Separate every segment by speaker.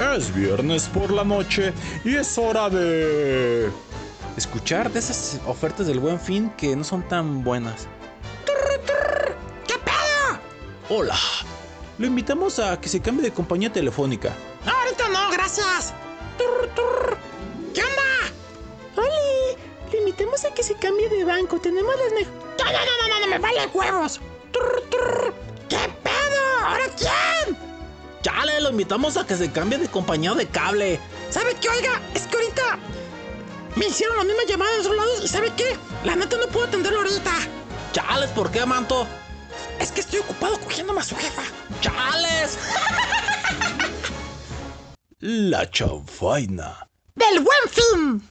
Speaker 1: Es viernes por la noche y es hora de... Escuchar de esas ofertas del buen fin que no son tan buenas.
Speaker 2: ¿Qué pedo?
Speaker 1: Hola. Lo invitamos a que se cambie de compañía telefónica.
Speaker 2: No, ahorita no, gracias. ¿Qué onda?
Speaker 3: Oli, lo invitamos a que se cambie de banco. Tenemos las mejores...
Speaker 2: No, no, no, no, no, me valen huevos. ¿Qué pedo? ¿Ahora quién?
Speaker 1: Chale, lo invitamos a que se cambie de compañía de cable.
Speaker 2: ¿Sabe qué, oiga? Es que ahorita me hicieron la misma llamada de otros lados y ¿sabe qué? La neta no puedo atenderlo ahorita.
Speaker 1: Chales, ¿por qué, manto?
Speaker 2: Es que estoy ocupado cogiéndome a su jefa.
Speaker 1: Chales. La chanfaina.
Speaker 2: ¡Del buen fin!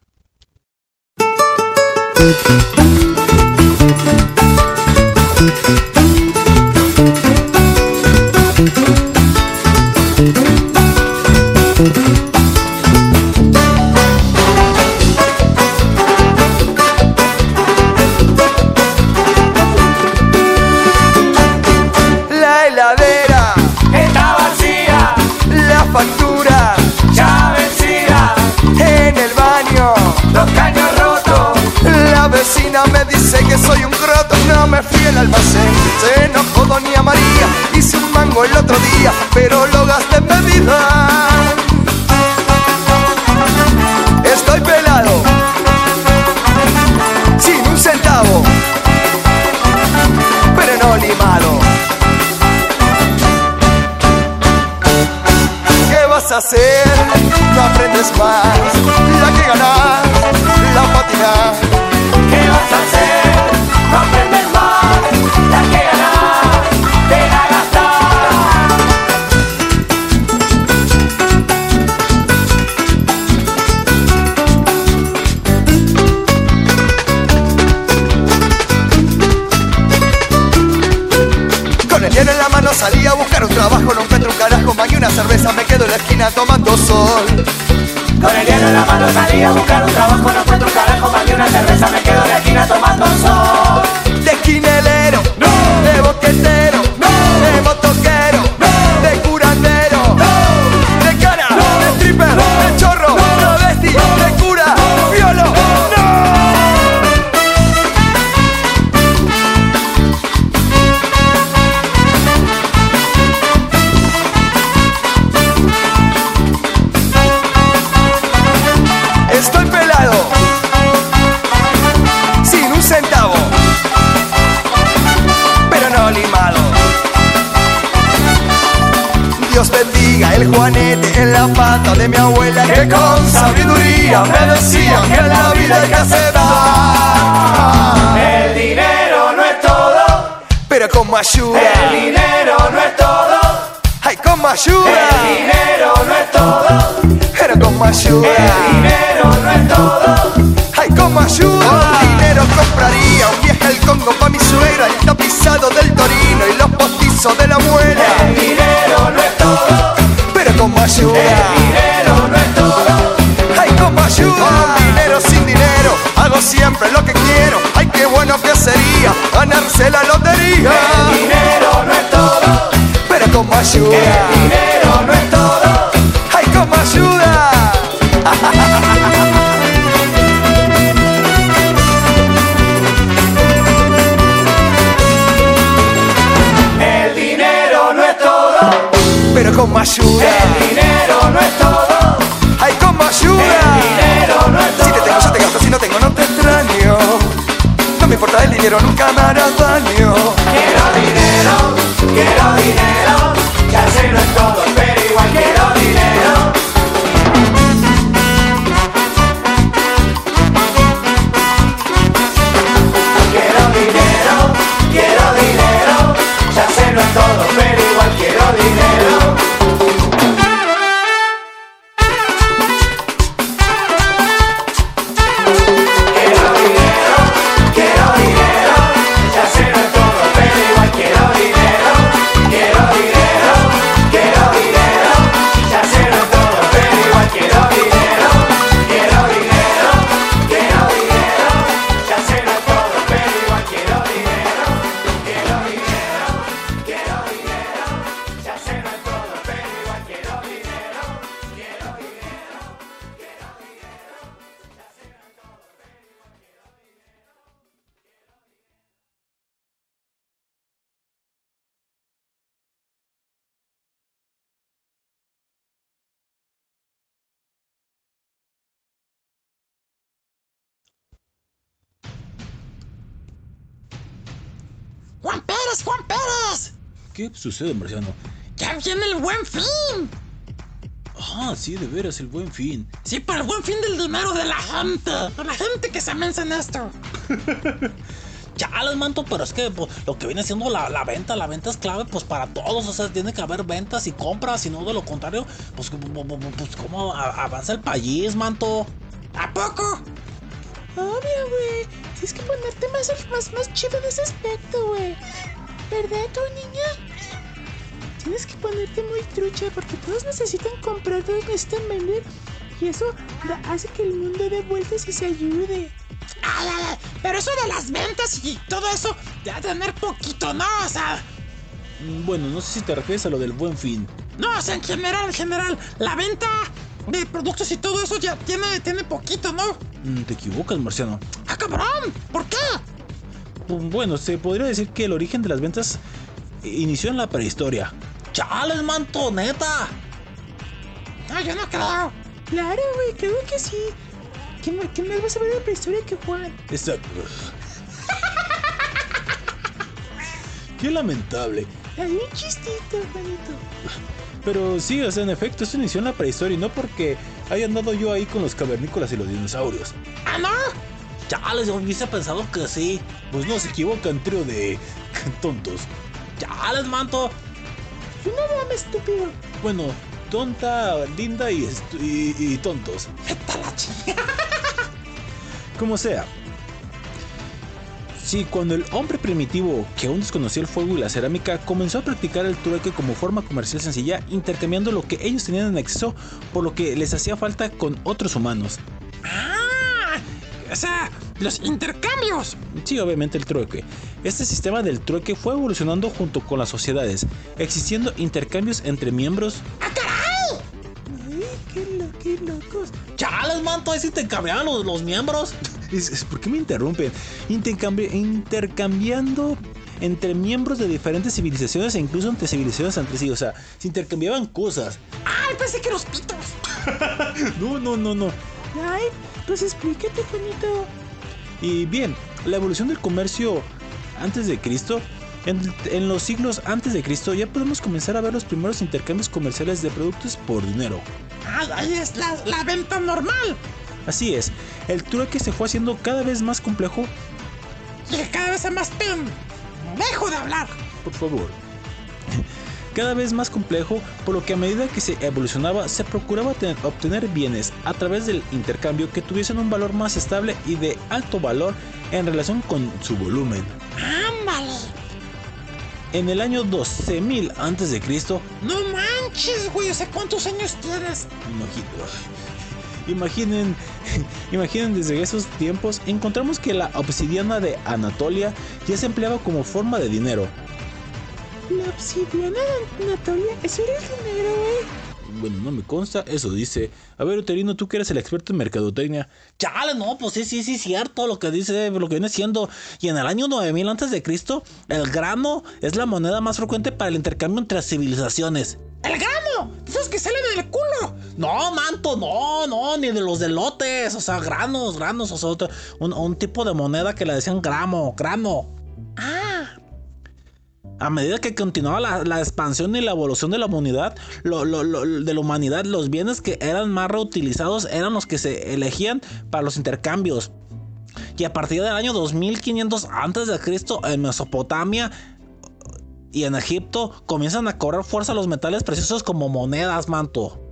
Speaker 4: Soy un croto, no me fui al almacén, se enojó doña María, hice un mango el otro día, pero lo gasté en bebida. Estoy pelado, sin un centavo, pero no limado. ¿Qué vas a hacer? No aprendes más. Ayuda,
Speaker 5: el dinero no es todo,
Speaker 4: ay, como ayuda,
Speaker 5: el dinero no es todo,
Speaker 4: pero como ayuda.
Speaker 5: el dinero no es todo.
Speaker 4: Ay, como ayuda, con dinero compraría un viaje al Congo pa' mi suegra, el tapizado del Torino y los postizos de la abuela.
Speaker 5: El dinero no es todo,
Speaker 4: Pero como ayuda,
Speaker 5: el dinero no es todo.
Speaker 4: ay, como ayuda, con dinero sin dinero, hago siempre lo que quiero. Ay, qué bueno que sería ganarse la lotería.
Speaker 5: El dinero no es todo,
Speaker 4: Pero como ayuda,
Speaker 5: el dinero no es todo.
Speaker 4: ay, como ayuda.
Speaker 5: El dinero no es todo,
Speaker 4: Pero como ayuda,
Speaker 5: el dinero
Speaker 1: ¿Qué sucede, marciano?
Speaker 2: Ya viene el buen fin.
Speaker 1: Ah, sí, de veras, el buen fin.
Speaker 2: Sí, para el buen fin del dinero de la gente. De la gente que se mensa en esto.
Speaker 1: Chales, manto, pero es que pues, lo que viene siendo la, la venta, la venta es clave pues para todos, o sea, tiene que haber ventas y compras, y no de lo contrario, pues, pues, pues, pues, cómo avanza el país, manto.
Speaker 2: ¿A poco?
Speaker 3: Obvio, güey. Tienes que ponerte más, más, más chido en ese aspecto, güey. ¿Verdad, tú, niña? Tienes que ponerte muy trucha porque todos necesitan comprar, todos necesitan vender. Y eso hace que el mundo dé vueltas y se ayude.
Speaker 2: Ay, ay, ay, pero eso de las ventas y todo eso, ya tener poquito, ¿no? O sea,
Speaker 1: Bueno, no sé si te refieres a lo del buen fin.
Speaker 2: no, o sea, en general, en general, la venta de productos y todo eso ya tiene, tiene poquito, ¿no?
Speaker 1: Mm, Te equivocas, marciano.
Speaker 2: ¡Ah, cabrón! ¿Por qué?
Speaker 1: Bueno, se podría decir que el origen de las ventas inició en la prehistoria. Chales, manto, neta.
Speaker 2: No, yo no creo.
Speaker 3: Claro, güey, creo que sí. ¿Qué, más vas a ver de prehistoria que Juan?
Speaker 1: Exacto. Qué lamentable.
Speaker 3: Hay un chistito, Juanito.
Speaker 1: Pero sí, o sea, en efecto, esto inició en la prehistoria y no porque haya andado yo ahí con los cavernícolas y los dinosaurios.
Speaker 2: ¿Ah, no?
Speaker 1: Chales, yo hubiese pensado que sí. Pues no se equivocan, trío de tontos. Chales, manto.
Speaker 3: Es una dama estúpido.
Speaker 1: Bueno, tonta, linda y, y, y tontos. Como sea. Sí, cuando el hombre primitivo, que aún desconocía el fuego y la cerámica, comenzó a practicar el trueque como forma comercial sencilla, intercambiando lo que ellos tenían en exceso por lo que les hacía falta con otros humanos.
Speaker 2: Ah, o sea, los intercambios.
Speaker 1: Sí, obviamente el trueque. Este sistema del trueque fue evolucionando junto con las sociedades, existiendo intercambios entre miembros.
Speaker 2: ¡Ah, caray!
Speaker 3: Ay, qué, lo, qué locos.
Speaker 1: ¡Chales, manto! Ahí se intercambiaban los, los miembros. Es- es- ¿Por qué me interrumpen? Intercambi- intercambiando entre miembros de diferentes civilizaciones e incluso entre civilizaciones entre sí. O sea, se intercambiaban cosas.
Speaker 2: ¡Ay, pensé que los pitos!
Speaker 1: No, no, no, no.
Speaker 3: Ay, pues explícate, Juanito.
Speaker 1: Y bien, la evolución del comercio antes de Cristo, en, en los siglos antes de Cristo, ya podemos comenzar a ver los primeros intercambios comerciales de productos por dinero.
Speaker 2: ¡Ay, ahí es la, la venta normal!
Speaker 1: Así es, el trueque se fue haciendo cada vez más complejo.
Speaker 2: Y cada vez más pen. ¡Dejo de hablar!
Speaker 1: Por favor. Cada vez más complejo, por lo que a medida que se evolucionaba se procuraba ten- obtener bienes a través del intercambio que tuviesen un valor más estable y de alto valor en relación con su volumen.
Speaker 2: ¡Ándale!
Speaker 1: En el año 12.000 antes de Cristo,
Speaker 2: ¡No manches, güey! Sea, ¿cuántos años tienes?
Speaker 1: Imagino. Imaginen, imaginen desde esos tiempos, encontramos que la obsidiana de Anatolia ya se empleaba como forma de dinero.
Speaker 3: La obsidiana de Anatolia, eso era el dinero, güey.
Speaker 1: Bueno, no me consta, eso dice. A ver, Uterino, tú que eres el experto en mercadotecnia. Chale, no, pues sí, sí, sí, cierto lo que dice, lo que viene siendo. Y en el año 9000 antes de Cristo, el grano es la moneda más frecuente para el intercambio entre civilizaciones.
Speaker 2: ¡El grano! ¡Esos que salen del culo!
Speaker 1: No, manto, no, no, ni de los delotes, o sea, granos, granos, o sea, otro- un, un tipo de moneda que le decían gramo, grano.
Speaker 2: ¡Ah!
Speaker 1: A medida que continuaba la, expansión y la evolución de la humanidad, de la humanidad, los bienes que eran más reutilizados eran los que se elegían para los intercambios. Y a partir del año 2500 antes de Cristo, en Mesopotamia y en Egipto comienzan a cobrar fuerza los metales preciosos como monedas, manto.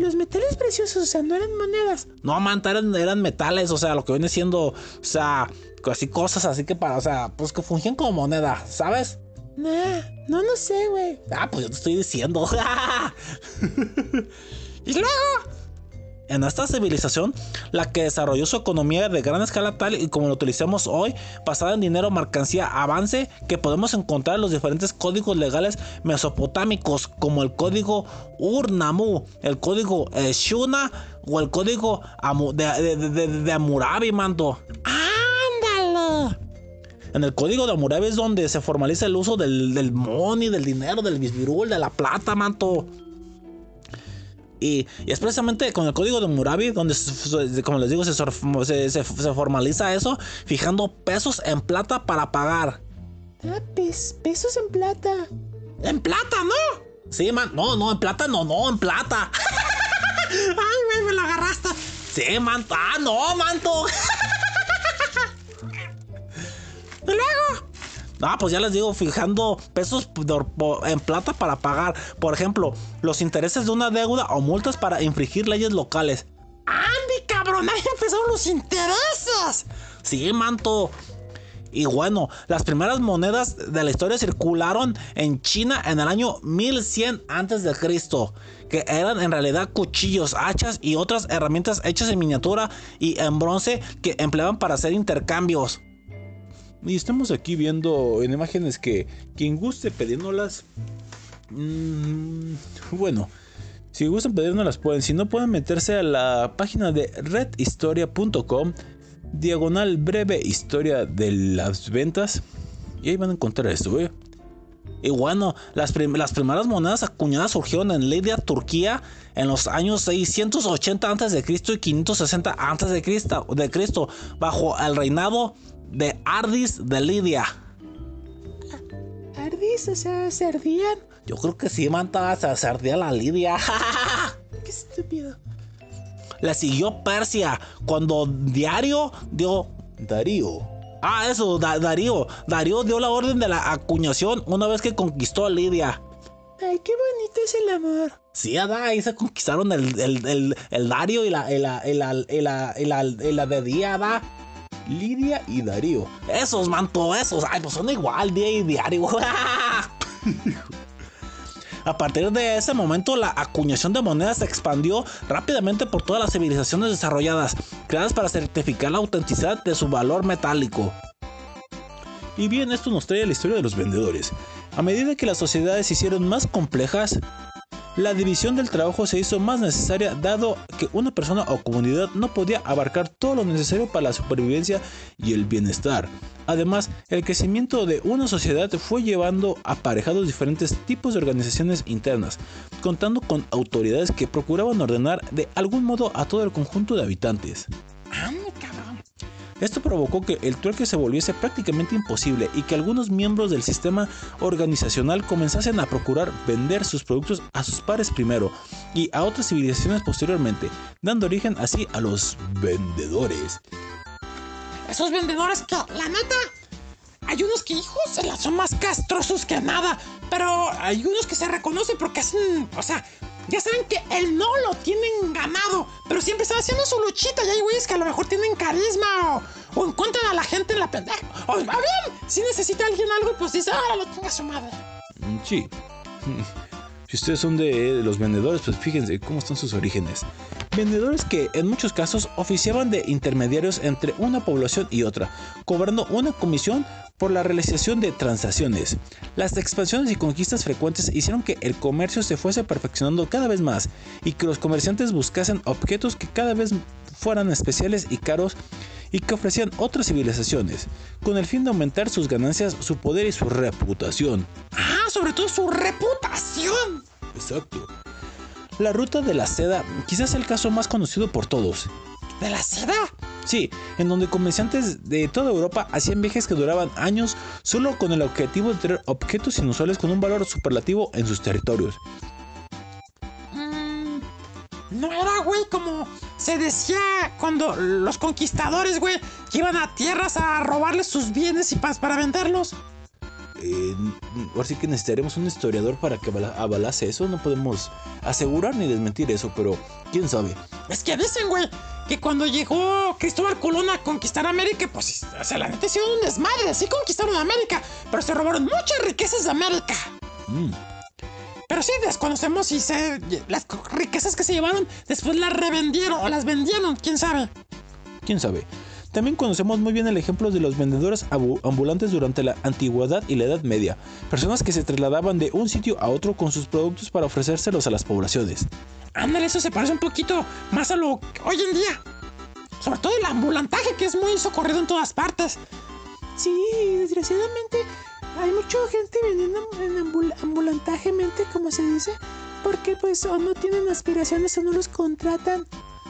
Speaker 3: Los metales preciosos, o sea, no eran monedas.
Speaker 1: No, manta, eran, eran metales, o sea, lo que viene siendo, o sea, así cosas así que para, o sea, pues que fungían como moneda, ¿sabes?
Speaker 3: Nah, no, no sé, güey.
Speaker 1: Ah, pues yo te estoy diciendo.
Speaker 2: Y luego,
Speaker 1: En esta civilización, la que desarrolló su economía de gran escala tal y como lo utilizamos hoy, basada en dinero, mercancía, avance, que podemos encontrar en los diferentes códigos legales mesopotámicos, como el código Ur-Nammu, el código eh, Shuna o el código Amu- de, de, de- de- de Hammurabi, manto.
Speaker 2: ¡ándale!
Speaker 1: En el código de Hammurabi es donde se formaliza el uso del, del money, del dinero, del bisbirul, de la plata, manto. Y, y es precisamente con el código de Hammurabi donde, como les digo, se, se- se- se formaliza eso, fijando pesos en plata para pagar.
Speaker 3: Ah, pes- pesos en plata.
Speaker 2: En plata, ¿no?
Speaker 1: Sí, man. No, no, en plata, no, no, en plata.
Speaker 2: Ay, güey, me la agarraste.
Speaker 1: Sí, manto. Ah, no, manto.
Speaker 2: Y luego,
Speaker 1: Ah, pues ya les digo, fijando pesos en plata para pagar, por ejemplo, los intereses de una deuda o multas para infringir leyes locales.
Speaker 2: Andy, cabrón, ahí empezaron los intereses.
Speaker 1: Sí, manto. Y bueno, las primeras monedas de la historia circularon en China en el año 1100 antes de Cristo, que eran en realidad cuchillos, hachas y otras herramientas hechas en miniatura y en bronce que empleaban para hacer intercambios. Y estamos aquí viendo en imágenes que quien guste pidiéndolas. mm, bueno, si gustan pedirnos pueden. Si no, pueden meterse a la página de redhistoria.com, diagonal breve historia de las ventas. Y ahí van a encontrar esto, ¿eh? Y bueno, las, las primeras monedas acuñadas surgieron en Lidia, Turquía, en los años 680 a.C. y 560 a.C. de Cristo, bajo el reinado de Ardis de Lidia.
Speaker 3: Ardis, o sea, se ardían.
Speaker 1: Yo creo que sí, manta, se se ardía la Lidia.
Speaker 3: Qué estúpido.
Speaker 1: Le siguió Persia cuando Diario dio. Darío. Ah, eso, Da- Darío. Darío dio la orden de la acuñación una vez que conquistó a Lidia.
Speaker 3: Ay, qué bonito es el amor.
Speaker 1: Sí, Ada, ahí se conquistaron el, el, el, el Dario y la, y la, y la, y la, y la, y la de Día, Ada. Lidia y Darío. Esos, manto, esos. Ay, pues son igual, Día y Diario. A partir de ese momento, la acuñación de monedas se expandió rápidamente por todas las civilizaciones desarrolladas, creadas para certificar la autenticidad de su valor metálico. Y bien, esto nos trae la historia de los vendedores. A medida que las sociedades se hicieron más complejas, la división del trabajo se hizo más necesaria dado que una persona o comunidad no podía abarcar todo lo necesario para la supervivencia y el bienestar. Además, el crecimiento de una sociedad fue llevando aparejados diferentes tipos de organizaciones internas, contando con autoridades que procuraban ordenar de algún modo a todo el conjunto de habitantes.
Speaker 2: Andy, cabrón.
Speaker 1: Esto provocó que el trueque se volviese prácticamente imposible y que algunos miembros del sistema organizacional comenzasen a procurar vender sus productos a sus pares primero y a otras civilizaciones posteriormente, dando origen así a los vendedores.
Speaker 2: Esos vendedores que, la neta, hay unos que, hijos, se la son más castrosos que nada. Pero hay unos que se reconocen porque hacen, o sea, ya saben que el no lo tienen ganado. Pero siempre están haciendo su luchita. Y hay güeyes que a lo mejor tienen carisma o, o encuentran a la gente en la pendeja. O, a bien, si necesita alguien algo, pues dice, ah, lo tenga su madre.
Speaker 1: Sí. Si ustedes son de, los vendedores, pues fíjense cómo están sus orígenes. Vendedores que en muchos casos oficiaban de intermediarios entre una población y otra, cobrando una comisión por la realización de transacciones. Las expansiones y conquistas frecuentes hicieron que el comercio se fuese perfeccionando cada vez más y que los comerciantes buscasen objetos que cada vez fueran especiales y caros y que ofrecían otras civilizaciones, con el fin de aumentar sus ganancias, su poder y su reputación.
Speaker 2: Ah, sobre todo su reputación.
Speaker 1: Exacto. La ruta de la seda quizás el caso más conocido por todos.
Speaker 2: ¿De la seda?
Speaker 1: Sí, en donde comerciantes de toda Europa hacían viajes que duraban años solo con el objetivo de tener objetos inusuales con un valor superlativo en sus territorios.
Speaker 2: Mm, no era, güey, como se decía cuando los conquistadores, güey, que iban a tierras a robarles sus bienes y paz para venderlos.
Speaker 1: Eh, ahora sí que necesitaremos un historiador para que avala- avalase eso. No podemos asegurar ni desmentir eso, pero quién sabe.
Speaker 2: Es que dicen, güey, que cuando llegó Cristóbal Colón a conquistar América, pues, o sea, la neta hicieron un desmadre. Sí conquistaron América, pero se robaron muchas riquezas de América.
Speaker 1: Mm,
Speaker 2: Pero sí desconocemos si se, las riquezas que se llevaron después las revendieron o las vendieron, quién sabe.
Speaker 1: quién sabe. También conocemos muy bien el ejemplo de los vendedores ambulantes durante la antigüedad y la Edad Media, personas que se trasladaban de un sitio a otro con sus productos para ofrecérselos a las poblaciones.
Speaker 2: Ándale, eso se parece un poquito más a lo que hoy en día. Sobre todo el ambulantaje, que es muy socorrido en todas partes.
Speaker 3: Sí, desgraciadamente hay mucha gente vendiendo en ambul- ambulantajemente, como se dice, porque pues o no tienen aspiraciones o no los contratan.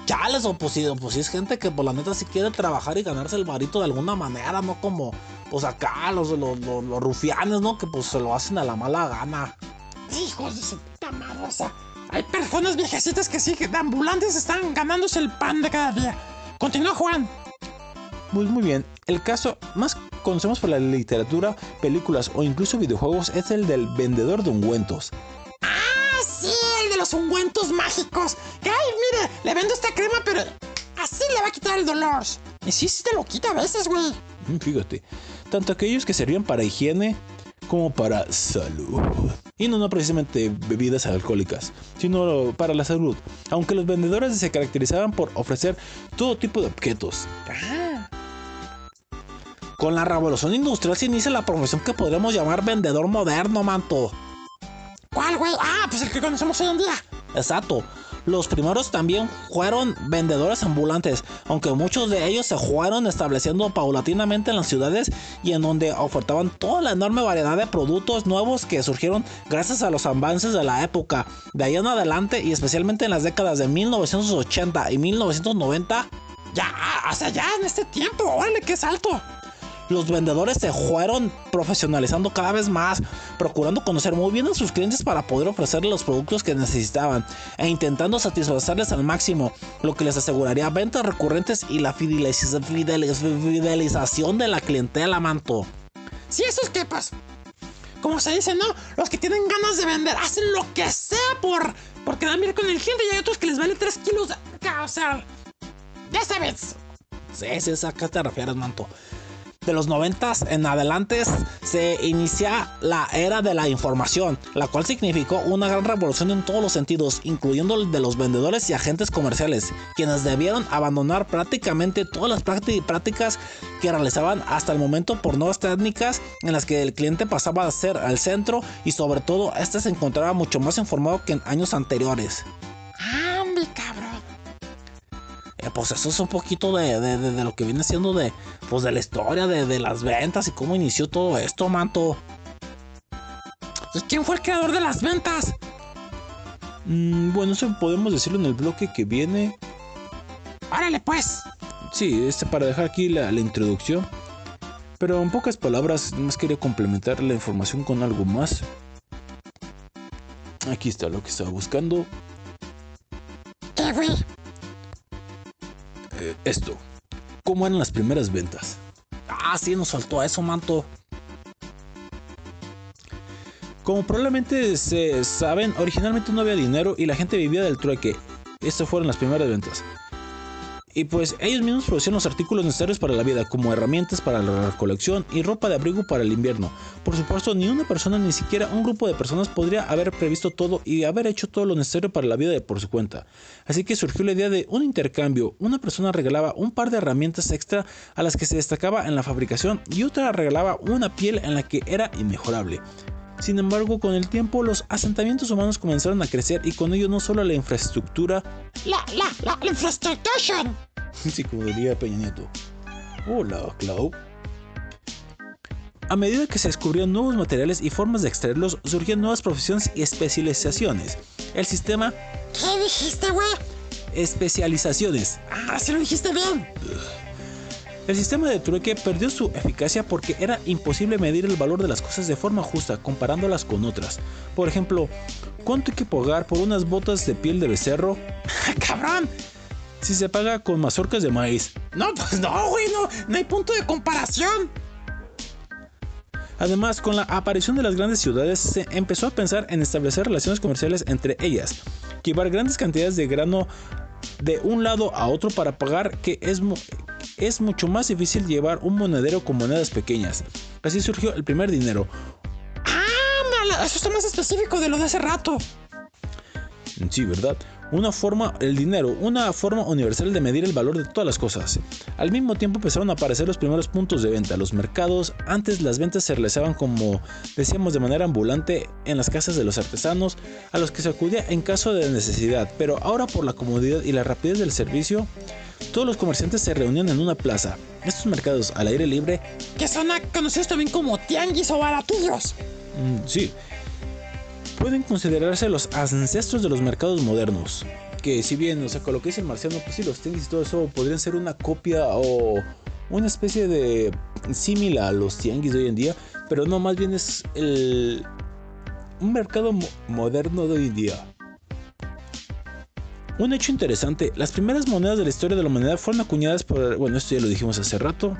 Speaker 1: Chales, o pues, sí, pues sí es gente que por la neta sí quiere trabajar y ganarse el varito de alguna manera, no como pues acá los, los, los, los rufianes, ¿no? Que pues se lo hacen a la mala gana.
Speaker 2: Hijos de su puta madre, o sea, hay personas viejecitas que sí, que de ambulantes están ganándose el pan de cada día. Continúa, Juan.
Speaker 1: Pues muy bien, el caso más conocemos por la literatura, películas o incluso videojuegos es el del vendedor de ungüentos.
Speaker 2: Ah, sí, el de los ungüentos mágicos. Ay, mire, le vendo esta crema, pero así le va a quitar el dolor. Y sí, sí te lo quita a veces, güey.
Speaker 1: Mm, Fíjate, tanto aquellos que servían para higiene como para salud. Y no, no precisamente bebidas alcohólicas, sino para la salud. Aunque los vendedores se caracterizaban por ofrecer todo tipo de objetos. Con la revolución industrial se inicia la profesión que podríamos llamar vendedor moderno, manto.
Speaker 2: ¿Cuál, güey? Ah, pues el que conocemos hoy en día.
Speaker 1: Exacto. Los primeros también fueron vendedores ambulantes, aunque muchos de ellos se fueron estableciendo paulatinamente en las ciudades y en donde ofertaban toda la enorme variedad de productos nuevos que surgieron gracias a los avances de la época. De ahí en adelante y especialmente en las décadas de 1980 y 1990,
Speaker 2: Ya, sea, ya en este tiempo, órale, qué salto.
Speaker 1: Los vendedores se fueron profesionalizando cada vez más, procurando conocer muy bien a sus clientes para poder ofrecerles los productos que necesitaban e intentando satisfacerles al máximo, lo que les aseguraría ventas recurrentes y la fideliz- fideliz- fidelización de la clientela, manto.
Speaker 2: Sí, esos que, pues, como se dice, ¿no? Los que tienen ganas de vender hacen lo que sea por, por quedar bien con el cliente y hay otros que les vale 3 kilos de o sea, ya sabes.
Speaker 1: Sí, sí, a qué te refieres, manto. De los noventas en adelante se inicia la era de la información, la cual significó una gran revolución en todos los sentidos, incluyendo el de los vendedores y agentes comerciales, quienes debieron abandonar prácticamente todas las prácti- prácticas que realizaban hasta el momento por nuevas técnicas en las que el cliente pasaba a ser el centro y sobre todo este se encontraba mucho más informado que en años anteriores.
Speaker 2: Ah, mi cabrón.
Speaker 1: Eh, pues eso es un poquito de, de- de- de lo que viene siendo de, pues de la historia de, de las ventas y cómo inició todo esto, manto.
Speaker 2: ¿Y quién fue el creador de las ventas?
Speaker 1: Mm, bueno, eso podemos decirlo en el bloque que viene.
Speaker 2: Órale, pues.
Speaker 1: Sí, este para dejar aquí la, la introducción. Pero en pocas palabras, más quería complementar la información con algo más. Aquí está lo que estaba buscando.
Speaker 2: ¿Qué, güey?
Speaker 1: Esto. ¿Cómo eran las primeras ventas? Ah, sí, nos faltó eso, manto. Como probablemente se saben, originalmente no había dinero y la gente vivía del trueque. Estas fueron las primeras ventas. Y pues ellos mismos producían los artículos necesarios para la vida, como herramientas para la recolección y ropa de abrigo para el invierno. Por supuesto, ni una persona, ni siquiera un grupo de personas podría haber previsto todo y haber hecho todo lo necesario para la vida de por su cuenta. Así que surgió la idea de un intercambio. Una persona regalaba un par de herramientas extra a las que se destacaba en la fabricación y otra regalaba una piel en la que era inmejorable. Sin embargo, con el tiempo los asentamientos humanos comenzaron a crecer y con ello no solo la infraestructura,
Speaker 2: La, la, la, la infraestructure.
Speaker 1: Sí, como diría Peña Nieto. Hola, Clau. A medida que se descubrían nuevos materiales y formas de extraerlos, surgían nuevas profesiones y especializaciones. El sistema
Speaker 2: ¿Qué dijiste, güey?
Speaker 1: especializaciones.
Speaker 2: Ah, sí lo dijiste bien.
Speaker 1: El sistema de trueque perdió su eficacia porque era imposible medir el valor de las cosas de forma justa comparándolas con otras. Por ejemplo, ¿cuánto hay que pagar por unas botas de piel de becerro
Speaker 2: Cabrón.
Speaker 1: si se paga con mazorcas de maíz?
Speaker 2: No, pues no, güey, no, no hay punto de comparación.
Speaker 1: Además, con la aparición de las grandes ciudades, se empezó a pensar en establecer relaciones comerciales entre ellas, llevar grandes cantidades de grano de un lado a otro para pagar, que es, es mucho más difícil llevar un monedero con monedas pequeñas. Así surgió el primer dinero.
Speaker 2: Ah, mala, eso está más específico de lo de hace rato.
Speaker 1: Sí, ¿verdad? Una forma, el dinero, una forma universal de medir el valor de todas las cosas. Al mismo tiempo empezaron a aparecer los primeros puntos de venta, los mercados. Antes las ventas se realizaban como decíamos de manera ambulante en las casas de los artesanos, a los que se acudía en caso de necesidad, pero ahora por la comodidad y la rapidez del servicio, todos los comerciantes se reunían en una plaza. Estos mercados al aire libre
Speaker 2: Que son conocidos también como tianguis o baratillos.
Speaker 1: Mm, sí. Pueden considerarse los ancestros de los mercados modernos. Que si bien, o sea, con lo que dice el marciano, pues sí, los tenis y todo eso podrían ser una copia o una especie de símil a los tianguis de hoy en día, pero no, más bien es el, un mercado mo- moderno de hoy en día. Un hecho interesante, las primeras monedas de la historia de la humanidad fueron acuñadas por, bueno, esto ya lo dijimos hace rato.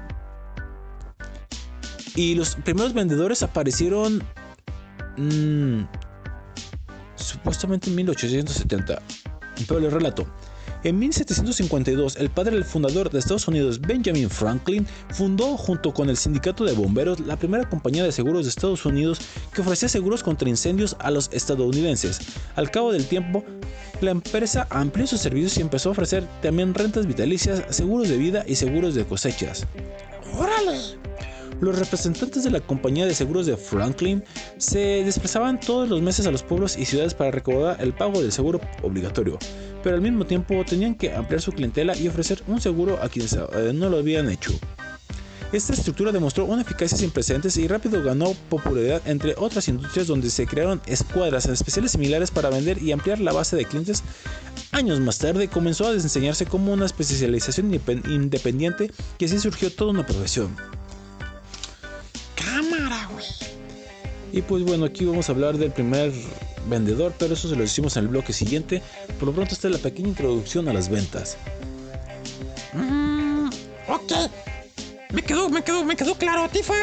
Speaker 1: Y los primeros vendedores aparecieron mm, supuestamente en 1870. Pero les relato. En 1752, el padre del fundador de Estados Unidos, Benjamin Franklin, fundó junto con el sindicato de bomberos la primera compañía de seguros de Estados Unidos que ofrecía seguros contra incendios a los estadounidenses. Al cabo del tiempo, la empresa amplió sus servicios y empezó a ofrecer también rentas vitalicias, seguros de vida y seguros de cosechas.
Speaker 2: ¡Órale!
Speaker 1: Los representantes de la compañía de seguros de Franklin se desplazaban todos los meses a los pueblos y ciudades para recaudar el pago del seguro obligatorio, pero al mismo tiempo tenían que ampliar su clientela y ofrecer un seguro a quienes eh, no lo habían hecho. Esta estructura demostró una eficacia sin precedentes y rápido ganó popularidad entre otras industrias donde se crearon escuadras especiales similares para vender y ampliar la base de clientes. Años más tarde comenzó a desempeñarse como una especialización independ- independiente que así surgió toda una profesión. Y pues bueno, aquí vamos a hablar del primer vendedor, pero eso se lo decimos en el bloque siguiente. Por lo pronto esta es la pequeña introducción a las ventas.
Speaker 2: Mm, ok. Me quedó, me quedó, me quedó claro, Tifa.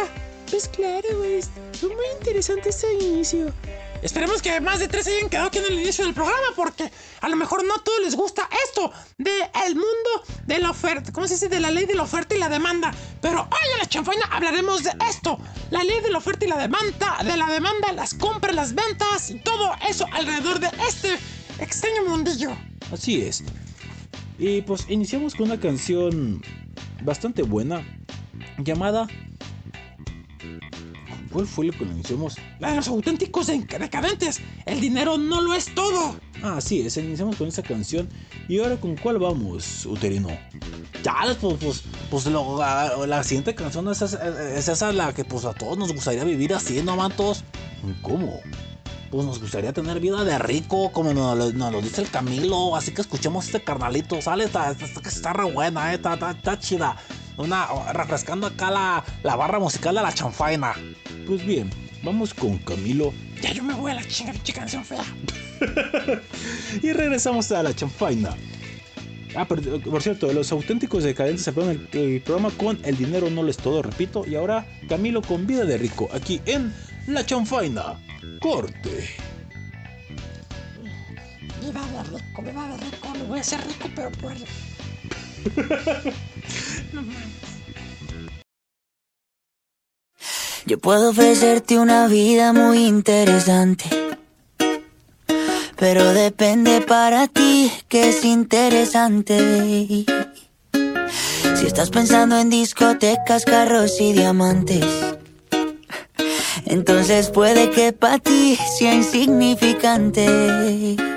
Speaker 3: Pues claro, güey. Fue muy interesante ese inicio.
Speaker 2: Esperemos que más de tres hayan quedado aquí en el inicio del programa porque a lo mejor no a todos les gusta esto de el mundo de la oferta, ¿cómo se dice? De la ley de la oferta y la demanda. Pero hoy en la chanfaina hablaremos de esto, la ley de la oferta y la demanda, de la demanda, las compras, las ventas y todo eso alrededor de este extraño mundillo.
Speaker 1: Así es. Y pues iniciamos con una canción bastante buena llamada... ¿Cuál fue lo que iniciamos?
Speaker 2: La de los auténticos de- decadentes. El dinero no lo es todo.
Speaker 1: Ah, sí, es, iniciamos con esa canción. ¿Y ahora con cuál vamos, Uterino? Ya, pues, pues, pues lo- la, la siguiente canción es, esa- es esa la que pues a todos nos gustaría vivir así, ¿no, mantos? ¿Cómo? Pues nos gustaría tener vida de rico, como nos, lo- nos lo dice el Camilo. Así que escuchemos este carnalito, ¿sale? Está, está, está re buena, ¿eh? está, está chida. Una, refrescando acá la, la barra musical de la chanfaina. Pues bien, vamos con Camilo
Speaker 2: Ya yo me voy a la chinga, pinche canción fea.
Speaker 1: y regresamos a la chanfaina. Ah, por, por cierto, los auténticos decadentes se el, el programa con El dinero no lo es todo, repito. Y ahora Camilo con Vida de Rico, aquí en La Chanfaina. Corte.
Speaker 2: Viva de rico, viva de rico. No voy a ser rico, pero por.
Speaker 6: Yo puedo ofrecerte una vida muy interesante. Pero depende para ti que es interesante. Si estás pensando en discotecas, carros y diamantes. Entonces puede que para ti sea insignificante.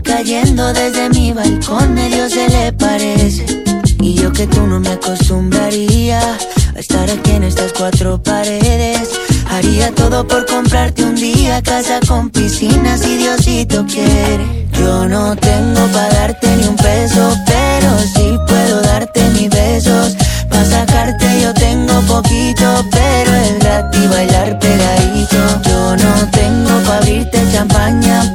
Speaker 6: Cayendo desde mi balcón medio se le parece. Y yo que tú no me acostumbraría a estar aquí en estas cuatro paredes. Haría todo por comprarte un día casa con piscina si Diosito quiere. Yo no tengo para darte ni un peso, pero sí puedo darte mis besos. Pa' sacarte yo tengo poquito, pero es gratis bailar pegadito. Yo no tengo pa' abrirte champaña,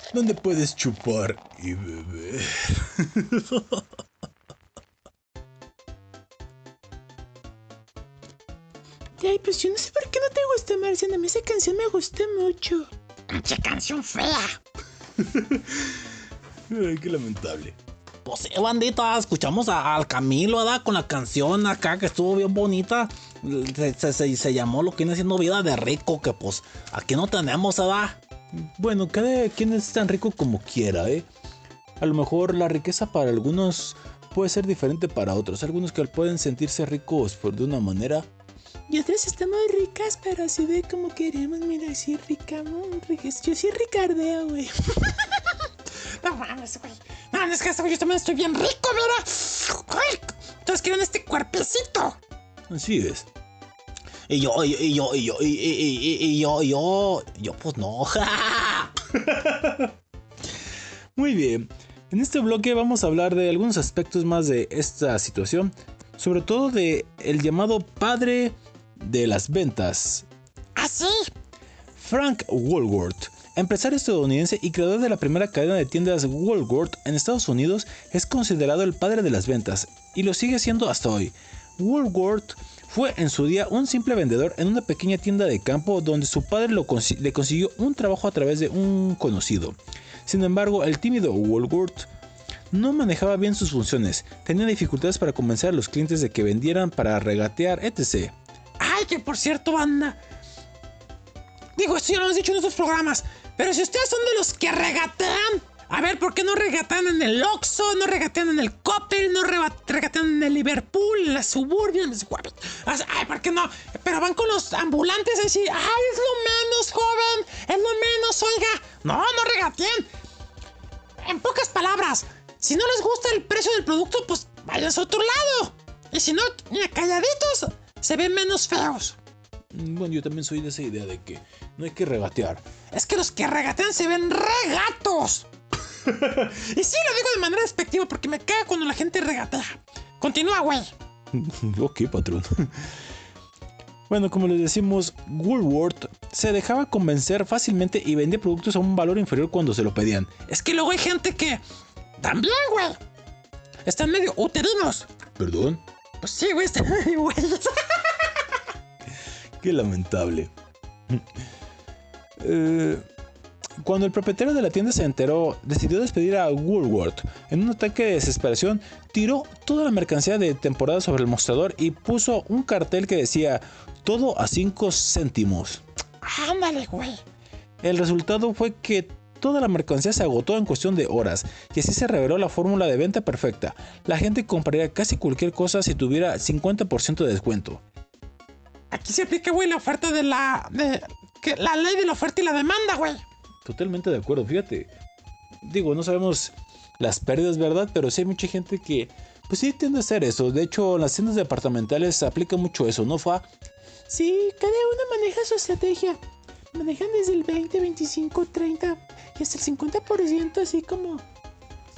Speaker 1: donde puedes chupar y beber.
Speaker 3: Ay, pues yo no sé por qué no te gusta, Marciana. A mí esa canción me gusta mucho.
Speaker 2: Pinche canción fea.
Speaker 1: Ay, qué lamentable. Pues sí, bandita, escuchamos a- al Camilo, ¿verdad? Con la canción acá que estuvo bien bonita. Se, se- se- se llamó lo que viene siendo vida de rico, que pues aquí no tenemos, ¿verdad? Bueno, cada quien es tan rico como quiera, ¿eh? A lo mejor la riqueza para algunos puede ser diferente para otros. Algunos que pueden sentirse ricos por de una manera.
Speaker 3: Y otras estamos ricas, pero así de como queremos. Mira, así rica, muy. Yo sí ricardeo, güey.
Speaker 2: No mames, güey. No mames, que este yo también estoy bien rico, mira. Todos quieren este cuerpecito.
Speaker 1: Así es. Y yo, y, yo, y yo, y, y- y- y- y yo, yo, yo, pues no. Muy bien. En este bloque vamos a hablar de algunos aspectos más de esta situación. Sobre todo de el llamado padre de las ventas,
Speaker 2: Así.
Speaker 1: Frank Woolworth, empresario estadounidense y creador de la primera cadena de tiendas Woolworth en Estados Unidos, es considerado el padre de las ventas y lo sigue siendo hasta hoy. Woolworth fue en su día un simple vendedor en una pequeña tienda de campo donde su padre le consiguió un trabajo a través de un conocido. Sin embargo, el tímido Woolworth no manejaba bien sus funciones, tenía dificultades para convencer a los clientes de que vendieran para regatear, etc.
Speaker 2: Ay, que por cierto, banda. Digo, esto ya lo hemos dicho en otros programas. Pero si ustedes son de los que regatean. A ver, ¿por qué no regatean en el Oxxo? No regatean en el Coppel, no regatean en el Liverpool, en la Suburbia, en los Guapos. Ay, ¿por qué no? Pero van con los ambulantes a decir, ay, es lo menos, joven, es lo menos, oiga. No, no regateen. En pocas palabras, si no les gusta el precio del producto, pues vayan a otro lado. Y si no, mira, calladitos, se ven menos feos.
Speaker 1: Mm, Bueno, yo también soy de esa idea de que no hay que regatear.
Speaker 2: Es que los que regatean se ven regatos. y sí lo digo de manera despectiva porque me caga cuando la gente regatea. Continúa, güey.
Speaker 1: ok, patrón. Bueno, como les decimos, Woolworth se dejaba convencer fácilmente y vendía productos a un valor inferior cuando se lo pedían.
Speaker 2: Es que luego hay gente que también, güey. Están medio uterinos.
Speaker 1: ¿Perdón?
Speaker 2: Pues sí, güey, están medio güeyes.
Speaker 1: Qué lamentable. Eh, cuando el propietario de la tienda se enteró, decidió despedir a Woolworth. En un ataque de desesperación, tiró toda la mercancía de temporada sobre el mostrador y puso un cartel que decía todo a 5 céntimos.
Speaker 2: Ándale, güey.
Speaker 1: El resultado fue que toda la mercancía se agotó en cuestión de horas y así se reveló la fórmula de venta perfecta. La gente compraría casi cualquier cosa si tuviera 50% de descuento.
Speaker 2: Aquí se aplica, güey, la oferta de la. De, que, la ley de la oferta y la demanda, güey.
Speaker 1: Totalmente de acuerdo, fíjate. Digo, no sabemos las pérdidas, ¿verdad? Pero sí hay mucha gente que, pues sí, tiende a hacer eso. De hecho, en las tiendas departamentales se aplica mucho eso, ¿no, Fa?
Speaker 3: Sí, cada uno maneja su estrategia. Manejan desde el 20, 25, 30 y hasta el 50% así como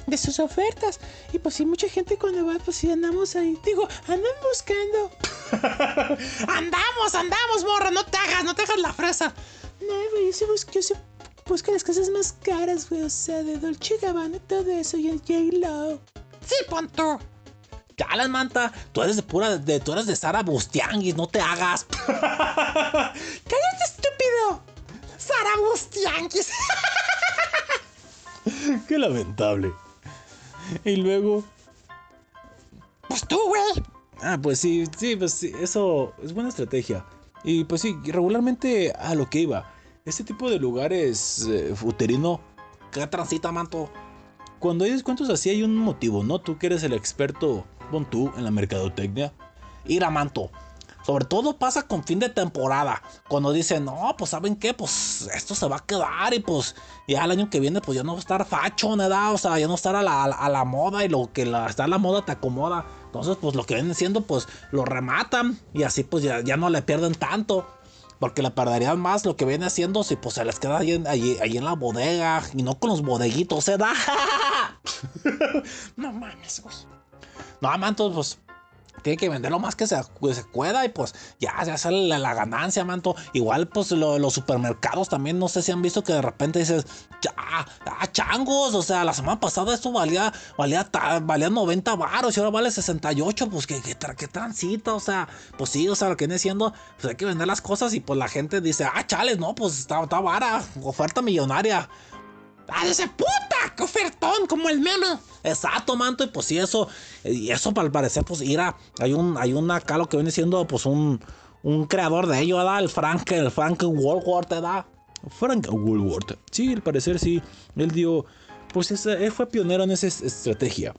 Speaker 3: de sus ofertas. Y pues sí, mucha gente cuando va, pues sí andamos ahí. Digo, andan buscando.
Speaker 2: Andamos, andamos, morra. No te hagas, no te hagas la fresa.
Speaker 3: No, güey, yo sí yo sí busca las cosas más caras, güey. O sea, de Dolce Gabbana y todo eso. Y el J-Lo.
Speaker 2: Sí, punto.
Speaker 1: Ya las manta, tú eres de pura, de, tú eres de Sara Bustianguis, no te hagas.
Speaker 2: ¡Cállate, estúpido! ¡Sara Bustianquis!
Speaker 1: Qué lamentable. Y luego.
Speaker 2: Pues tú, güey.
Speaker 1: Ah, pues sí, sí, pues sí, eso es buena estrategia. Y pues sí, regularmente a lo que iba. Este tipo de lugares eh, uterino, ¿qué transita, manto? Cuando hay descuentos así hay un motivo, ¿no? Tú que eres el experto, pon tú, en la mercadotecnia. Ir a manto. Sobre todo pasa con fin de temporada. Cuando dicen, no, pues saben qué, pues esto se va a quedar y pues ya el año que viene pues ya no va a estar facho, ¿verdad? O sea, ya no estar a la, a la moda y lo que está a la moda te acomoda. Entonces pues lo que vienen siendo pues lo rematan y así pues ya no le pierden tanto. Porque le perderían más lo que viene haciendo si pues se les queda ahí en, la bodega y no con los bodeguitos, ¿se da?
Speaker 2: No mames, güey.
Speaker 1: No, manto, pues tiene que vender lo más que se, se pueda y pues ya, ya sale la, ganancia, manto. Igual, pues lo- los supermercados también, no sé si han visto que de repente dices, ya, ah, changos, o sea, la semana pasada esto valía, valía, valía 90 baros y ahora vale 68, pues que, que transita, o sea, pues sí, o sea, lo que viene siendo, pues hay que vender las cosas y pues la gente dice, ah, chales, no, pues está, está vara, oferta millonaria.
Speaker 2: ¡Ah, dice puta! ¡Qué ofertón! Como el meme.
Speaker 1: Exacto, manto, y pues sí, eso, y eso al parecer, pues irá, hay un, hay un acá lo que viene siendo, pues un, un creador de ello, ¿verdad? El Frank, el Frank Woolworth, ¿verdad? Frank Woolworth. Sí, al parecer sí, él dio, pues esa- él fue pionero en esa es- estrategia.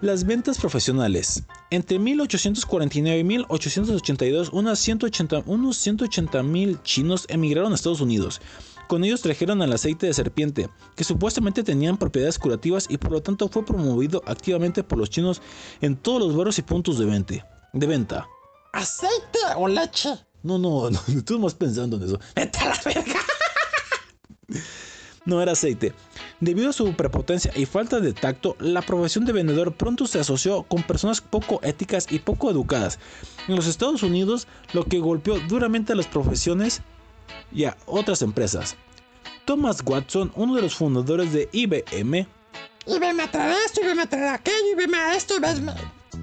Speaker 1: Las ventas profesionales. Entre 1849 y 1882, unas 180 unos 180 mil chinos emigraron a Estados Unidos. Con ellos trajeron el aceite de serpiente, que supuestamente tenían propiedades curativas y por lo tanto fue promovido activamente por los chinos en todos los barrios y puntos de venta. De venta.
Speaker 2: ¿Aceite o leche?
Speaker 1: No, no, no, tú más pensando en eso.
Speaker 2: ¡Vete a la verga!
Speaker 1: No era aceite. Debido a su prepotencia y falta de tacto, la profesión de vendedor pronto se asoció con personas poco éticas y poco educadas. En los Estados Unidos, lo que golpeó duramente a las profesiones y a otras empresas. Thomas Watson, uno de los fundadores de IBM,
Speaker 2: a traer esto, y a traer aquello, y veme a esto, y veme...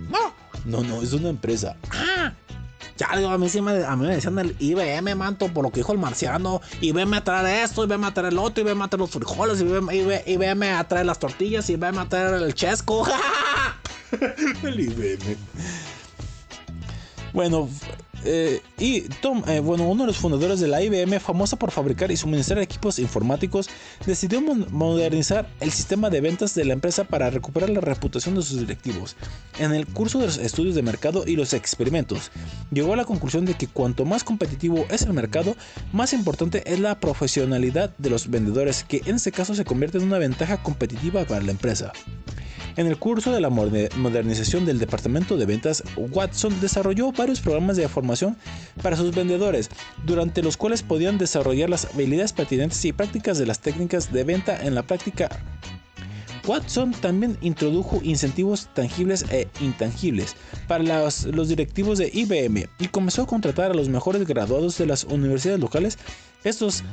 Speaker 2: No.
Speaker 1: no, no, es una empresa.
Speaker 2: Ah,
Speaker 1: Ya, digo, a mí sí me, a mí me decían el IBM, manto, por lo que dijo el marciano. Y veme a traer esto, y veme a traer el otro, y veme a traer los frijoles, y veme a traer las tortillas, y veme a traer el chesco. el IBM. Bueno, eh, y Tom, eh, bueno, uno de los fundadores de la IBM, famosa por fabricar y suministrar equipos informáticos, decidió modernizar el sistema de ventas de la empresa para recuperar la reputación de sus directivos. En el curso de los estudios de mercado y los experimentos, llegó a la conclusión de que cuanto más competitivo es el mercado, más importante es la profesionalidad de los vendedores, que en este caso se convierte en una ventaja competitiva para la empresa. En el curso de la modernización del departamento de ventas, Watson desarrolló varios programas de formación para sus vendedores, durante los cuales podían desarrollar las habilidades pertinentes y prácticas de las técnicas de venta en la práctica. Watson también introdujo incentivos tangibles e intangibles para los, los directivos de IBM y comenzó a contratar a los mejores graduados de las universidades locales. Estos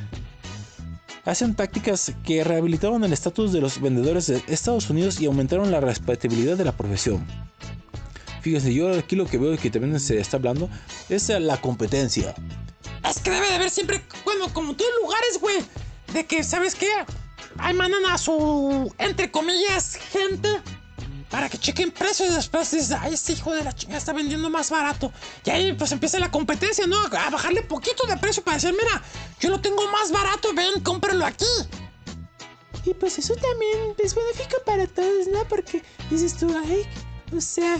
Speaker 1: hacen prácticas que rehabilitaron el estatus de los vendedores de Estados Unidos y aumentaron la respetabilidad de la profesión. Fíjense, yo aquí lo que veo que también se está hablando es la competencia.
Speaker 2: es que debe de haber siempre, bueno, como todos lugares, güey, de que, ¿sabes qué? Ahí mandan a su, entre comillas, gente para que chequen precios y después dices, ay, este hijo de la chingada está vendiendo más barato. Y ahí pues empieza la competencia, ¿no? A bajarle poquito de precio para decir, mira, yo lo tengo más barato, ven, cómpralo aquí.
Speaker 3: Y pues eso también es benéfico para todos, ¿no? Porque dices tú, ay, o sea,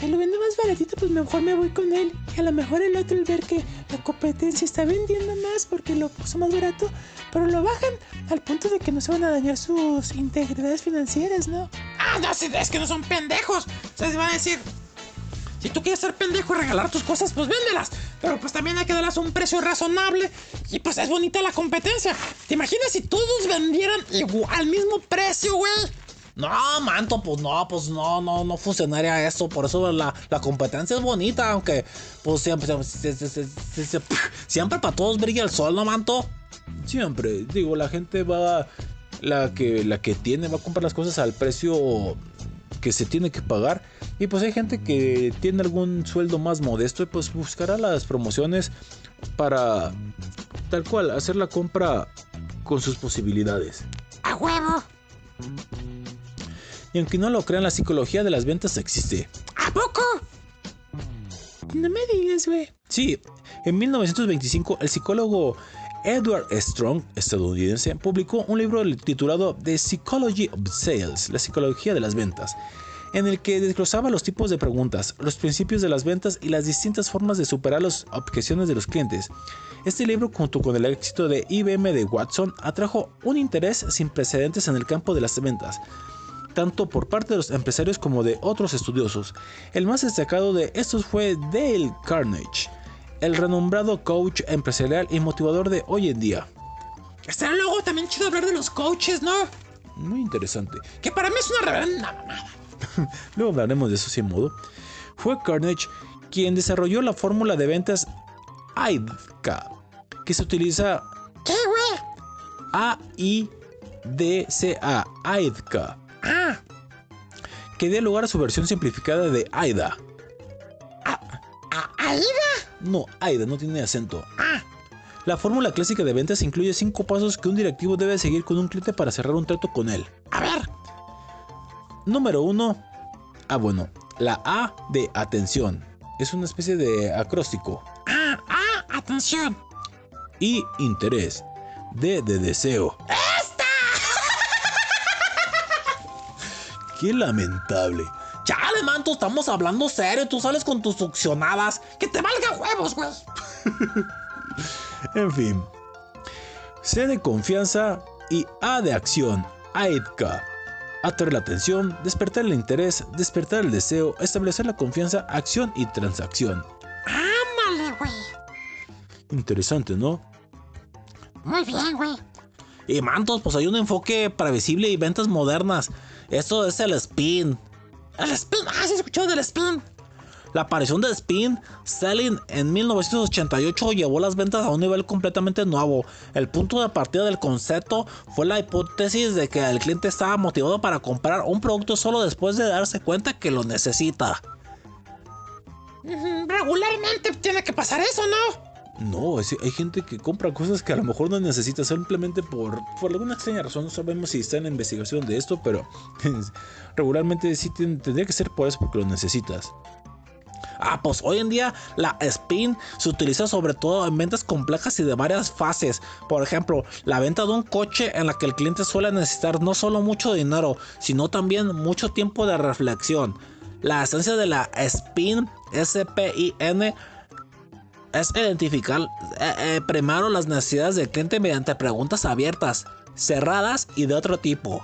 Speaker 3: él lo vende más baratito, pues mejor me voy con él. Y a lo mejor el otro, al ver que la competencia está vendiendo más porque lo puso más barato, pero lo bajan al punto de que no se van a dañar sus integridades financieras, ¿no?
Speaker 2: Ah, no, es que no son pendejos. O sea, se van a decir, si tú quieres ser pendejo y regalar tus cosas, pues véndelas. Pero pues también hay que darlas a un precio razonable. Y pues es bonita la competencia. ¿Te imaginas si todos vendieran al mismo precio, güey?
Speaker 1: No, manto, pues no, pues no, no, no funcionaría eso. Por eso la, la competencia es bonita, aunque pues siempre, siempre, siempre, siempre para todos brilla el sol, ¿no, manto?
Speaker 7: Siempre, digo, la gente va, la que, la que tiene va a comprar las cosas al precio que se tiene que pagar. Y pues hay gente que tiene algún sueldo más modesto y pues buscará las promociones para tal cual hacer la compra con sus posibilidades.
Speaker 2: ¡A huevo!
Speaker 7: Y aunque no lo crean, la psicología de las ventas existe.
Speaker 2: ¿A poco?
Speaker 3: No me digas, güey.
Speaker 7: Sí, en 1925 el psicólogo Edward Strong, estadounidense, publicó un libro titulado The Psychology of Sales, la psicología de las ventas, en el que desglosaba los tipos de preguntas, los principios de las ventas y las distintas formas de superar las objeciones de los clientes. Este libro, junto con el éxito de IBM de Watson, atrajo un interés sin precedentes en el campo de las ventas tanto por parte de los empresarios como de otros estudiosos. El más destacado de estos fue Dale Carnage, el renombrado coach empresarial y motivador de hoy en día.
Speaker 2: Estará luego también chido hablar de los coaches, ¿no?
Speaker 7: Muy interesante.
Speaker 2: Que para mí es una reverenda mamada.
Speaker 7: Luego hablaremos de eso sin modo. Fue Carnage quien desarrolló la fórmula de ventas AIDCA, que se utiliza
Speaker 2: ¿Qué, güey?
Speaker 7: A-I-D-C-A, AIDCA, que dio lugar a su versión simplificada de AIDA.
Speaker 2: ¿a- ¿Aida?
Speaker 7: No, AIDA no tiene acento.
Speaker 2: Ah,
Speaker 7: La fórmula clásica de ventas incluye cinco pasos que un directivo debe seguir con un cliente para cerrar un trato con él.
Speaker 2: a ver.
Speaker 7: Número 1. Ah, bueno, la A de atención. Es una especie de acróstico.
Speaker 2: Ah, ah, atención.
Speaker 7: Y interés. D de deseo. Qué lamentable.
Speaker 1: Chale, manto, estamos hablando serio. Tú sales con tus succionadas.
Speaker 2: Que te valga huevos, güey.
Speaker 7: En fin. C de confianza y A de acción. AIDCA. Atraer la atención, despertar el interés, despertar el deseo, establecer la confianza, acción y transacción.
Speaker 2: Ándale, güey.
Speaker 7: Interesante, ¿no?
Speaker 2: Muy bien, güey.
Speaker 1: Y mantos, pues hay un enfoque previsible y ventas modernas. Esto es el spin.
Speaker 2: El spin. Ah, sí, escuchó del spin.
Speaker 1: La aparición de Spin Selling en 1988 llevó las ventas a un nivel completamente nuevo. El punto de partida del concepto fue la hipótesis de que el cliente estaba motivado para comprar un producto solo después de darse cuenta que lo necesita.
Speaker 2: Regularmente tiene que pasar eso, ¿no?
Speaker 7: No, hay gente que compra cosas que a lo mejor no necesita simplemente por, por alguna extraña razón. No sabemos si está en investigación de esto, pero regularmente sí ten- tendría que ser por eso porque lo necesitas.
Speaker 1: Ah, pues hoy en día la spin se utiliza sobre todo en ventas complejas y de varias fases. Por ejemplo, la venta de un coche en la que el cliente suele necesitar no solo mucho dinero, sino también mucho tiempo de reflexión. La esencia de la spin, S-P-I-N, es identificar eh, eh, primero las necesidades del cliente mediante preguntas abiertas, cerradas y de otro tipo.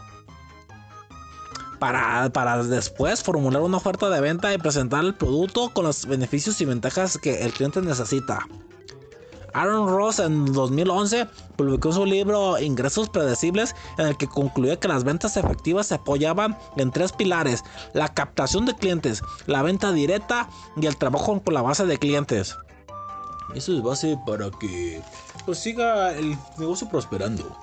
Speaker 1: Para, para después formular una oferta de venta y presentar el producto con los beneficios y ventajas que el cliente necesita. Aaron Ross en 2011 publicó su libro Ingresos Predecibles en el que concluía que las ventas efectivas se apoyaban en tres pilares, la captación de clientes, la venta directa y el trabajo con la base de clientes.
Speaker 7: Eso es base para que pues siga el negocio prosperando.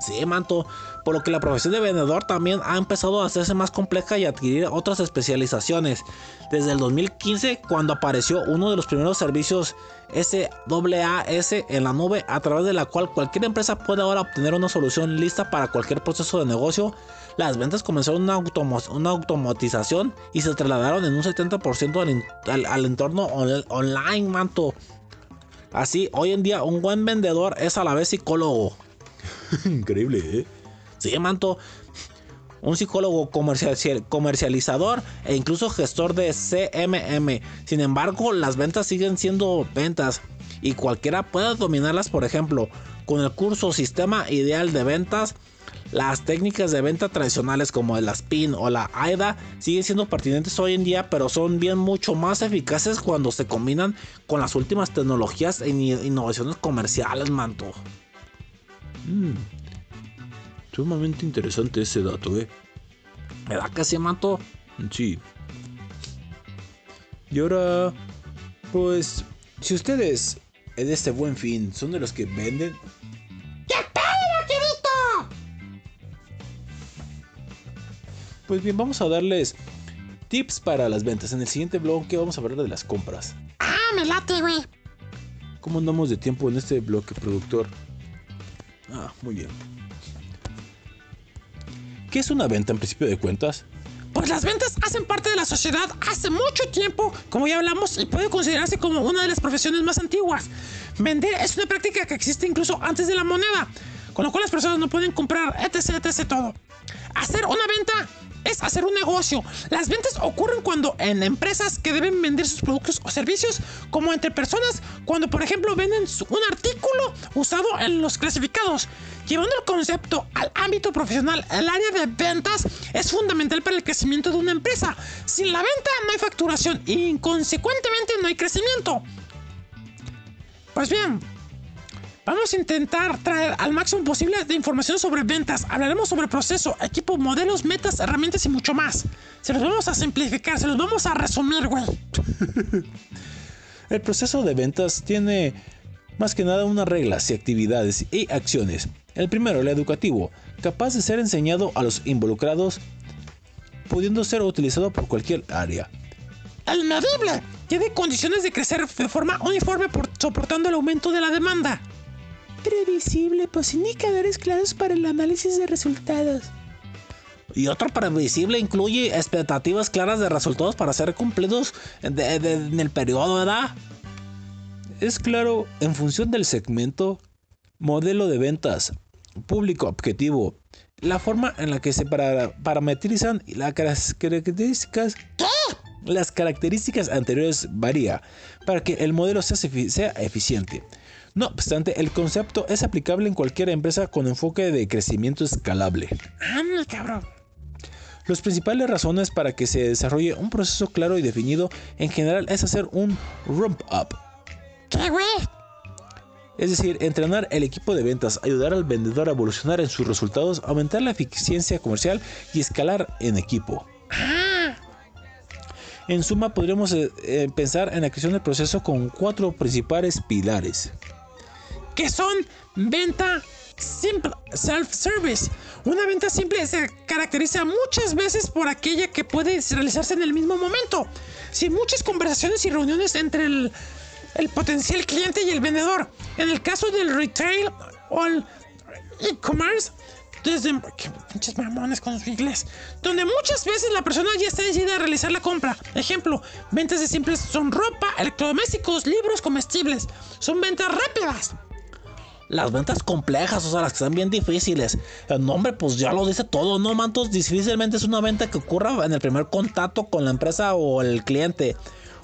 Speaker 1: Sí, manto. Por lo que la profesión de vendedor también ha empezado a hacerse más compleja y adquirir otras especializaciones. Desde el 2015, cuando apareció uno de los primeros servicios SaaS en la nube, a través de la cual cualquier empresa puede ahora obtener una solución lista para cualquier proceso de negocio, las ventas comenzaron una, automo- una automatización y se trasladaron en un 70% al, al- al entorno on- online, manto. Así, hoy en día un buen vendedor es a la vez psicólogo.
Speaker 7: Increíble, ¿eh?
Speaker 1: Sí, manto. Un psicólogo comercial- comercializador e incluso gestor de CMM. Sin embargo, las ventas siguen siendo ventas y cualquiera puede dominarlas, por ejemplo, con el curso Sistema Ideal de Ventas. Las técnicas de venta tradicionales como el SPIN o la AIDA siguen siendo pertinentes hoy en día, pero son bien mucho más eficaces cuando se combinan con las últimas tecnologías e in- innovaciones comerciales, manto.
Speaker 7: Mm. Sumamente interesante ese dato, ¿eh?
Speaker 8: ¿Verdad que sí, Manto?
Speaker 1: Sí. Y ahora, pues, si ustedes en este buen fin son de los que venden,
Speaker 2: ¡Qué pedo,
Speaker 1: pues bien, vamos a darles tips para las ventas. En el siguiente bloque vamos a hablar de las compras.
Speaker 2: Ah, me late, güey.
Speaker 1: ¿Cómo andamos de tiempo en este bloque, productor? Ah, muy bien. ¿Qué es una venta en principio de cuentas?
Speaker 2: Pues las ventas hacen parte de la sociedad hace mucho tiempo, como ya hablamos, y puede considerarse como una de las profesiones más antiguas. Vender es una práctica que existe incluso antes de la moneda, con lo cual las personas no pueden comprar, etc, etc, todo. Hacer una venta es hacer un negocio. Las ventas ocurren cuando en empresas que deben vender sus productos o servicios, como entre personas, cuando por ejemplo venden un artículo usado en los clasificados. Llevando el concepto al ámbito profesional, el área de ventas es fundamental para el crecimiento de una empresa. Sin la venta no hay facturación y inconsecuentemente no hay crecimiento. Pues bien, Vamos a intentar traer al máximo posible de información sobre ventas. Hablaremos sobre proceso, equipo, modelos, metas, herramientas y mucho más. Se los vamos a simplificar, se los vamos a resumir, güey.
Speaker 1: El proceso de ventas tiene más que nada unas reglas y actividades y acciones. El primero, el educativo, capaz de ser enseñado a los involucrados, pudiendo ser utilizado por cualquier área.
Speaker 2: El medible tiene condiciones de crecer de forma uniforme por, soportando el aumento de la demanda.
Speaker 9: Previsible, pues indicadores claros para el análisis de resultados.
Speaker 8: Y otro previsible incluye expectativas claras de resultados para ser cumplidos de- de- en el periodo, ¿verdad?
Speaker 1: Es claro en función del segmento, modelo de ventas, público objetivo, la forma en la que se para- parametrizan y las características. Las características anteriores varía para que el modelo sea, sea eficiente. No obstante, el concepto es aplicable en cualquier empresa con enfoque de crecimiento escalable.
Speaker 2: ¡Anda, cabrón!
Speaker 1: Las principales razones para que se desarrolle un proceso claro y definido en general es hacer un rump up,
Speaker 2: ¿Qué, güey?
Speaker 1: es decir, entrenar el equipo de ventas, ayudar al vendedor a evolucionar en sus resultados, aumentar la eficiencia comercial y escalar en equipo. En suma, podríamos eh, eh, pensar en la creación del proceso con cuatro principales pilares.
Speaker 2: Que son venta simple, self-service. Una venta simple se caracteriza muchas veces por aquella que puede realizarse en el mismo momento, sin muchas conversaciones y reuniones entre el, el potencial cliente y el vendedor. En el caso del retail o el e-commerce, desde pinches mamones con su inglés, donde muchas veces la persona ya está decidida a realizar la compra. Ejemplo, ventas de simples son ropa, electrodomésticos, libros, comestibles. Son ventas rápidas.
Speaker 8: Las ventas complejas, o sea, las que están bien difíciles. El nombre, pues ya lo dice todo, ¿no, Mantos? Difícilmente es una venta que ocurra en el primer contacto con la empresa o el cliente.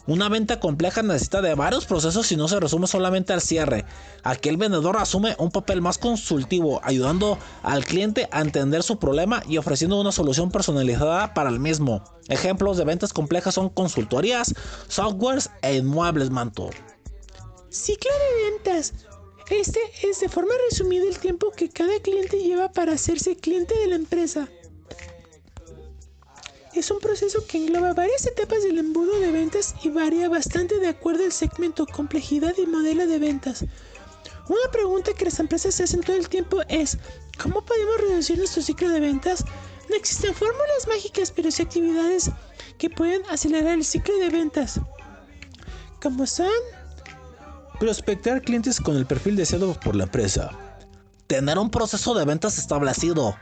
Speaker 8: Una venta compleja necesita de varios procesos y no se resume solamente al cierre. Aquí el vendedor asume un papel más consultivo, ayudando al cliente a entender su problema y ofreciendo una solución personalizada para el mismo. Ejemplos de ventas complejas son consultorías, softwares e inmuebles, Manto.
Speaker 9: Ciclo de ventas. Este es de forma resumida el tiempo que cada cliente lleva para hacerse cliente de la empresa. Es un proceso que engloba varias etapas del embudo de ventas y varía bastante de acuerdo al segmento, complejidad y modelo de ventas. Una pregunta que las empresas se hacen todo el tiempo es, ¿cómo podemos reducir nuestro ciclo de ventas? No existen fórmulas mágicas, pero sí actividades que pueden acelerar el ciclo de ventas. Como son
Speaker 1: Prospectar clientes con el perfil deseado por la empresa.
Speaker 8: Tener un proceso de ventas establecido.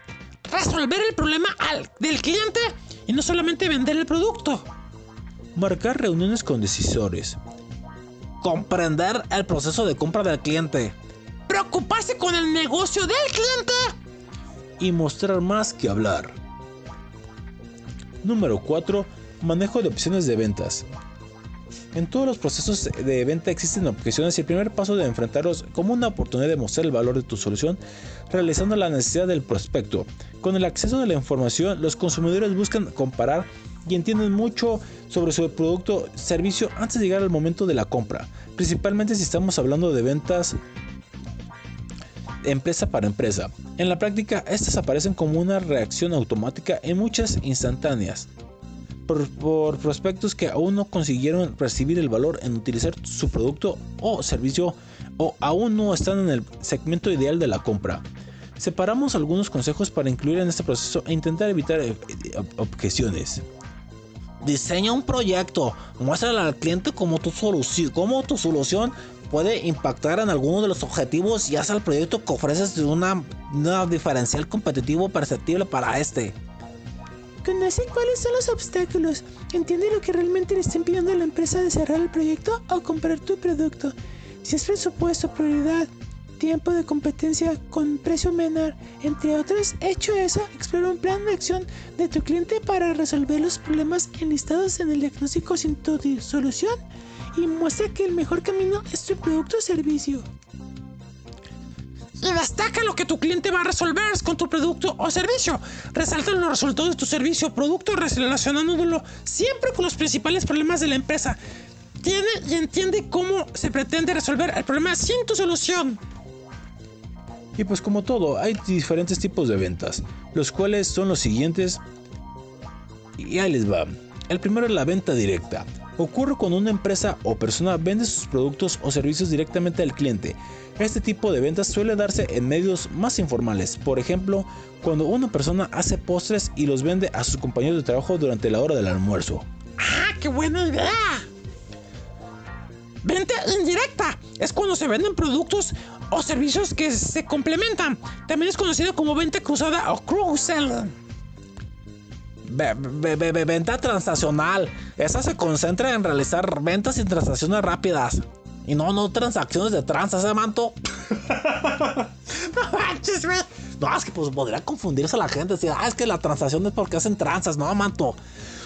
Speaker 2: Resolver el problema al- del cliente y no solamente vender el producto.
Speaker 1: Marcar reuniones con decisores.
Speaker 8: Comprender el proceso de compra del cliente.
Speaker 2: Preocuparse con el negocio del cliente.
Speaker 1: y mostrar más que hablar. Número 4. Manejo de opciones de ventas. En todos los procesos de venta existen objeciones y el primer paso de enfrentarlos como una oportunidad de mostrar el valor de tu solución, realizando la necesidad del prospecto. Con el acceso de la información, los consumidores buscan comparar y entienden mucho sobre su producto servicio antes de llegar al momento de la compra, principalmente si estamos hablando de ventas empresa para empresa. En la práctica, estas aparecen como una reacción automática en muchas instantáneas. Por, prospectos que aún no consiguieron recibir el valor en utilizar su producto o servicio o aún no están en el segmento ideal de la compra. Separamos algunos consejos para incluir en este proceso e intentar evitar eh, objeciones.
Speaker 10: Diseña un proyecto, muéstrale al cliente cómo tu, solución, cómo tu solución puede impactar en alguno de los objetivos y haz al proyecto que ofreces una, una diferencial competitivo perceptible para este.
Speaker 3: Conoce cuáles son los obstáculos, entiende lo que realmente le está impidiendo a la empresa de cerrar el proyecto o comprar tu producto. Si es presupuesto, prioridad, tiempo de competencia con precio menor, entre otros. Hecho eso, explora un plan de acción de tu cliente para resolver los problemas enlistados en el diagnóstico sin tu solución y muestra que el mejor camino es tu producto o servicio.
Speaker 2: Y destaca lo que tu cliente va a resolver con tu producto o servicio. Resalta los resultados de tu servicio o producto relacionándolo siempre con los principales problemas de la empresa. Tiene y entiende cómo se pretende resolver el problema sin tu solución.
Speaker 1: Y pues como todo, hay diferentes tipos de ventas, los cuales son los siguientes. Y ahí les va. El primero es la venta directa. Ocurre cuando una empresa o persona vende sus productos o servicios directamente al cliente. Este tipo de ventas suele darse en medios más informales, por ejemplo, cuando una persona hace postres y los vende a sus compañeros de trabajo durante la hora del almuerzo.
Speaker 2: ¡Ah, qué buena idea! Venta indirecta es cuando se venden productos o servicios que se complementan. También es conocido como venta cruzada o cross-sell.
Speaker 10: Venta transaccional. Esa se concentra en realizar ventas y transacciones rápidas. Y no, no transacciones de trans, ese manto.
Speaker 2: no manches, güey.
Speaker 10: No, es que pues podría confundirse la gente. Decir, ah, es que la transacción es porque hacen tranzas. No, manto.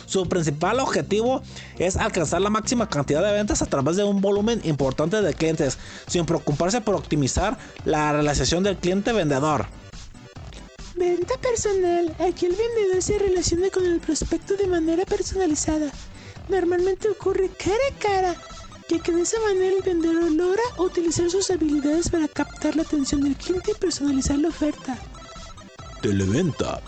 Speaker 10: Su principal objetivo es alcanzar la máxima cantidad de ventas a través de un volumen importante de clientes, sin preocuparse por optimizar la relación del cliente-vendedor.
Speaker 3: Venta personal. Aquí el vendedor se relaciona con el prospecto de manera personalizada. Normalmente ocurre cara a cara, ya que de esa manera el vendedor logra utilizar sus habilidades para captar la atención del cliente y personalizar la oferta.
Speaker 1: Televenta.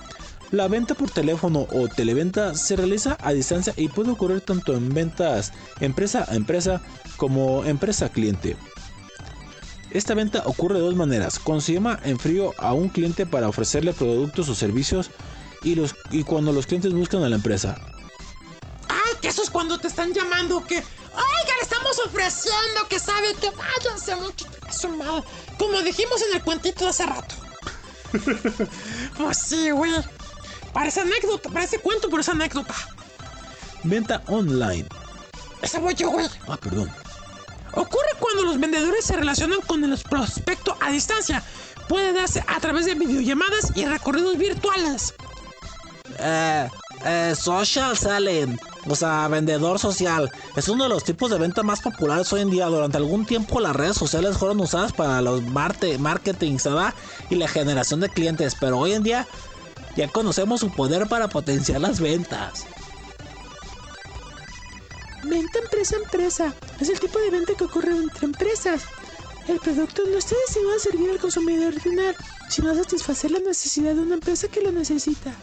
Speaker 1: La venta por teléfono o televenta se realiza a distancia y puede ocurrir tanto en ventas empresa a empresa como empresa a cliente. Esta venta ocurre de dos maneras, cuando se llama en frío a un cliente para ofrecerle productos o servicios y, los, y cuando los clientes buscan a la empresa.
Speaker 2: ¡Ay, que eso es cuando te están llamando! Que, oiga, le estamos ofreciendo que sabe que váyanse mucho su madre. Como dijimos en el cuentito de hace rato. pues sí, güey. Parece anécdota, parece cuento, pero es anécdota.
Speaker 1: Venta online.
Speaker 2: Esa voy yo, güey.
Speaker 1: Ah, perdón.
Speaker 2: Ocurre cuando los vendedores se relacionan con el prospecto a distancia. Puede darse a través de videollamadas y recorridos virtuales.
Speaker 10: Eh, eh, social selling, o sea, vendedor social. Es uno de los tipos de venta más populares hoy en día. Durante algún tiempo las redes sociales fueron usadas para los marketing ¿verdad? y la generación de clientes, pero hoy en día ya conocemos su poder para potenciar las ventas.
Speaker 3: Venta empresa a empresa. Es el tipo de venta que ocurre entre empresas. El producto no está destinado a servir al consumidor final, sino a satisfacer la necesidad de una empresa que lo necesita.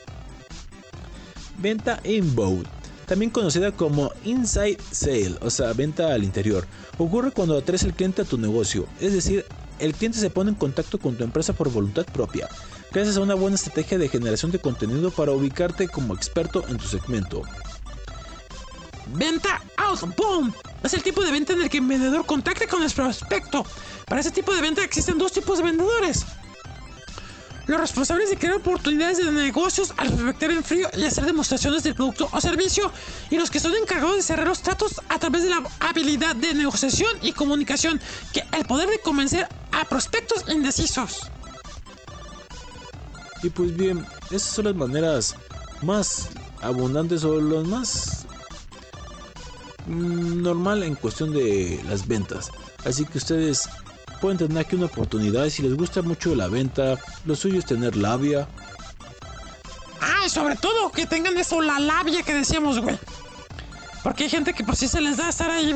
Speaker 1: Venta inbound, también conocida como inside sale, o sea, venta al interior. Ocurre cuando atraes al cliente a tu negocio, es decir, el cliente se pone en contacto con tu empresa por voluntad propia, gracias a una buena estrategia de generación de contenido para ubicarte como experto en tu segmento.
Speaker 2: Venta outbound es el tipo de venta en el que el vendedor contacta con el prospecto. Para ese tipo de venta existen dos tipos de vendedores. Los responsables de crear oportunidades de negocios al prospectar en frío y hacer demostraciones del producto o servicio, y los que son encargados de cerrar los tratos a través de la habilidad de negociación y comunicación, que el poder de convencer a prospectos indecisos.
Speaker 1: Y pues bien, esas son las maneras más abundantes o las más normal en cuestión de las ventas. Así que ustedes pueden tener aquí una oportunidad. Si les gusta mucho la venta, lo suyo es tener labia.
Speaker 2: Ah, y sobre todo que tengan eso, la labia que decíamos, güey. Porque hay gente que por si se les da estar ahí.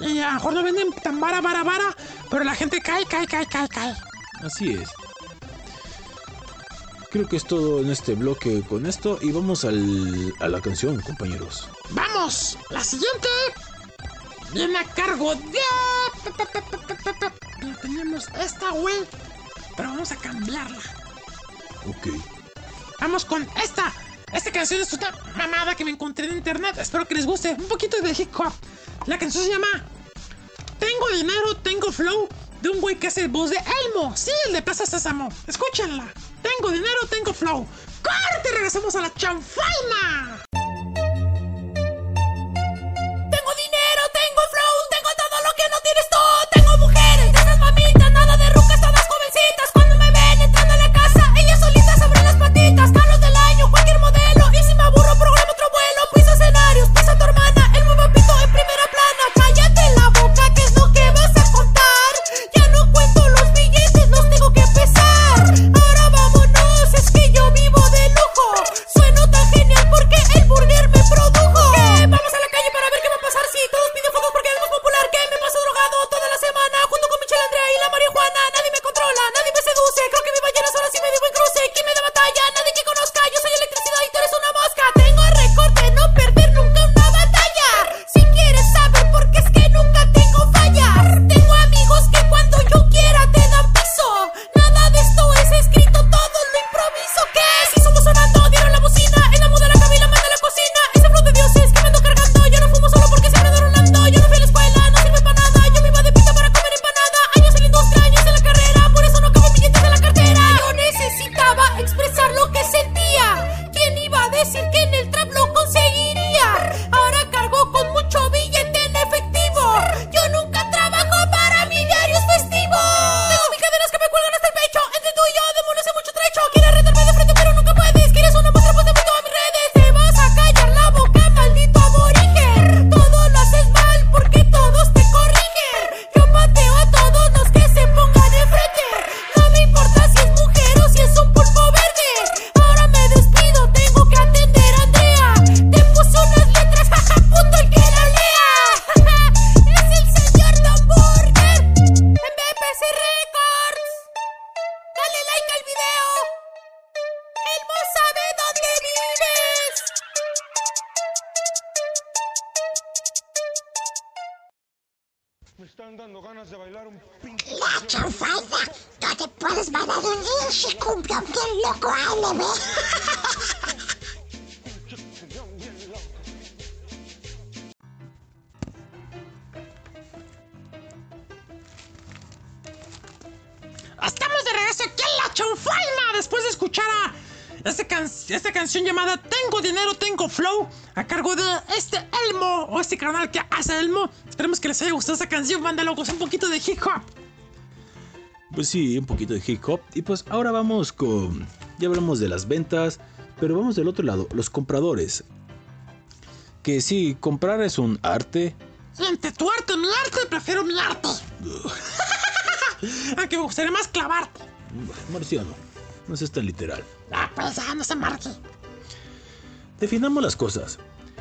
Speaker 2: Y a lo mejor no venden tan vara, vara, vara. Pero la gente cae, cae, cae, cae, cae.
Speaker 1: Así es. Creo que es todo en este bloque con esto y vamos al, a la canción, compañeros.
Speaker 2: ¡Vamos! La siguiente viene a cargo de. Tenemos esta, güey. Pero vamos a cambiarla.
Speaker 1: Ok.
Speaker 2: Vamos con esta. Esta canción es una mamada que me encontré en internet. Espero que les guste. Un poquito de hip hop. La canción se llama Tengo dinero, tengo flow. De un güey que hace voz de Elmo. Sí, el de Plaza Sésamo. Escúchenla. Tengo dinero, tengo flow. ¡Corte! Regresamos a la chanfalma. Chanfalma después de escuchar a esta, can- esta canción llamada Tengo dinero, tengo flow a cargo de este Elmo o este canal que hace Elmo. Esperemos que les haya gustado esta canción, banda locos, un poquito de hip hop.
Speaker 1: Pues sí, un poquito de hip hop. Y pues ahora vamos con. Ya hablamos de las ventas, pero vamos del otro lado, los compradores. Que sí, comprar es un arte.
Speaker 2: Entre tu arte mi arte, prefiero mi arte. Aunque me gustaría más clavarte.
Speaker 1: Marciano, no es tan literal.
Speaker 2: Ah, pues ya no se marque.
Speaker 1: Definamos las cosas.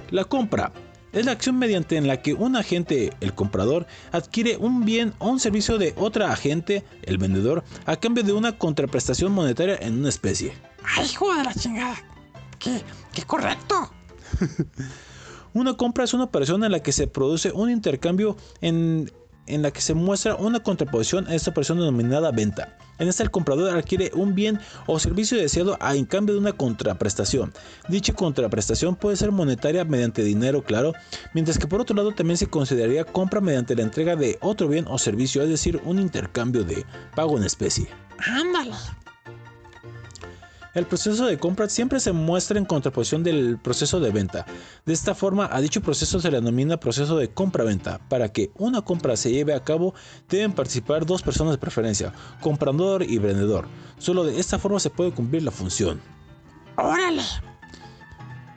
Speaker 1: La compra es la acción mediante en la que un agente, el comprador, adquiere un bien o un servicio de otra agente, el vendedor, a cambio de una contraprestación monetaria en una especie.
Speaker 2: Ay, hijo de la chingada. Qué, qué correcto.
Speaker 1: Una compra es una operación en la que se produce un intercambio en, en la que se muestra una contraposición a esta operación denominada venta. En esta el comprador adquiere un bien o servicio deseado a en cambio de una contraprestación. Dicha contraprestación puede ser monetaria mediante dinero, claro, mientras que por otro lado también se consideraría compra mediante la entrega de otro bien o servicio, es decir, un intercambio de pago en especie.
Speaker 2: Ándale.
Speaker 1: El proceso de compra siempre se muestra en contraposición del proceso de venta. De esta forma, a dicho proceso se le denomina proceso de compra-venta. Para que una compra se lleve a cabo, deben participar dos personas de preferencia, comprador y vendedor. Solo de esta forma se puede cumplir la función.
Speaker 2: Órale.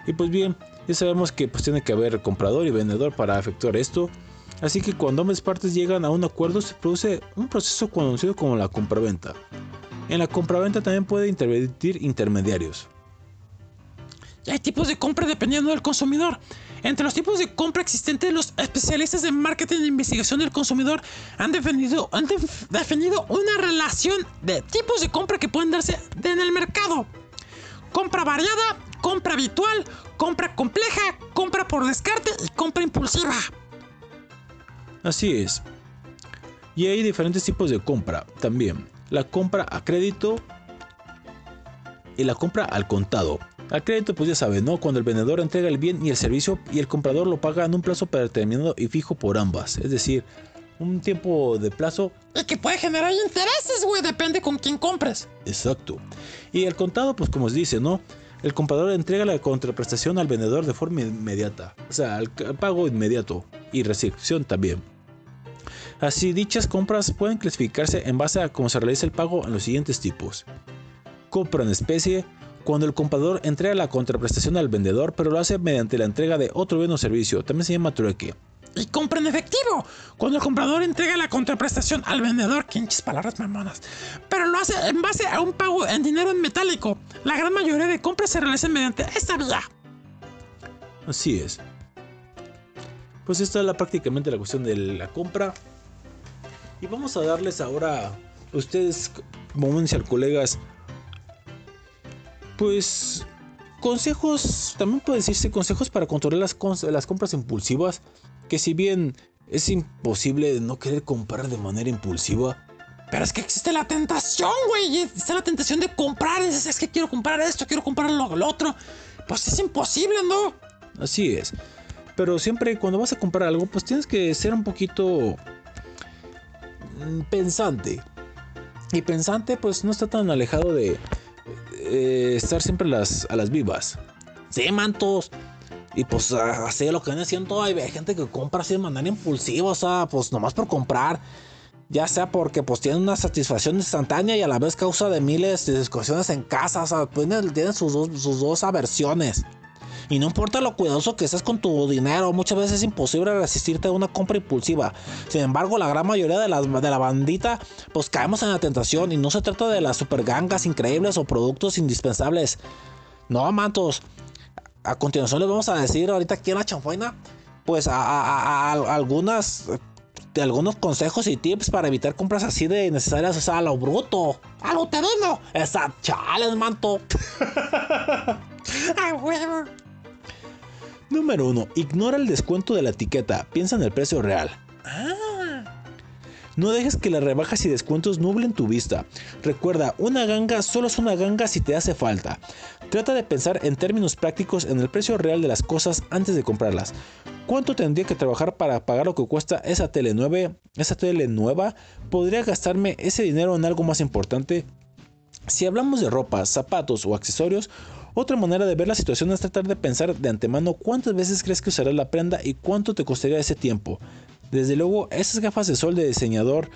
Speaker 1: Y pues bien, ya sabemos que pues tiene que haber comprador y vendedor para efectuar esto. Así que cuando ambas partes llegan a un acuerdo se produce un proceso conocido como la compraventa. En la compraventa también puede intervenir intermediarios.
Speaker 2: Hay tipos de compra dependiendo del consumidor. Entre los tipos de compra existentes, los especialistas de marketing e investigación del consumidor han definido, han def- definido una relación de tipos de compra que pueden darse en el mercado. Compra variada, compra habitual, compra compleja, compra por descarte y compra impulsiva.
Speaker 1: Así es. Y hay diferentes tipos de compra también. La compra a crédito y la compra al contado. Al crédito, pues ya saben, ¿no? Cuando el vendedor entrega el bien y el servicio y el comprador lo paga en un plazo predeterminado y fijo por ambas. Es decir, un tiempo de plazo
Speaker 2: Y que puede generar intereses, güey, depende con quién compres.
Speaker 1: exacto. Y el contado, pues como se dice, ¿no? El comprador entrega la contraprestación al vendedor de forma inmediata. O sea, el pago inmediato y recepción también. Así, dichas compras pueden clasificarse en base a cómo se realiza el pago en los siguientes tipos. Compra en especie, cuando el comprador entrega la contraprestación al vendedor, pero lo hace mediante la entrega de otro bien o servicio, también se llama trueque.
Speaker 2: Y compra en efectivo, cuando el comprador entrega la contraprestación al vendedor, quinches palabras mamonas, pero lo hace en base a un pago en dinero en metálico. La gran mayoría de compras se realizan mediante esta vía.
Speaker 1: Así es. Pues esta es la, prácticamente la cuestión de la compra. Y vamos a darles ahora, ustedes, momencial colegas, pues consejos, también puede decirse consejos para controlar las, las compras impulsivas, que si bien es imposible no querer comprar de manera impulsiva,
Speaker 2: Pero es que existe la tentación, güey. Está la tentación de comprar. Es, es que quiero comprar esto, quiero comprar lo, otro. Pues es imposible, ¿no?
Speaker 1: Así es. Pero siempre cuando vas a comprar algo, pues tienes que ser un poquito pensante. Y pensante, pues no está tan alejado de eh, estar siempre las, a las vivas. Sí, mantos. Y pues ah, así lo que viene siendo, hay gente que compra así de manera impulsiva, o sea, pues nomás por comprar. Ya sea porque pues tienen una satisfacción instantánea y a la vez causa de miles de discusiones en casa, o sea, tienen, tienen sus, sus dos aversiones. Y no importa lo cuidadoso que estés con tu dinero, muchas veces es imposible resistirte a una compra impulsiva. Sin embargo, la gran mayoría de la, de la bandita, pues caemos en la tentación. Y no se trata de las super gangas increíbles o productos indispensables. No, mantos. A continuación les vamos a decir ahorita aquí en la chanfaina, pues a, a- a- a algunas... De algunos consejos y tips para evitar compras así de necesarias, o sea, a lo bruto.
Speaker 2: A lo uterino.
Speaker 1: Esa chales, manto.
Speaker 2: ¡A huevo!
Speaker 1: Número 1. Ignora el descuento de la etiqueta. Piensa en el precio real. No dejes que las rebajas y descuentos nublen tu vista. Recuerda, una ganga solo es una ganga si te hace falta. Trata de pensar en términos prácticos en el precio real de las cosas antes de comprarlas. ¿Cuánto tendría que trabajar para pagar lo que cuesta esa tele, nueve- esa tele nueva? ¿Podría gastarme ese dinero en algo más importante? Si hablamos de ropa, zapatos o accesorios, otra manera de ver la situación es tratar de pensar de antemano cuántas veces crees que usarás la prenda y cuánto te costaría ese tiempo. Desde luego, esas gafas de sol de diseñador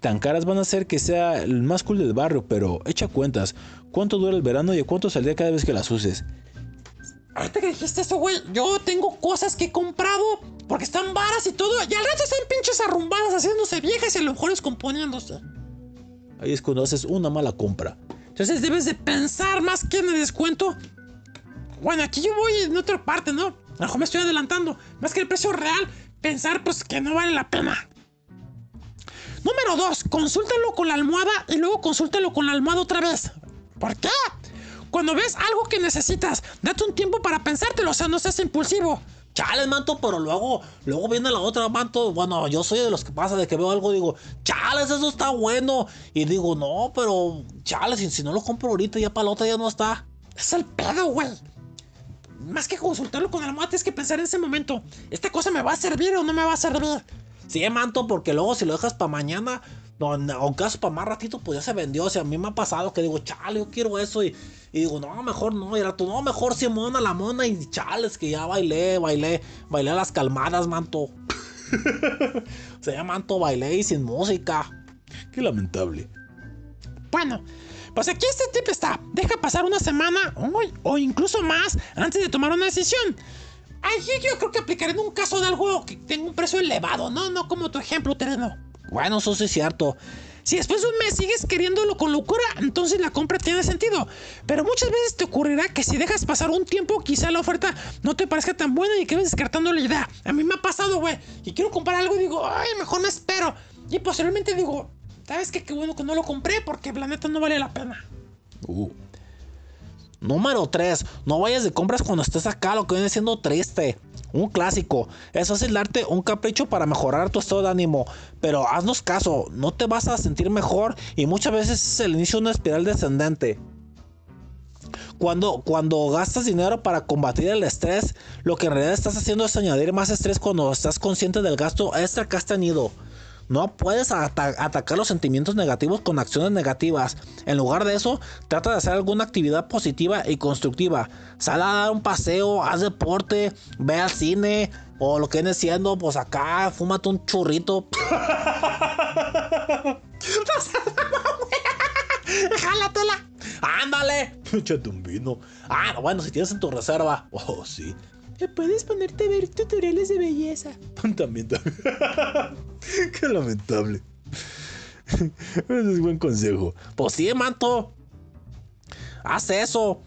Speaker 1: tan caras van a hacer que sea el más cool del barrio, pero echa cuentas, cuánto dura el verano y a cuánto saldría cada vez que las uses.
Speaker 2: Ahorita que dijiste eso, güey, yo tengo cosas que he comprado porque están varas y todo. Y al rato están pinches arrumbadas haciéndose viejas y a lo mejor descomponiéndose.
Speaker 1: Ahí es cuando haces una mala compra.
Speaker 2: Entonces debes de pensar más que en el descuento. Bueno, aquí yo voy en otra parte, ¿no? A lo mejor me estoy adelantando. Más que el precio real, pensar pues que no vale la pena. Número 2. Consúltalo con la almohada y luego consúltalo con la almohada otra vez. ¿Por qué? Cuando ves algo que necesitas, date un tiempo para pensártelo, o sea, no seas impulsivo.
Speaker 11: Chales, manto, pero luego, luego viene la otra, manto. Bueno, yo soy de los que pasa de que veo algo digo, chales, eso está bueno. Y digo, no, pero chales, si, si no lo compro ahorita, ya para la otra ya no está.
Speaker 2: Es el pedo, güey. Más que consultarlo con la almohada, tienes que pensar en ese momento. ¿Esta cosa me va a servir o no me va a servir?
Speaker 11: Sí, manto, porque luego si lo dejas para mañana, o en caso para más ratito, pues ya se vendió. O sea, a mí me ha pasado que digo, chale, yo quiero eso. Y, y digo, no, mejor no. Y el rato, no, mejor Simona, la mona. Y chales, que ya bailé, bailé, bailé a las calmadas, manto. o sea, ya manto, bailé y sin música.
Speaker 1: Qué lamentable.
Speaker 2: Bueno, pues aquí este tip está. Deja pasar una semana uy, o incluso más antes de tomar una decisión. Aquí yo creo que aplicaré en un caso de algo que tenga un precio elevado, ¿no? No como tu ejemplo, terreno.
Speaker 11: Bueno, eso sí es cierto.
Speaker 2: Si después de un mes sigues queriéndolo con locura, entonces la compra tiene sentido. Pero muchas veces te ocurrirá que si dejas pasar un tiempo, quizá la oferta no te parezca tan buena y quedes descartando la idea. A mí me ha pasado, güey. Y quiero comprar algo y digo, ay, mejor me espero. Y posteriormente digo, ¿sabes qué? Qué bueno que no lo compré porque la neta no vale la pena.
Speaker 1: Uh. Número 3. No vayas de compras cuando estés acá, lo que viene siendo triste. Un clásico. Es fácil darte un capricho para mejorar tu estado de ánimo. Pero haznos caso, no te vas a sentir mejor y muchas veces es el inicio de una espiral descendente. Cuando, cuando gastas dinero para combatir el estrés, lo que en realidad estás haciendo es añadir más estrés cuando estás consciente del gasto extra que has tenido. No puedes ata- atacar los sentimientos negativos con acciones negativas. En lugar de eso, trata de hacer alguna actividad positiva y constructiva. Sal a dar un paseo, haz deporte, ve al cine o lo que viene siendo, pues acá, fúmate un churrito.
Speaker 2: ¡Jálatela!
Speaker 1: ¡Ándale! Échate un vino. Ah, bueno, si tienes en tu reserva. Oh, sí.
Speaker 3: Puedes ponerte a ver tutoriales de belleza.
Speaker 7: También, también. Qué lamentable. Ese es buen consejo.
Speaker 1: Pues sí, manto. Haz eso.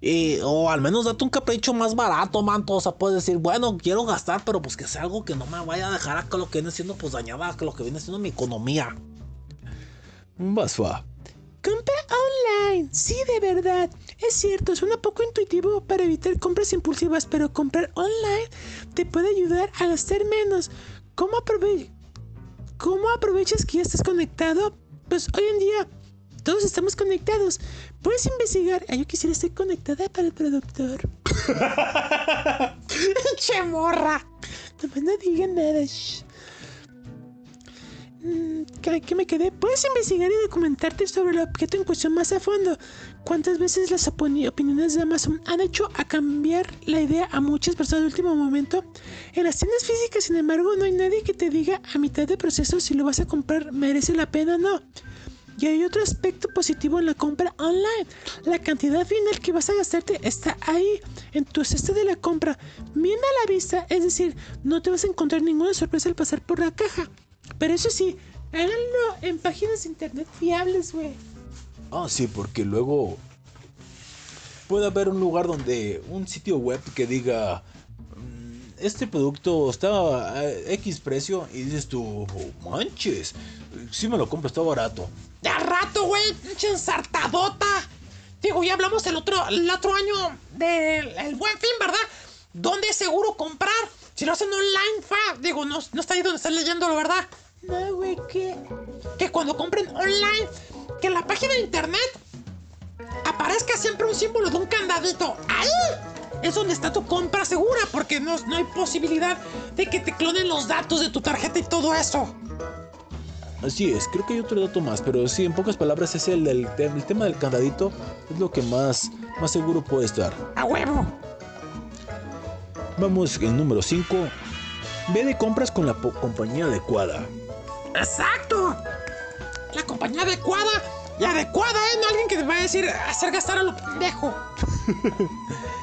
Speaker 1: Y, o al menos date un capricho más barato, manto. O sea, puedes decir, bueno, quiero gastar, pero pues que sea algo que no me vaya a dejar a que lo que viene siendo, pues dañada, que lo que viene siendo mi economía.
Speaker 7: Vas, fa.
Speaker 3: Compra online. Sí, de verdad. Es cierto, suena poco intuitivo para evitar compras impulsivas, pero comprar online te puede ayudar a gastar menos. ¿Cómo, aprove- ¿Cómo aprovechas que ya estás conectado? Pues hoy en día todos estamos conectados. Puedes investigar. Ah, yo quisiera estar conectada para el productor.
Speaker 2: ¡Che morra!
Speaker 3: No, no digan nada. shh. Mm, ¿qué- ¿Qué me quedé? Puedes investigar y documentarte sobre el objeto en cuestión más a fondo. ¿Cuántas veces las opini- opiniones de Amazon han hecho a cambiar la idea a muchas personas de último momento? En las tiendas físicas, sin embargo, no hay nadie que te diga a mitad de proceso si lo vas a comprar merece la pena o no. Y hay otro aspecto positivo en la compra online. La cantidad final que vas a gastarte está ahí, en tu cesta de la compra, bien a la vista, es decir, no te vas a encontrar ninguna sorpresa al pasar por la caja. Pero eso sí, háganlo en páginas de internet fiables, güey.
Speaker 7: Ah, sí, porque luego puede haber un lugar donde un sitio web que diga "Mm, este producto está a X precio y dices tú, "Oh, manches, si me lo compro está barato.
Speaker 2: ¡De rato, güey! ¡Pinche ensartadota! Digo, ya hablamos el otro, el otro año del el buen fin, ¿verdad? ¿Dónde es seguro comprar? Si lo hacen online, fa. Digo, no, no está ahí donde estás leyéndolo, ¿verdad?
Speaker 3: No, güey.
Speaker 2: Que cuando compren online, que en la página de internet aparezca siempre un símbolo de un candadito. ¡Ahí! Es donde está tu compra segura, porque no, no hay posibilidad de que te clonen los datos de tu tarjeta y todo eso.
Speaker 7: Así es, creo que hay otro dato más, pero sí, en pocas palabras es el, del tem- el tema del candadito, es lo que más, más seguro puede estar.
Speaker 2: ¡A huevo!
Speaker 7: Vamos en número 5. Ve de compras con la compañía adecuada.
Speaker 2: ¡Exacto! La compañía adecuada. Y adecuada, ¿eh? No alguien que te va a decir hacer gastar a lo pendejo.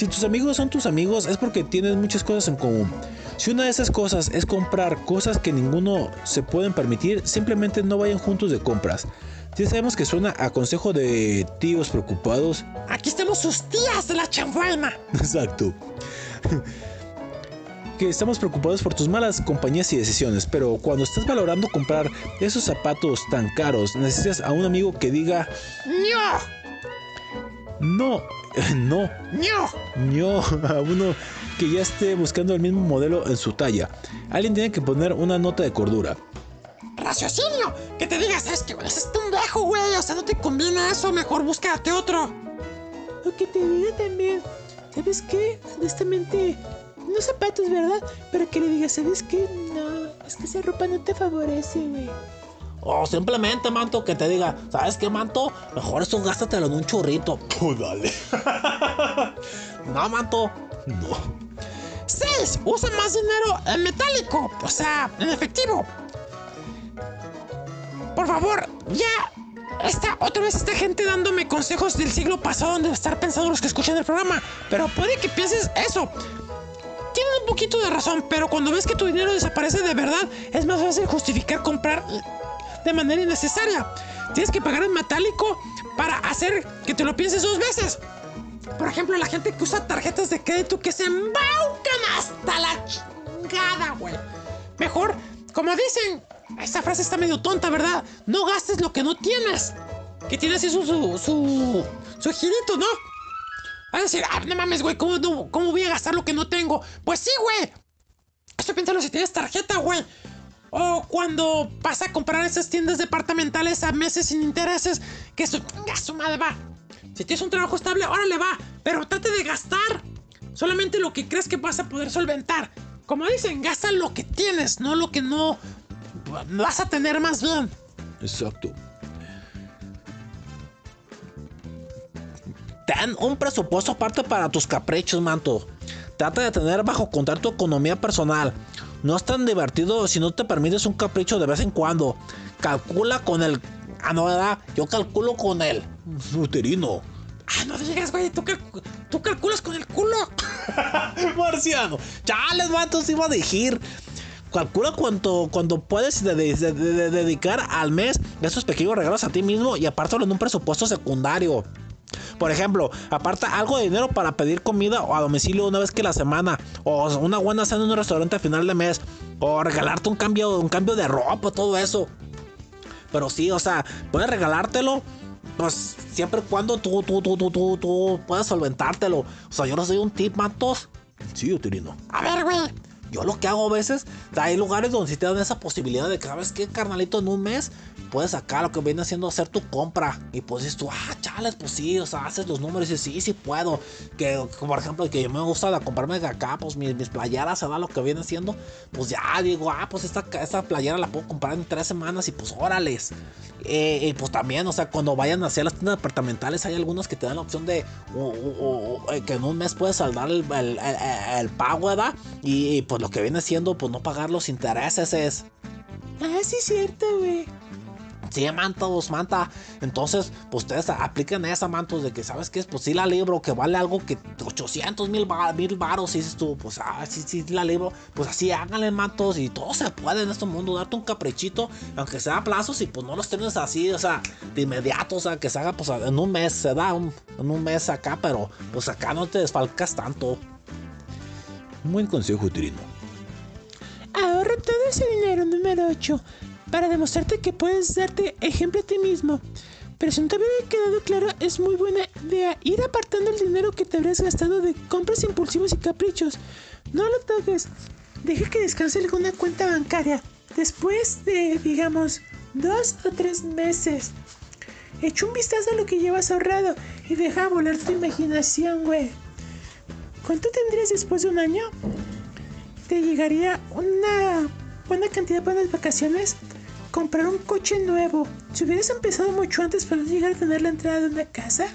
Speaker 7: Si tus amigos son tus amigos es porque tienes muchas cosas en común. Si una de esas cosas es comprar cosas que ninguno se pueden permitir, simplemente no vayan juntos de compras. Ya sabemos que suena a consejo de tíos preocupados.
Speaker 2: Aquí estamos sus tías de la chambuena.
Speaker 7: Exacto. Que estamos preocupados por tus malas compañías y decisiones, pero cuando estás valorando comprar esos zapatos tan caros, necesitas a un amigo que diga,
Speaker 2: ¡No!
Speaker 7: no, no,
Speaker 2: ¡No!
Speaker 7: no, a uno que ya esté buscando el mismo modelo en su talla. Alguien tiene que poner una nota de cordura.
Speaker 2: ¡Raciocinio! Que te digas, ¿sabes qué? Es un viejo, güey. O sea, no te conviene eso. Mejor búscate otro.
Speaker 3: O que te diga también, ¿sabes qué? Honestamente, no zapatos, ¿verdad? Pero que le diga, ¿sabes qué? No, es que esa ropa no te favorece, güey.
Speaker 1: O simplemente, manto, que te diga, ¿sabes qué, manto? Mejor eso gástatelo en un churrito.
Speaker 7: Oh, dale.
Speaker 1: No, manto.
Speaker 7: No.
Speaker 2: 6. Usa más dinero en metálico. O sea, en efectivo. Por favor, ya. Esta, otra vez esta gente dándome consejos del siglo pasado donde estar pensando los que escuchan el programa. Pero puede que pienses eso. Tienen un poquito de razón, pero cuando ves que tu dinero desaparece de verdad, es más fácil justificar comprar de manera innecesaria. Tienes que pagar en metálico para hacer que te lo pienses dos veces. Por ejemplo, la gente que usa tarjetas de crédito que se embaucan hasta la chingada, güey. Mejor, como dicen, esta frase está medio tonta, ¿verdad? No gastes lo que no tienes. Que tiene así su, su, ¿no? Vas a decir, ah, no mames, güey, ¿cómo, no- ¿cómo voy a gastar lo que no tengo? Pues sí, güey. Esto piénsalo si tienes tarjeta, güey. O cuando vas a comprar esas tiendas departamentales a meses sin intereses, que su, su madre va. Si tienes un trabajo estable, órale va. Pero trate de gastar solamente lo que crees que vas a poder solventar. Como dicen, gasta lo que tienes, no lo que no vas a tener más bien.
Speaker 7: Exacto.
Speaker 1: Ten un presupuesto aparte para tus caprichos, manto. Trata de tener bajo control tu economía personal. No es tan divertido si no te permites un capricho de vez en cuando. Calcula con el. Ah, no, ¿verdad? Yo calculo con el. Uterino.
Speaker 2: Ah, no digas, güey, tú, calcu- tú calculas con el culo.
Speaker 1: Marciano. Chales, mantos, iba a decir. Calcula cuánto, cuánto puedes de- de- de- de- dedicar al mes de esos pequeños regalos a ti mismo y apártalo en un presupuesto secundario. Por ejemplo, aparta algo de dinero para pedir comida o a domicilio una vez que la semana. O una buena cena en un restaurante a final de mes. O regalarte un cambio, un cambio de ropa, todo eso. Pero sí, o sea, puedes regalártelo. Pues siempre y cuando tú, tú, tú, tú, tú, tú puedas solventártelo. O sea, yo no soy un tip, matos. Sí, uterino.
Speaker 2: A ver, güey.
Speaker 1: Yo lo que hago a veces, hay lugares donde sí te dan esa posibilidad de que, ¿sabes qué, carnalito? En un mes puedes sacar lo que viene haciendo hacer tu compra. Y pues dices tú, ah, chales, pues sí, o sea, haces los números y dices, sí, sí puedo. Que, por ejemplo, que yo me gusta de comprarme de acá, pues mis, mis playeras, se da lo que viene haciendo. Pues ya digo, ah, pues esta, esta playera la puedo comprar en tres semanas y pues órales. Eh, y pues también, o sea, cuando vayan hacia las tiendas departamentales, hay algunos que te dan la opción de eh, que en un mes puedes saldar el pago, ¿verdad? Y, y, pues lo que viene siendo, pues no pagar los intereses es.
Speaker 3: Ah, sí, cierto, güey.
Speaker 1: Sí, mantos, manta. Entonces, pues ustedes apliquen esa, mantos, de que, ¿sabes qué? Pues sí la libro, que vale algo que 800 mil ba- mil varos, y dices tú, pues, ah, sí, sí la libro. Pues así háganle, mantos, y todo se puede en este mundo, darte un caprichito, aunque sea a plazos, y pues no los tienes así, o sea, de inmediato, o sea, que se haga, pues, en un mes, se da un- en un mes acá, pero, pues acá no te desfalcas tanto.
Speaker 7: Buen consejo, uterino.
Speaker 3: Ahorra todo ese dinero, número 8, para demostrarte que puedes darte ejemplo a ti mismo. Pero si no te había quedado claro, es muy buena idea ir apartando el dinero que te habrías gastado de compras impulsivos y caprichos. No lo toques. Deja que descanse alguna cuenta bancaria. Después de, digamos, dos o tres meses. Echa un vistazo a lo que llevas ahorrado y deja volar tu imaginación, güey. ¿Cuánto tendrías después de un año? te llegaría una buena cantidad para las vacaciones. Comprar un coche nuevo. Si hubieras empezado mucho antes para llegar a tener la entrada de una casa.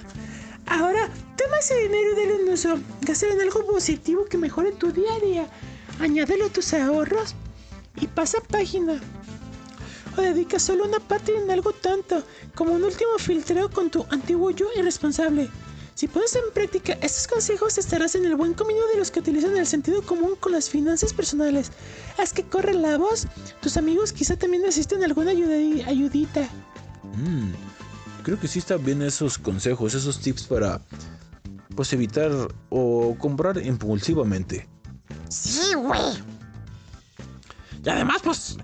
Speaker 3: Ahora, toma ese dinero y dale un uso. En algo positivo que mejore tu día a día. Añádelo a tus ahorros y pasa página. O dedica solo una parte en algo tonto, como un último filtreo con tu antiguo yo irresponsable. Si pones en práctica estos consejos estarás en el buen camino de los que utilizan el sentido común con las finanzas personales. Haz que corre la voz. Tus amigos quizá también necesiten alguna ayuda- ayudita.
Speaker 7: Mm, creo que sí están bien esos consejos, esos tips para pues evitar o comprar impulsivamente.
Speaker 2: Sí, güey. Y además, pues,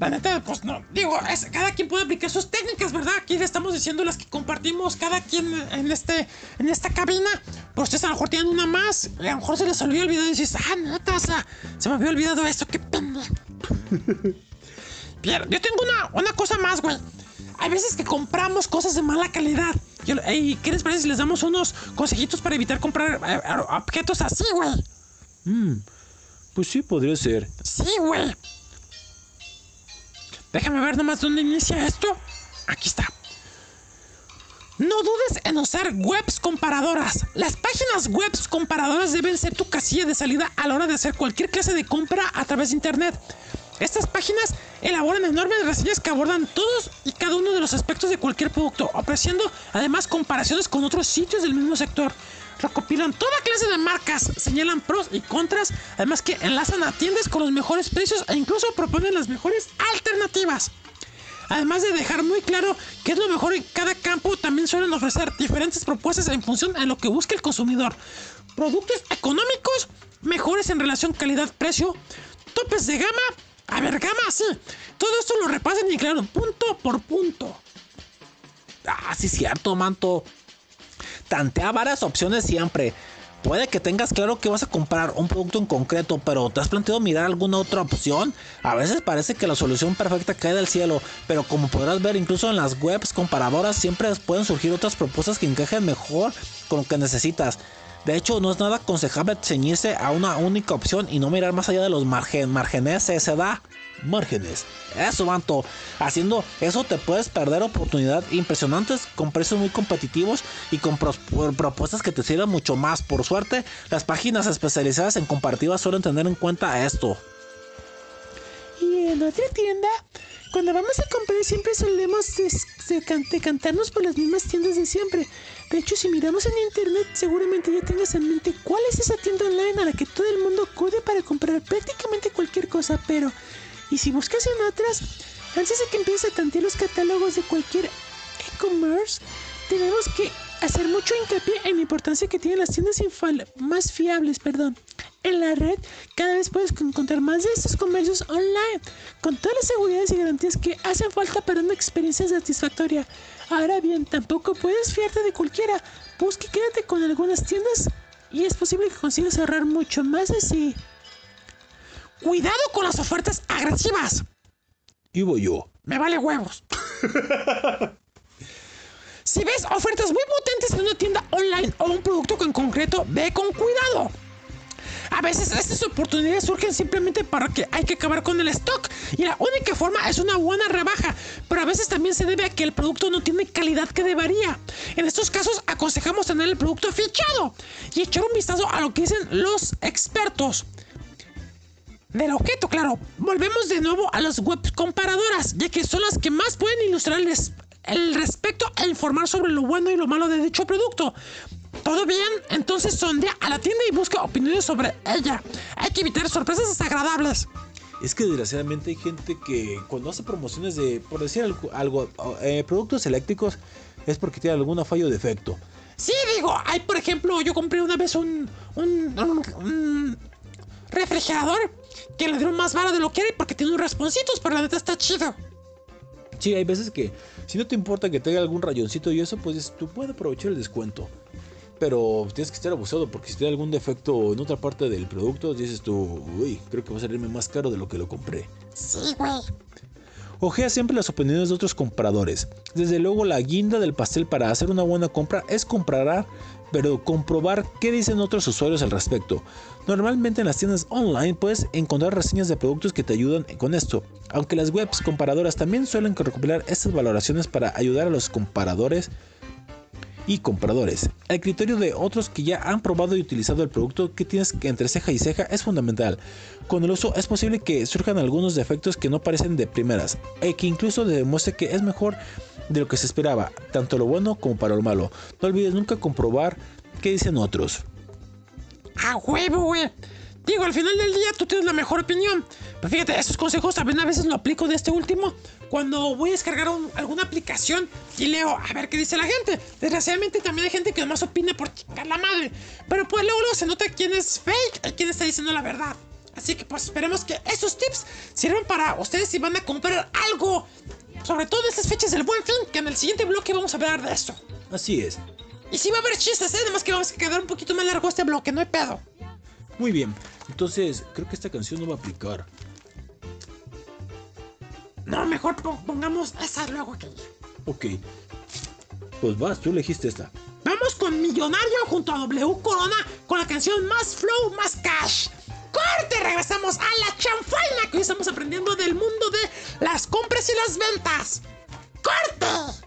Speaker 2: la neta, pues no, digo, es- cada quien puede aplicar sus técnicas, ¿verdad? Aquí le estamos diciendo las que compartimos cada quien en este, en esta cabina. Pero ustedes a lo mejor tienen una más. y a lo mejor se les olvidó olvidado y dices, ah, no, taza, se me había olvidado esto, qué pendejo. Bien, yo tengo una, una cosa más, güey. Hay veces que compramos cosas de mala calidad. Yo- ¿Y qué les parece si les damos unos consejitos para evitar comprar eh, objetos así, güey?
Speaker 7: Mm, pues sí, podría ser.
Speaker 2: Sí, güey. Déjame ver nomás dónde inicia esto. Aquí está. No dudes en usar webs comparadoras. Las páginas webs comparadoras deben ser tu casilla de salida a la hora de hacer cualquier clase de compra a través de internet. Estas páginas elaboran enormes reseñas que abordan todos y cada uno de los aspectos de cualquier producto, ofreciendo además comparaciones con otros sitios del mismo sector. Recopilan toda clase de marcas, señalan pros y contras, además que enlazan a tiendas con los mejores precios e incluso proponen las mejores alternativas. Además de dejar muy claro qué es lo mejor en cada campo, también suelen ofrecer diferentes propuestas en función de lo que busque el consumidor. Productos económicos, mejores en relación calidad-precio, topes de gama, a ver, gama, sí. Todo esto lo repasan y claro, punto por punto.
Speaker 1: Ah, sí, cierto, manto. Tantea varias opciones siempre. Puede que tengas claro que vas a comprar un producto en concreto, pero ¿te has planteado mirar alguna otra opción? A veces parece que la solución perfecta cae del cielo, pero como podrás ver incluso en las webs comparadoras siempre pueden surgir otras propuestas que encajen mejor con lo que necesitas. De hecho, no es nada aconsejable ceñirse a una única opción y no mirar más allá de los margen, márgenes se da. Márgenes. Eso, Manto. Haciendo eso te puedes perder oportunidades impresionantes con precios muy competitivos y con propuestas que te sirvan mucho más. Por suerte, las páginas especializadas en comparativas suelen tener en cuenta esto.
Speaker 3: Y en otra tienda, cuando vamos a comprar siempre solemos decantarnos por las mismas tiendas de siempre. De hecho, si miramos en internet, seguramente ya tengas en mente cuál es esa tienda online a la que todo el mundo acude para comprar prácticamente cualquier cosa, pero... Y si buscas en otras, antes de que empieces a tantear los catálogos de cualquier e-commerce, tenemos que hacer mucho hincapié en la importancia que tienen las tiendas más fiables, perdón. En la red cada vez puedes encontrar más de estos comercios online, con todas las seguridades y garantías que hacen falta para una experiencia satisfactoria. Ahora bien, tampoco puedes fiarte de cualquiera. Busca y quédate con algunas tiendas y es posible que consigas ahorrar mucho más así.
Speaker 2: Cuidado con las ofertas agresivas.
Speaker 7: Y voy yo.
Speaker 2: Me vale huevos. si ves ofertas muy potentes en una tienda online o un producto en concreto, ve con cuidado. A veces estas oportunidades surgen simplemente para que hay que acabar con el stock y la única forma es una buena rebaja, pero a veces también se debe a que el producto no tiene calidad que debería. En estos casos aconsejamos tener el producto fichado y echar un vistazo a lo que dicen los expertos del objeto, claro. Volvemos de nuevo a las web comparadoras, ya que son las que más pueden ilustrar el, res- el respecto e informar sobre lo bueno y lo malo de dicho producto. ¿Todo bien? Entonces sondea a la tienda y busca opiniones sobre ella. Hay que evitar sorpresas desagradables.
Speaker 7: Es que desgraciadamente hay gente que cuando hace promociones de, por decir algo, algo, eh, productos eléctricos, es porque tiene alguna fallo o defecto.
Speaker 2: Sí, digo, hay por ejemplo, yo compré una vez un, un, un- un refrigerador que le dieron más vara de lo que era porque tiene unos rasponcitos, pero la neta está chido.
Speaker 7: Sí, hay veces que si no te importa que tenga algún rayoncito y eso, pues tú puedes aprovechar el descuento. Pero tienes que estar abusado porque si tiene algún defecto en otra parte del producto, dices tú, uy, creo que va a salirme más caro de lo que lo compré.
Speaker 2: Sí, güey.
Speaker 7: Ojea siempre las opiniones de otros compradores. Desde luego la guinda del pastel para hacer una buena compra es comprar, pero comprobar qué dicen otros usuarios al respecto. Normalmente en las tiendas online puedes encontrar reseñas de productos que te ayudan con esto, aunque las webs comparadoras también suelen recopilar estas valoraciones para ayudar a los comparadores y compradores. El criterio de otros que ya han probado y utilizado el producto que tienes entre ceja y ceja es fundamental. Con el uso es posible que surjan algunos defectos que no parecen de primeras, e que incluso demuestre que es mejor de lo que se esperaba, tanto lo bueno como para lo malo. No olvides nunca comprobar qué dicen otros.
Speaker 2: A huevo, güey. Digo, al final del día tú tienes la mejor opinión. Pero fíjate, esos consejos también a veces lo aplico de este último. Cuando voy a descargar un- alguna aplicación y leo a ver qué dice la gente. Desgraciadamente también hay gente que nomás opina por chingar la madre. Pero pues luego, luego se nota quién es fake y quién está diciendo la verdad. Así que pues esperemos que esos tips sirvan para ustedes si van a comprar algo. Sobre todo en estas fechas del buen fin, que en el siguiente bloque vamos a hablar de esto.
Speaker 7: Así es.
Speaker 2: Y sí va a haber chistes, ¿eh? Además que vamos a quedar un poquito más largo este bloque, no hay pedo.
Speaker 7: Muy bien, entonces creo que esta canción no va a aplicar.
Speaker 2: No, mejor pon- pongamos esa luego que...
Speaker 7: Ok. Pues vas, tú elegiste esta.
Speaker 2: Vamos con Millonario junto a W Corona con la canción Más Flow, Más Cash. ¡Corte! Regresamos a la chanfaina que hoy estamos aprendiendo del mundo de las compras y las ventas. ¡Corte!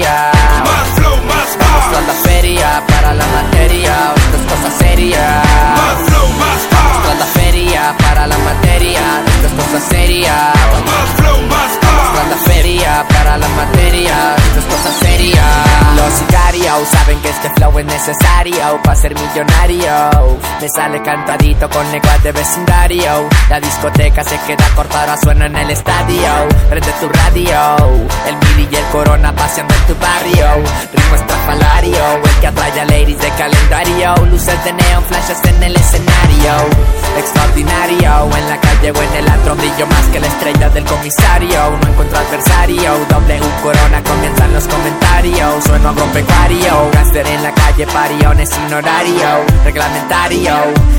Speaker 4: Más flow, más.
Speaker 12: Esto es la feria para la materia, esto es cosa seria.
Speaker 13: Más flow, más.
Speaker 12: Esto es la feria para la materia, esto es cosa seria.
Speaker 13: Más flow, más.
Speaker 12: Esto es la feria para la materia, Los sicarios saben que este flow es necesario para ser millonario. Me sale cantadito con lenguas de vecindario. La discoteca se queda corta, ahora suena en el estadio. Prende tu radio, el mili y el corona paseando en tu barrio. Ritmo estrafalario, el que atrae a ladies de calendario. Luces de neon, flashes en el escenario. Extraordinario, en la calle o en el antro brillo más que la estrella del comisario. No encuentro adversario, U corona comienzan los comentarios. Sueno agropecuario, gaster en la calle, pariones sin horario. Reglamentario,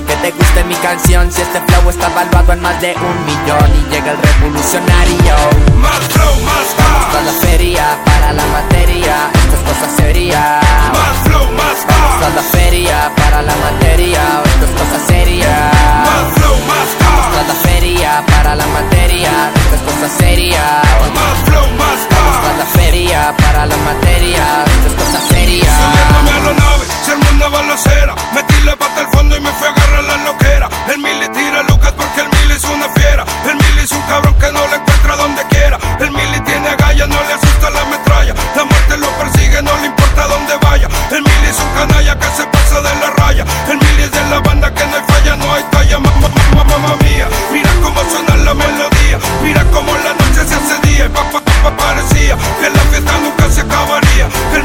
Speaker 12: que te guste mi canción si este flow está valuado en más de un millón y llega el revolucionario.
Speaker 13: Más flow, más gas.
Speaker 12: Es la feria para la materia, esto es cosa seria.
Speaker 13: Más flow, más
Speaker 12: es la feria para la materia, esto es cosa seria.
Speaker 13: Más flow, más
Speaker 12: es la feria para la materia, esto es cosa seria.
Speaker 13: Más flow, más gas.
Speaker 12: la feria para la materia, esto es cosa seria.
Speaker 13: Subiéndome a la nave, se armó una balacera. Metí la pata al fondo y me fui a agarrar la loquera. El mili tira Lucas porque el mili es una fiera. El mili es un cabrón que no le encuentra donde quiera. El mili tiene agallas, no le asusta la metralla. La muerte lo persigue, no le importa dónde vaya. El mili es un canalla que se pasa de la raya. El mili es de la banda que no hay falla, no hay talla. Mamá, mamá, mamá mía, mira cómo suena la melodía. Mira cómo la noche se hace día. Y papá parecía que la fiesta nunca se acabaría. El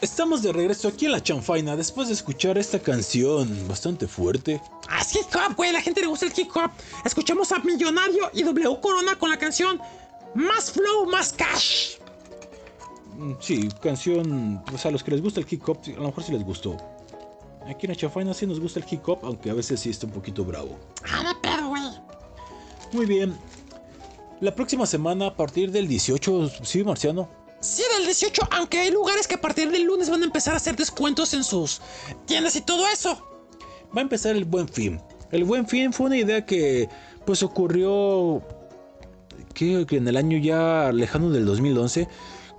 Speaker 1: Estamos de regreso aquí en la chanfaina después de escuchar esta canción bastante fuerte.
Speaker 2: Ah, es hip hop, güey. La gente le gusta el hip hop. Escuchamos a Millonario y W Corona con la canción Más Flow, Más Cash.
Speaker 1: Mm, Sí, canción, pues a los que les gusta el hip hop, a lo mejor sí les gustó. Aquí en la chanfaina sí nos gusta el hip hop, aunque a veces sí está un poquito bravo.
Speaker 2: Ah.
Speaker 1: Muy bien. La próxima semana, a partir del 18, sí, Marciano.
Speaker 2: Sí, del 18, aunque hay lugares que a partir del lunes van a empezar a hacer descuentos en sus tiendas y todo eso.
Speaker 1: Va a empezar el Buen Fin. El Buen Fin fue una idea que pues ocurrió que en el año ya lejano del 2011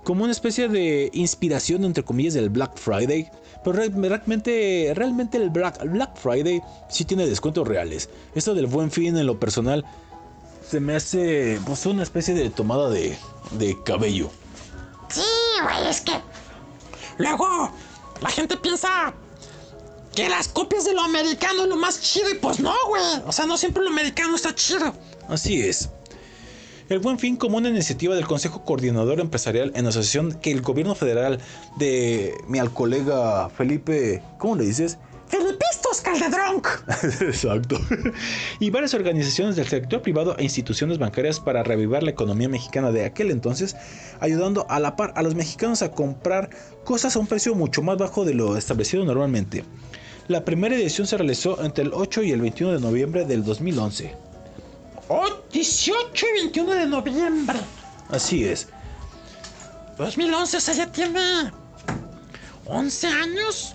Speaker 1: como una especie de inspiración entre comillas del Black Friday. Pero re- realmente, realmente el Black, Black Friday sí tiene descuentos reales. Esto del Buen Fin en lo personal se me hace pues una especie de tomada de, de cabello.
Speaker 14: Sí, güey, es que
Speaker 2: Luego, la gente piensa que las copias de lo americano es lo más chido y pues no, güey. O sea, no siempre lo americano está chido.
Speaker 1: Así es. El Buen Fin como una iniciativa del Consejo Coordinador Empresarial en asociación que el gobierno federal de mi al colega Felipe, ¿cómo le dices?
Speaker 2: Felipistos, Caldedronc.
Speaker 1: Exacto. Y varias organizaciones del sector privado e instituciones bancarias para reavivar la economía mexicana de aquel entonces, ayudando a la par a los mexicanos a comprar cosas a un precio mucho más bajo de lo establecido normalmente. La primera edición se realizó entre el 8 y el 21 de noviembre del 2011.
Speaker 2: Oh, 18 y 21 de noviembre.
Speaker 1: Así es.
Speaker 2: 2011, o sea, ya tiene 11 años.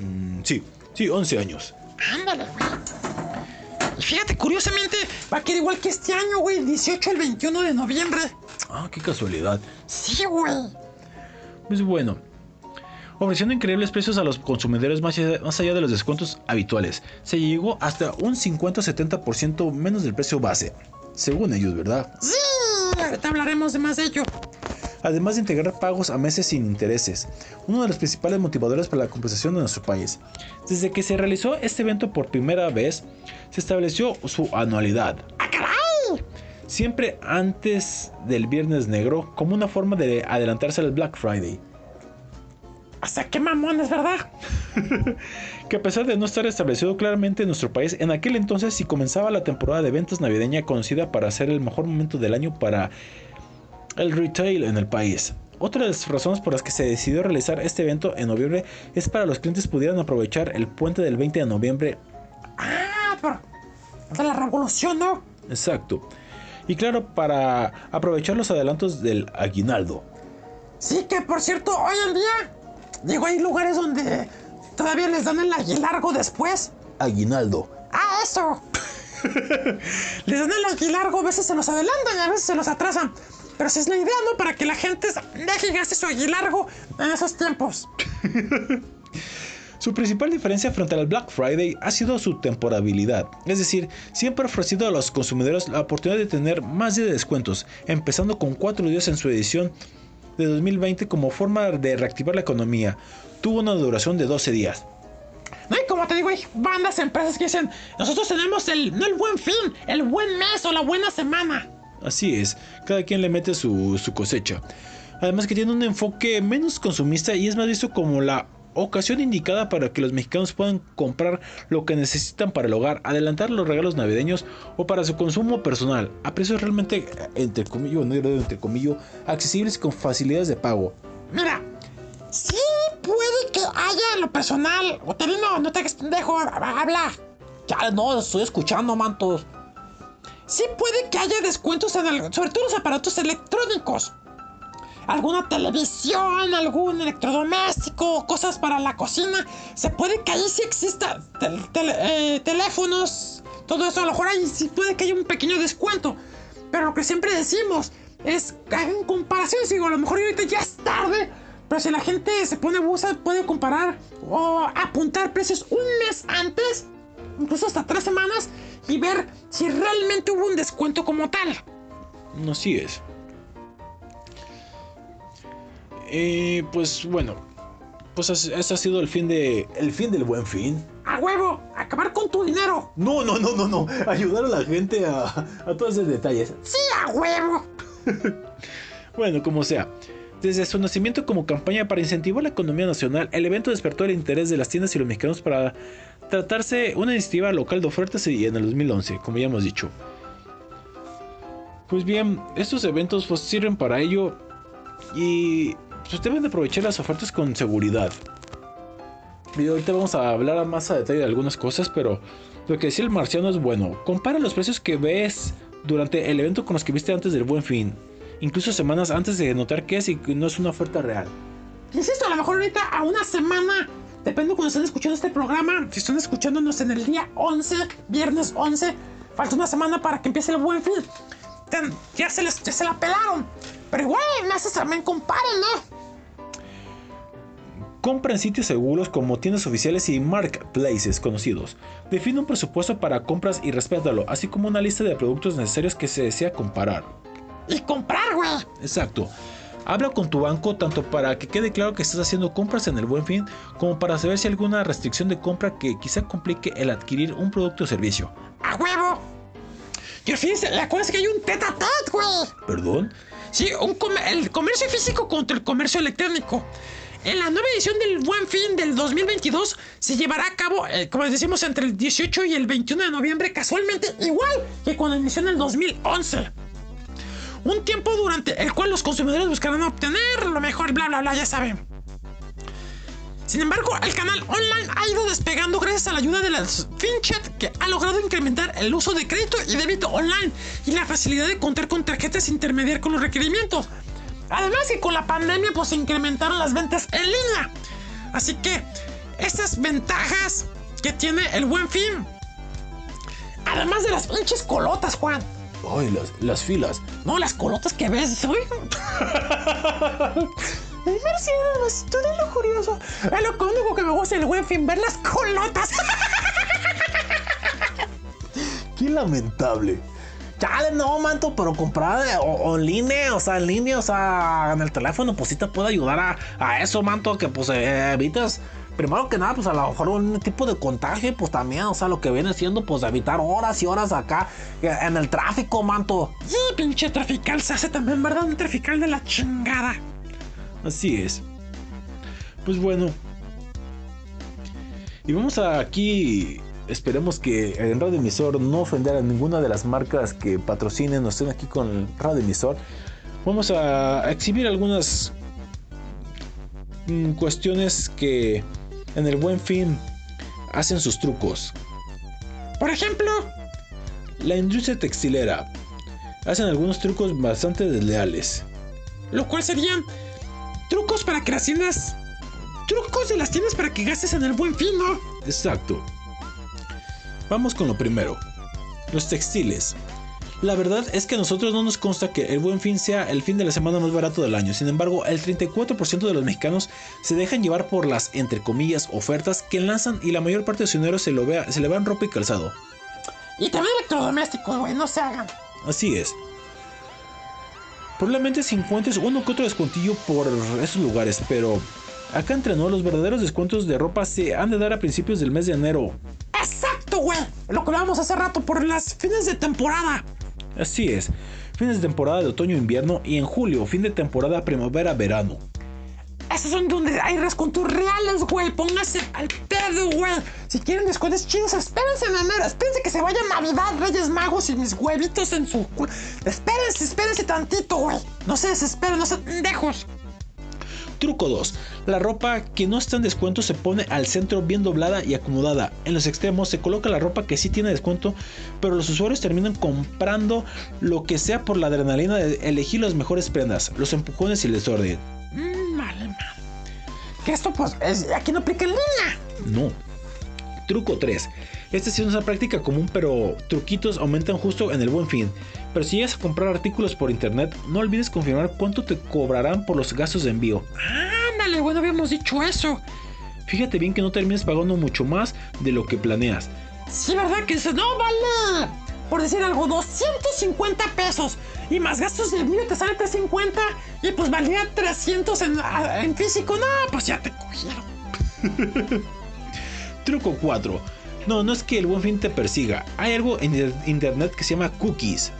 Speaker 1: Mm, sí, sí, 11 años.
Speaker 2: Ándale, güey. Y fíjate, curiosamente, va a quedar igual que este año, güey, el 18 al 21 de noviembre.
Speaker 1: Ah, qué casualidad.
Speaker 2: Sí, güey.
Speaker 1: Pues bueno, ofreciendo increíbles precios a los consumidores más allá, de los descuentos habituales. Se llegó hasta un 50-70% menos del precio base, según ellos, ¿verdad?
Speaker 2: Sí, ahorita hablaremos de más de ello.
Speaker 1: Además de integrar pagos a meses sin intereses, uno de los principales motivadores para la compensación de nuestro país. Desde que se realizó este evento por primera vez, se estableció su anualidad. Siempre antes del Viernes Negro, como una forma de adelantarse al Black Friday.
Speaker 2: Sea, qué mamón, es verdad.
Speaker 1: que a pesar de no estar establecido claramente en nuestro país, en aquel entonces sí comenzaba la temporada de ventas navideña conocida para ser el mejor momento del año para el retail en el país. Otra de las razones por las que se decidió realizar este evento en noviembre es para los clientes pudieran aprovechar el puente del 20 de noviembre.
Speaker 2: Ah, por de la revolución, ¿no?
Speaker 1: Exacto. Y claro, para aprovechar los adelantos del aguinaldo.
Speaker 2: Sí, que por cierto, hoy en día, digo, hay lugares donde todavía les dan el aguilargo después.
Speaker 1: Aguinaldo.
Speaker 2: Ah, eso. les dan el aguilargo, a veces se los adelantan y a veces se los atrasan. Pero si es la idea, ¿no? Para que la gente deje gaste su aguilargo en esos tiempos.
Speaker 1: Su principal diferencia frente al Black Friday ha sido su temporabilidad, es decir, siempre ha ofrecido a los consumidores la oportunidad de tener más días de descuentos, empezando con 4 días en su edición de 2020 como forma de reactivar la economía. Tuvo una duración de 12 días.
Speaker 2: No, y como te digo, hay bandas, empresas que dicen, nosotros tenemos el, no el buen fin, el buen mes o la buena semana.
Speaker 1: Así es, cada quien le mete su, su cosecha. Además que tiene un enfoque menos consumista y es más visto como la ocasión indicada para que los mexicanos puedan comprar lo que necesitan para el hogar, adelantar los regalos navideños o para su consumo personal, a precios realmente, entre comillas, no entre comillas, accesibles y con facilidades de pago.
Speaker 2: Mira, sí puede que haya lo personal. Otelino, no te hagas pendejo, habla.
Speaker 15: Ya no, estoy escuchando, mantos.
Speaker 2: Sí puede que haya descuentos en el, sobre todo los aparatos electrónicos. Alguna televisión, algún electrodoméstico, cosas para la cocina. Se puede que ahí sí exista tel- eh, teléfonos, todo eso. A lo mejor ahí sí puede que haya un pequeño descuento. Pero lo que siempre decimos es, hagan comparaciones. Digo, a lo mejor ahorita ya es tarde. Pero si la gente se pone abusa, puede comparar o apuntar precios un mes antes, incluso hasta tres semanas, y ver si realmente hubo un descuento como tal.
Speaker 1: Así es. Eh, pues bueno, pues ese ha sido el fin de el fin del buen fin.
Speaker 2: ¡A huevo! ¡Acabar con tu dinero!
Speaker 1: No, no, no, no, no. Ayudar a la gente a, a todos esos detalles.
Speaker 2: ¡Sí, a huevo!
Speaker 1: Bueno, como sea. Desde su nacimiento como campaña para incentivar la economía nacional, el evento despertó el interés de las tiendas y los mexicanos para tratarse una iniciativa local de ofertas y en el 2011, como ya hemos dicho. Pues bien, estos eventos pues, sirven para ello y pues, deben aprovechar las ofertas con seguridad. Y ahorita vamos a hablar más a detalle de algunas cosas, pero lo que decía el marciano es bueno. Compara los precios que ves durante el evento con los que viste antes del buen fin. Incluso semanas antes de notar que es y no es una oferta real.
Speaker 2: Insisto, a lo mejor ahorita a una semana, depende cuando estén escuchando este programa, si están escuchándonos en el día 11, viernes 11, falta una semana para que empiece el buen fin. Ya, se les, ya se la pelaron. Pero igual, no se también comparen, ¿no?
Speaker 1: Compra en sitios seguros como tiendas oficiales y marketplaces conocidos. Define un presupuesto para compras y respétalo, así como una lista de productos necesarios que se desea comparar.
Speaker 2: Y comprar, güey.
Speaker 1: Exacto. Habla con tu banco tanto para que quede claro que estás haciendo compras en el buen fin, como para saber si hay alguna restricción de compra que quizá complique el adquirir un producto o servicio.
Speaker 2: ¡A huevo! Y fíjense, acuérdense que hay un tete a tete, güey.
Speaker 1: ¿Perdón?
Speaker 2: Sí, el comercio físico contra el comercio electrónico. En la nueva edición del Buen Fin del 2022 se llevará a cabo, eh, como decimos, entre el 18 y el 21 de noviembre, casualmente igual que cuando inició en el 2011. Un tiempo durante el cual los consumidores buscarán obtener lo mejor, bla, bla, bla, ya saben. Sin embargo, el canal online ha ido despegando gracias a la ayuda de las FinChat que ha logrado incrementar el uso de crédito y débito online y la facilidad de contar con tarjetas intermediar con los requerimientos. Además que con la pandemia pues se incrementaron las ventas en línea. Así que estas ventajas que tiene el buen fin. Además de las pinches colotas, Juan.
Speaker 1: Ay, las, las filas.
Speaker 2: No, las colotas que ves. Ay, Mercedes, tú lujurioso. Es lo único que me gusta del buen fin, ver las colotas.
Speaker 1: Qué lamentable.
Speaker 16: Chale, no, manto, pero comprar eh, o, o en línea, o sea, en línea, o sea, en el teléfono, pues sí te puede ayudar a, a eso, manto, que pues eh, evites, primero que nada, pues a lo mejor un tipo de contagio, pues también, o sea, lo que viene siendo, pues evitar horas y horas acá eh, en el tráfico, manto.
Speaker 2: Sí, pinche trafical se hace también, ¿verdad? Un trafical de la chingada.
Speaker 1: Así es. Pues bueno. Y vamos a aquí. Esperemos que el radio emisor no ofender a ninguna de las marcas que patrocinen o estén aquí con radio emisor. Vamos a exhibir algunas mm, cuestiones que en el buen fin hacen sus trucos.
Speaker 2: Por ejemplo,
Speaker 1: La industria textilera hacen algunos trucos bastante desleales.
Speaker 2: lo cual serían trucos para que las tiendas. Trucos de las tiendas para que gastes en el buen fin, ¿no?
Speaker 1: Exacto. Vamos con lo primero. Los textiles. La verdad es que a nosotros no nos consta que el buen fin sea el fin de la semana más barato del año. Sin embargo, el 34% de los mexicanos se dejan llevar por las, entre comillas, ofertas que lanzan y la mayor parte de su dinero se, lo vea, se le va en ropa y calzado.
Speaker 2: Y también electrodomésticos, güey, no se hagan.
Speaker 1: Así es. Probablemente si encuentres uno que otro descuentillo por esos lugares, pero acá entre los verdaderos descuentos de ropa se han de dar a principios del mes de enero.
Speaker 2: Exacto, güey. Lo que hablábamos hace rato por las fines de temporada.
Speaker 1: Así es, fines de temporada de otoño-invierno y en julio, fin de temporada primavera-verano.
Speaker 2: Esos son donde hay descuentos reales, güey. Póngase al pedo, güey. Si quieren descuentos chidos, espérense en enero. Espérense que se vaya Navidad, Reyes Magos y mis huevitos en su Espérense, espérense tantito, güey. No se desesperen, no sean pendejos.
Speaker 1: Truco 2. La ropa que no está en descuento se pone al centro bien doblada y acomodada. En los extremos se coloca la ropa que sí tiene descuento, pero los usuarios terminan comprando lo que sea por la adrenalina de elegir las mejores prendas, los empujones y el desorden.
Speaker 2: Mmm, vale. Que esto, pues, es, aquí no aplica línea.
Speaker 1: No. Truco 3. Esta sí es una práctica común, pero truquitos aumentan justo en el buen fin. Pero si llegas a comprar artículos por internet, no olvides confirmar cuánto te cobrarán por los gastos de envío.
Speaker 2: Ándale, güey, no habíamos dicho eso.
Speaker 1: Fíjate bien que no termines pagando mucho más de lo que planeas.
Speaker 2: Sí, ¿verdad? Que dices, no, vale. Por decir algo, 250 pesos. Y más gastos de envío te sale 350. Y pues valía 300 en, físico. No, pues ya te cogieron.
Speaker 1: Truco 4. No, no es que el buen fin te persiga. Hay algo en internet que se llama cookies.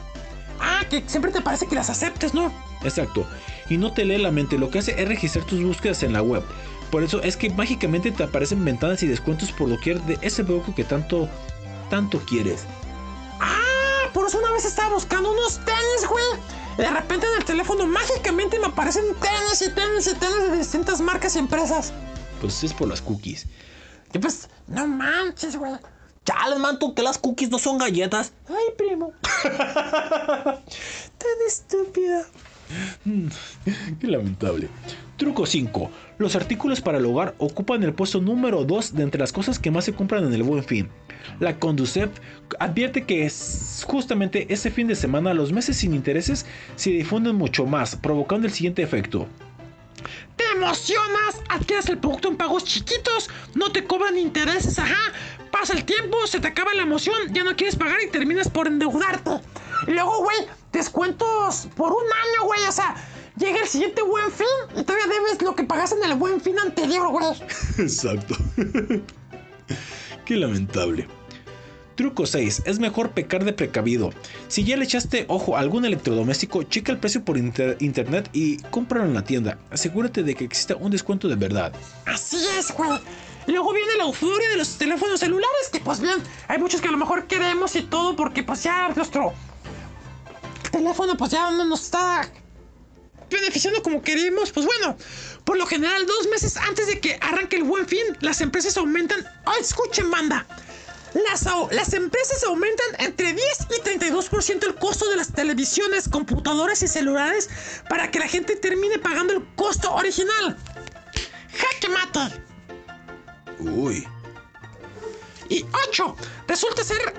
Speaker 2: Ah, que siempre te parece que las aceptes, ¿no?
Speaker 1: Exacto. Y no te lee la mente, lo que hace es registrar tus búsquedas en la web. Por eso es que mágicamente te aparecen ventanas y descuentos por doquier de ese producto que tanto, tanto quieres.
Speaker 2: Ah, por eso una vez estaba buscando unos tenis, güey. De repente en el teléfono mágicamente me aparecen tenis y tenis y tenis de distintas marcas y empresas.
Speaker 1: Pues es por las cookies.
Speaker 2: Y pues, no manches, güey.
Speaker 16: Chale, manto, que las cookies no son galletas.
Speaker 2: Ay, primo.
Speaker 17: Tan estúpida.
Speaker 1: Qué lamentable. Truco 5. Los artículos para el hogar ocupan el puesto número 2 de entre las cosas que más se compran en el buen fin. La Conducef advierte que es- justamente ese fin de semana los meses sin intereses se difunden mucho más, provocando el siguiente efecto.
Speaker 2: Te emocionas, adquieres el producto en pagos chiquitos, no te cobran intereses, ajá. Pasa el tiempo, se te acaba la emoción, ya no quieres pagar y terminas por endeudarte. Y luego, güey, descuentos por un año, güey, o sea, llega el siguiente buen fin y todavía debes lo que pagaste en el buen fin anterior, güey.
Speaker 1: Exacto. Qué lamentable. Truco 6. Es mejor pecar de precavido. Si ya le echaste ojo a algún electrodoméstico, checa el precio por inter- internet y cómpralo en la tienda. Asegúrate de que exista un descuento de verdad.
Speaker 2: Así es, güey. Luego viene la euforia de los teléfonos celulares, que pues bien, hay muchos que a lo mejor queremos y todo, porque pues ya nuestro teléfono pues ya no nos está beneficiando como queremos. Pues bueno, por lo general, dos meses antes de que arranque el buen fin, las empresas aumentan. ¡Ay, escuchen, banda! Las, las empresas aumentan entre 10 y 32% el costo de las televisiones, computadoras y celulares para que la gente termine pagando el costo original. ¡Jaque mate!
Speaker 1: Uy.
Speaker 2: Y 8. Resulta ser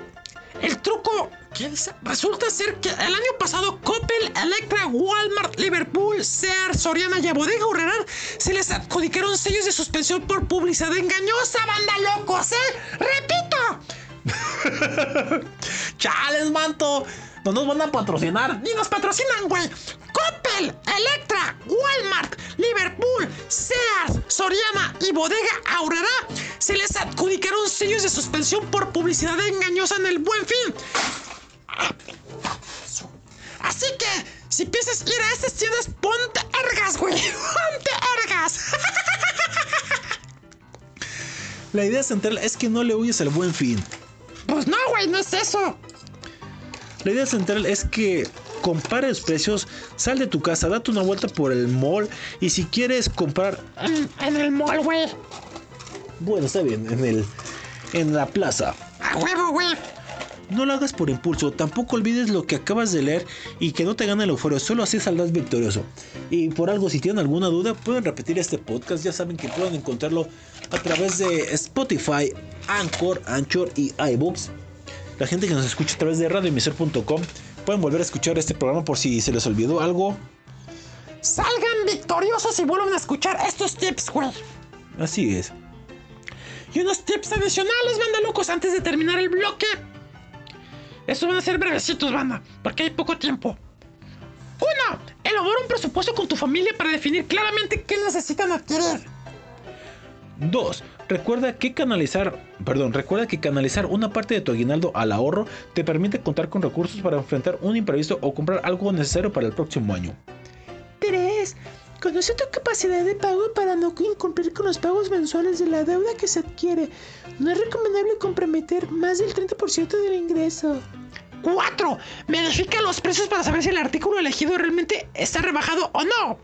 Speaker 2: el truco. ¿Qué dice? Resulta ser que el año pasado Coppel, Electra, Walmart, Liverpool, Sears, Soriana y Bodega Urrera se les adjudicaron sellos de suspensión por publicidad engañosa, banda locos, ¿eh? ¡Repito!
Speaker 1: ¡Chales, manto! No nos van a patrocinar.
Speaker 2: Ni nos patrocinan, güey. Coppel, Electra, Walmart, Liverpool, Sears, Soriana y Bodega Aurrera se les adjudicaron sellos de suspensión por publicidad engañosa en el buen fin. Así que, si piensas ir a estas tiendas, ponte ergas, güey. Ponte ergas.
Speaker 1: La idea central es que no le huyes al buen fin.
Speaker 2: Pues no, güey, no es eso.
Speaker 1: La idea central es que compares precios, sal de tu casa, date una vuelta por el mall y si quieres comprar,
Speaker 2: En, en el mall, güey.
Speaker 1: bueno, está bien, en el en la plaza.
Speaker 2: A huevo, güey.
Speaker 1: No lo hagas por impulso, tampoco olvides lo que acabas de leer y que no te gane el euforio, solo así saldrás victorioso. Y por algo, si tienen alguna duda, pueden repetir este podcast, ya saben que pueden encontrarlo a través de Spotify, Anchor, Anchor y iBooks. La gente que nos escucha a través de radioemisor.com pueden volver a escuchar este programa por si se les olvidó algo.
Speaker 2: Salgan victoriosos y vuelvan a escuchar estos tips, güey.
Speaker 1: Así es.
Speaker 2: Y unos tips adicionales, banda locos, antes de terminar el bloque. Estos van a ser brevecitos, banda, porque hay poco tiempo. Uno, elabora un presupuesto con tu familia para definir claramente qué necesitan adquirir.
Speaker 1: 2. Recuerda que canalizar, perdón, recuerda que canalizar una parte de tu aguinaldo al ahorro te permite contar con recursos para enfrentar un imprevisto o comprar algo necesario para el próximo año.
Speaker 3: 3. Conoce tu capacidad de pago para no incumplir con los pagos mensuales de la deuda que se adquiere. No es recomendable comprometer más del 30% del ingreso.
Speaker 2: 4. Verifica los precios para saber si el artículo elegido realmente está rebajado o no.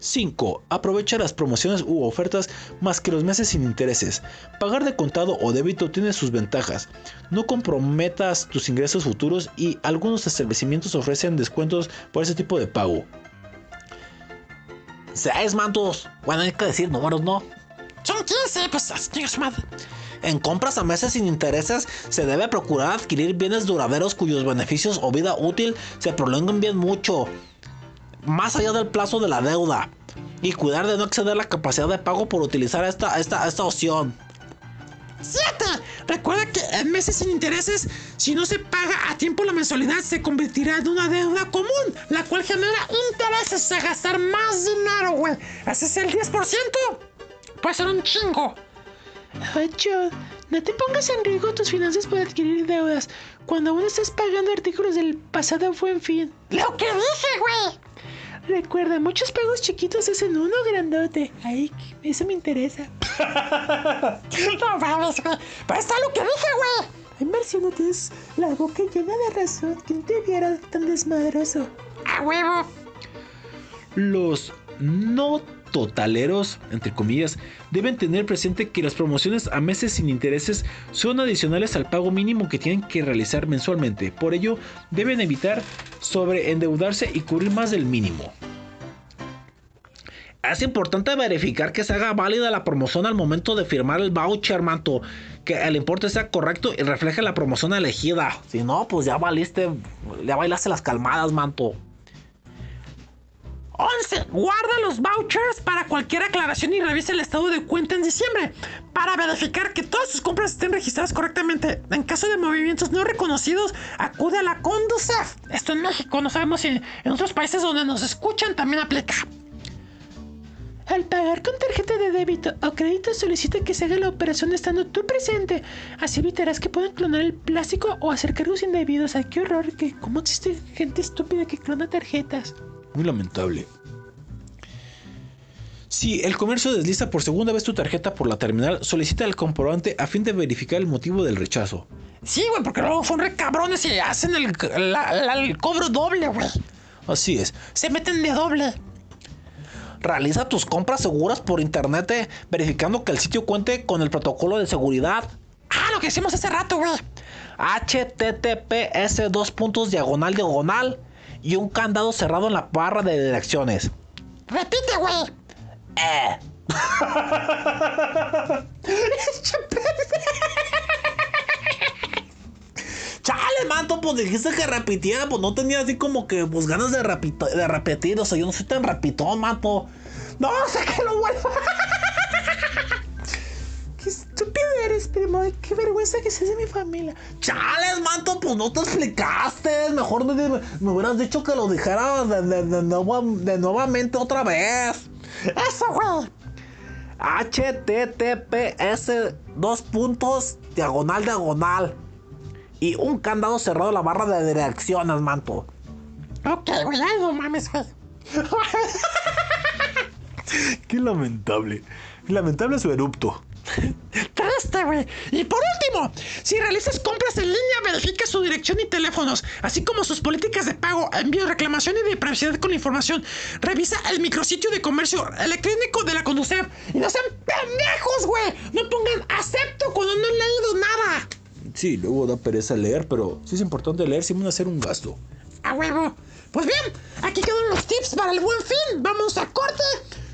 Speaker 1: 5. Aprovecha las promociones u ofertas más que los meses sin intereses. Pagar de contado o débito tiene sus ventajas. No comprometas tus ingresos futuros y algunos establecimientos ofrecen descuentos por ese tipo de pago. 6 mantos. Bueno, hay que decir números, ¿no?
Speaker 2: Son 15, pues así su madre.
Speaker 1: En compras a meses sin intereses se debe procurar adquirir bienes duraderos cuyos beneficios o vida útil se prolonguen bien mucho, más allá del plazo de la deuda, y cuidar de no exceder la capacidad de pago por utilizar esta, esta, esta opción.
Speaker 2: 7. Recuerda que en meses sin intereses, si no se paga a tiempo la mensualidad, se convertirá en una deuda común, la cual genera intereses a gastar más dinero, güey. ¿Haces el 10%? Puede ser un chingo.
Speaker 3: 8. No te pongas en riesgo tus finanzas por adquirir deudas cuando aún estás pagando artículos del pasado buen fin.
Speaker 2: Lo que dije, güey.
Speaker 3: Recuerda, muchos pagos chiquitos hacen uno grandote. Ay, eso me interesa.
Speaker 2: No mames, güey. Pero está lo que dije, güey.
Speaker 3: Ay, Marciano, tienes la boca llena de razón. ¿Quién te viera tan desmadroso?
Speaker 2: A huevo.
Speaker 1: Los no totaleros, entre comillas, deben tener presente que las promociones a meses sin intereses son adicionales al pago mínimo que tienen que realizar mensualmente. Por ello, deben evitar sobreendeudarse y cubrir más del mínimo. Es importante verificar que se haga válida la promoción al momento de firmar el voucher, manto. Que el importe sea correcto y refleje la promoción elegida. Si no, pues ya valiste, ya bailaste las calmadas, manto.
Speaker 2: 11. Guarda los vouchers para cualquier aclaración y revisa el estado de cuenta en diciembre para verificar que todas sus compras estén registradas correctamente. En caso de movimientos no reconocidos, acude a la Conducef. Esto en México, no sabemos si en otros países donde nos escuchan también aplica.
Speaker 3: Al pagar con tarjeta de débito o crédito solicita que se haga la operación estando tú presente. Así evitarás que puedan clonar el plástico o hacer cargos indebidos. Ay, qué horror, que cómo existe gente estúpida que clona tarjetas.
Speaker 1: Muy lamentable. Si el comercio desliza por segunda vez tu tarjeta por la terminal, solicita el comprobante a fin de verificar el motivo del rechazo.
Speaker 2: Sí, güey, porque luego son re cabrones y hacen el, la- la- el cobro doble, güey.
Speaker 1: Así es.
Speaker 2: Se meten de doble.
Speaker 1: Realiza tus compras seguras por internet, eh, verificando que el sitio cuente con el protocolo de seguridad.
Speaker 2: Ah, lo que hicimos hace rato, güey.
Speaker 1: HTTPS dos puntos diagonal diagonal y un candado cerrado en la barra de direcciones.
Speaker 2: Repite, güey.
Speaker 1: Eh. Chale, manto, pues dijiste que repitiera, pues no tenía así como que pues ganas de, repito- de repetir, o sea, yo no soy tan rapitón, manto. No, sé que lo vuelvo.
Speaker 3: Estúpido eres, primo. Qué vergüenza que seas de mi familia.
Speaker 1: Chales, manto, pues no te explicaste. Mejor me, me hubieras dicho que lo dijera de, de- de nuevo- de nuevamente otra vez.
Speaker 2: Eso, güey.
Speaker 1: HTTPS dos puntos diagonal diagonal y un candado cerrado en la barra de direcciones, manto.
Speaker 2: Ok, güey, no mames, güey.
Speaker 7: Qué lamentable. Lamentable su erupto.
Speaker 2: Triste, güey. Y por último, si realizas compras en línea, verifica su dirección y teléfonos, así como sus políticas de pago, envío, reclamación y de privacidad con la información. Revisa el micrositio de comercio electrónico de la Conducef. Y no sean pendejos, güey. No pongan acepto cuando no han leído nada.
Speaker 7: Sí, luego da pereza leer, pero sí es importante leer si van a hacer un gasto.
Speaker 2: A huevo. Pues bien, aquí quedan los tips para el buen fin. Vamos a corte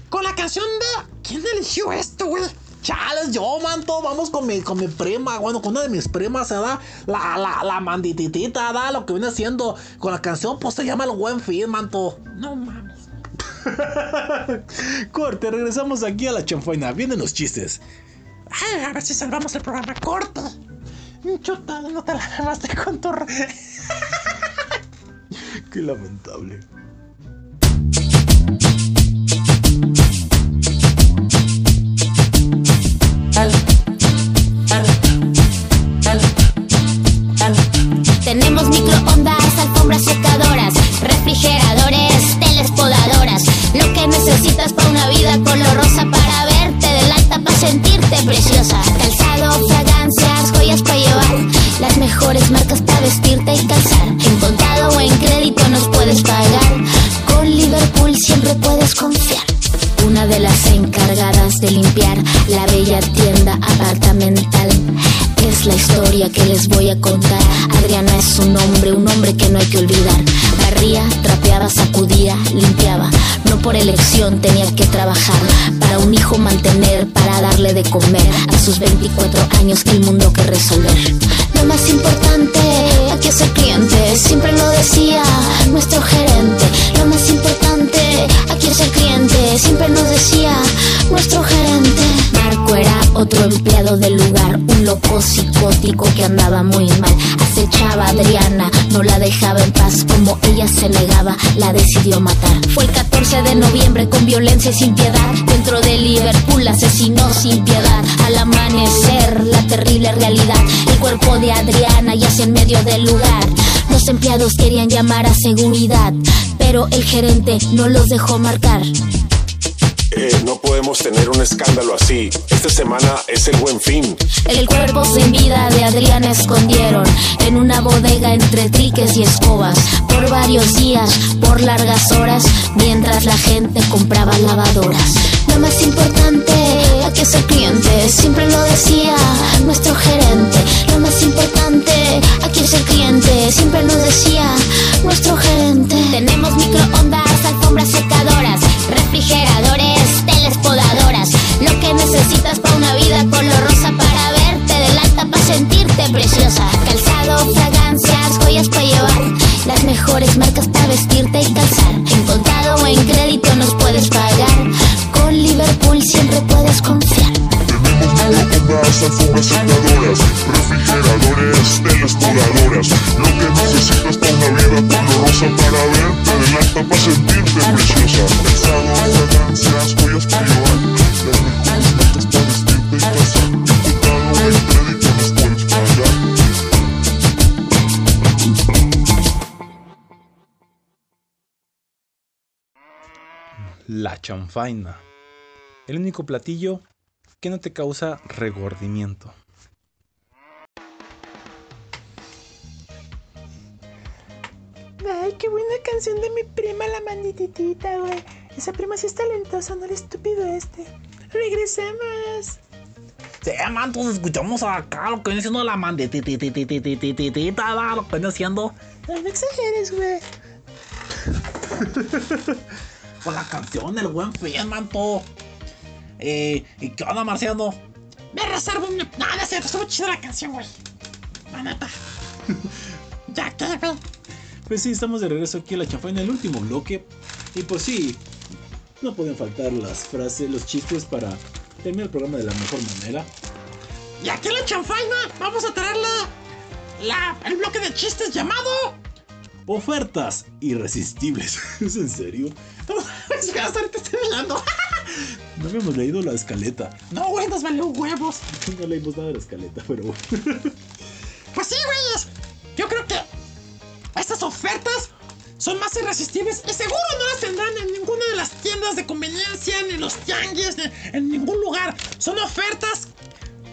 Speaker 2: con la canción de. ¿Quién eligió esto, güey?
Speaker 1: Chales, yo, manto, vamos con mi, con mi prima, bueno, con una de mis primas, ¿verdad? La, la, la mandititita, ¿verdad? Lo que viene haciendo con la canción, pues se llama El Buen Fin, manto.
Speaker 2: No mames.
Speaker 7: Corte, regresamos aquí a la chanfaina. Vienen los chistes.
Speaker 2: Ay, a ver si salvamos el programa. Corte. Chuta, no te la con tu.
Speaker 7: Qué lamentable.
Speaker 18: Tenemos microondas, alfombras secadoras, refrigeradores, teles podadoras. Lo que necesitas para una vida color rosa para verte del alta para sentirte preciosa. Calzado, fragancias, joyas para llevar. Las mejores marcas para vestirte y calzar. En contado o en crédito nos puedes pagar. Con Liverpool siempre puedes confiar. Una de las encargadas de limpiar la bella tienda apartamental. Es la historia que les voy a contar. Adriana es un hombre, un hombre que no hay que olvidar. Barría, trapeaba, sacudía, limpiaba. No por elección tenía que trabajar. Para un hijo mantener, para darle de comer. A sus 24 años el mundo que resolver. Lo más importante aquí es el cliente. Siempre lo decía nuestro gerente. Lo más importante aquí es el cliente. Siempre nos decía nuestro gerente. Marco era otro empleado del lugar, un loco psicótico que andaba muy mal. Acechaba a Adriana, no la dejaba en paz. Como ella se negaba, la decidió matar. Fue el 14 de noviembre con violencia y sin piedad. Dentro de Liverpool asesinó sin piedad. Al amanecer, la terrible realidad. El cuerpo de Adriana yace en medio del lugar. Los empleados querían llamar a seguridad, pero el gerente no los dejó marcar.
Speaker 19: Eh, no podemos tener un escándalo así. Esta semana es el buen fin.
Speaker 18: El cuerpo sin vida de Adriana escondieron en una bodega entre triques y escobas por varios días, por largas horas, mientras la gente compraba lavadoras. Lo más importante aquí es el cliente, siempre lo decía nuestro gerente. Lo más importante aquí es el cliente, siempre nos decía nuestro gerente. Tenemos microondas, secadoras, refrigeradores, teles podadoras. Lo que necesitas para una vida color rosa para verte del alta para sentirte preciosa. Calzado, fragancias, joyas para llevar. Las mejores marcas para vestirte y calzar.
Speaker 20: Microondas, alfombras secadoras, refrigeradores, telas podadoras. Lo que necesitas para una vida color rosa para verte del alta para sentirte preciosa. Calzado, fragancias, joyas para llevar. Las mejores marcas para vestirte y calzar. En contado o en crédito nos puedes pagar.
Speaker 7: La chanfaina. El único platillo ¿Qué no te causa regordimiento.
Speaker 3: Ay, qué buena canción de mi prima la mandititita, güey. Esa prima sí es talentosa, no el estúpido este. Regresemos.
Speaker 1: Sí, man, entonces escuchamos acá lo que viene siendo la mandititititititita, lo que viene siendo.
Speaker 3: No, no exageres, güey.
Speaker 1: Con la canción del buen fin, manto. Eh, ¿Y qué onda, Marciano?
Speaker 2: Me reservo un. No, no es cierto, estuvo chida la canción, güey. La neta. ya que, güey.
Speaker 7: Pues sí, estamos de regreso aquí a la chafaina en el último bloque. Y pues sí, no pueden faltar las frases, los chistes para terminar el programa de la mejor manera.
Speaker 2: Y aquí en la chanfaina vamos a traerle la, el bloque de chistes llamado.
Speaker 7: Ofertas irresistibles. ¿Es en serio?
Speaker 2: Es que hasta ahorita estoy hablando.
Speaker 7: No habíamos leído la escaleta.
Speaker 2: No, güey, nos valió huevos.
Speaker 7: No leímos nada de la escaleta, pero
Speaker 2: Pues sí, güeyes. Yo creo que estas ofertas son más irresistibles y seguro no las tendrán en ninguna de las tiendas de conveniencia, ni en los tianguis, ni en ningún lugar. Son ofertas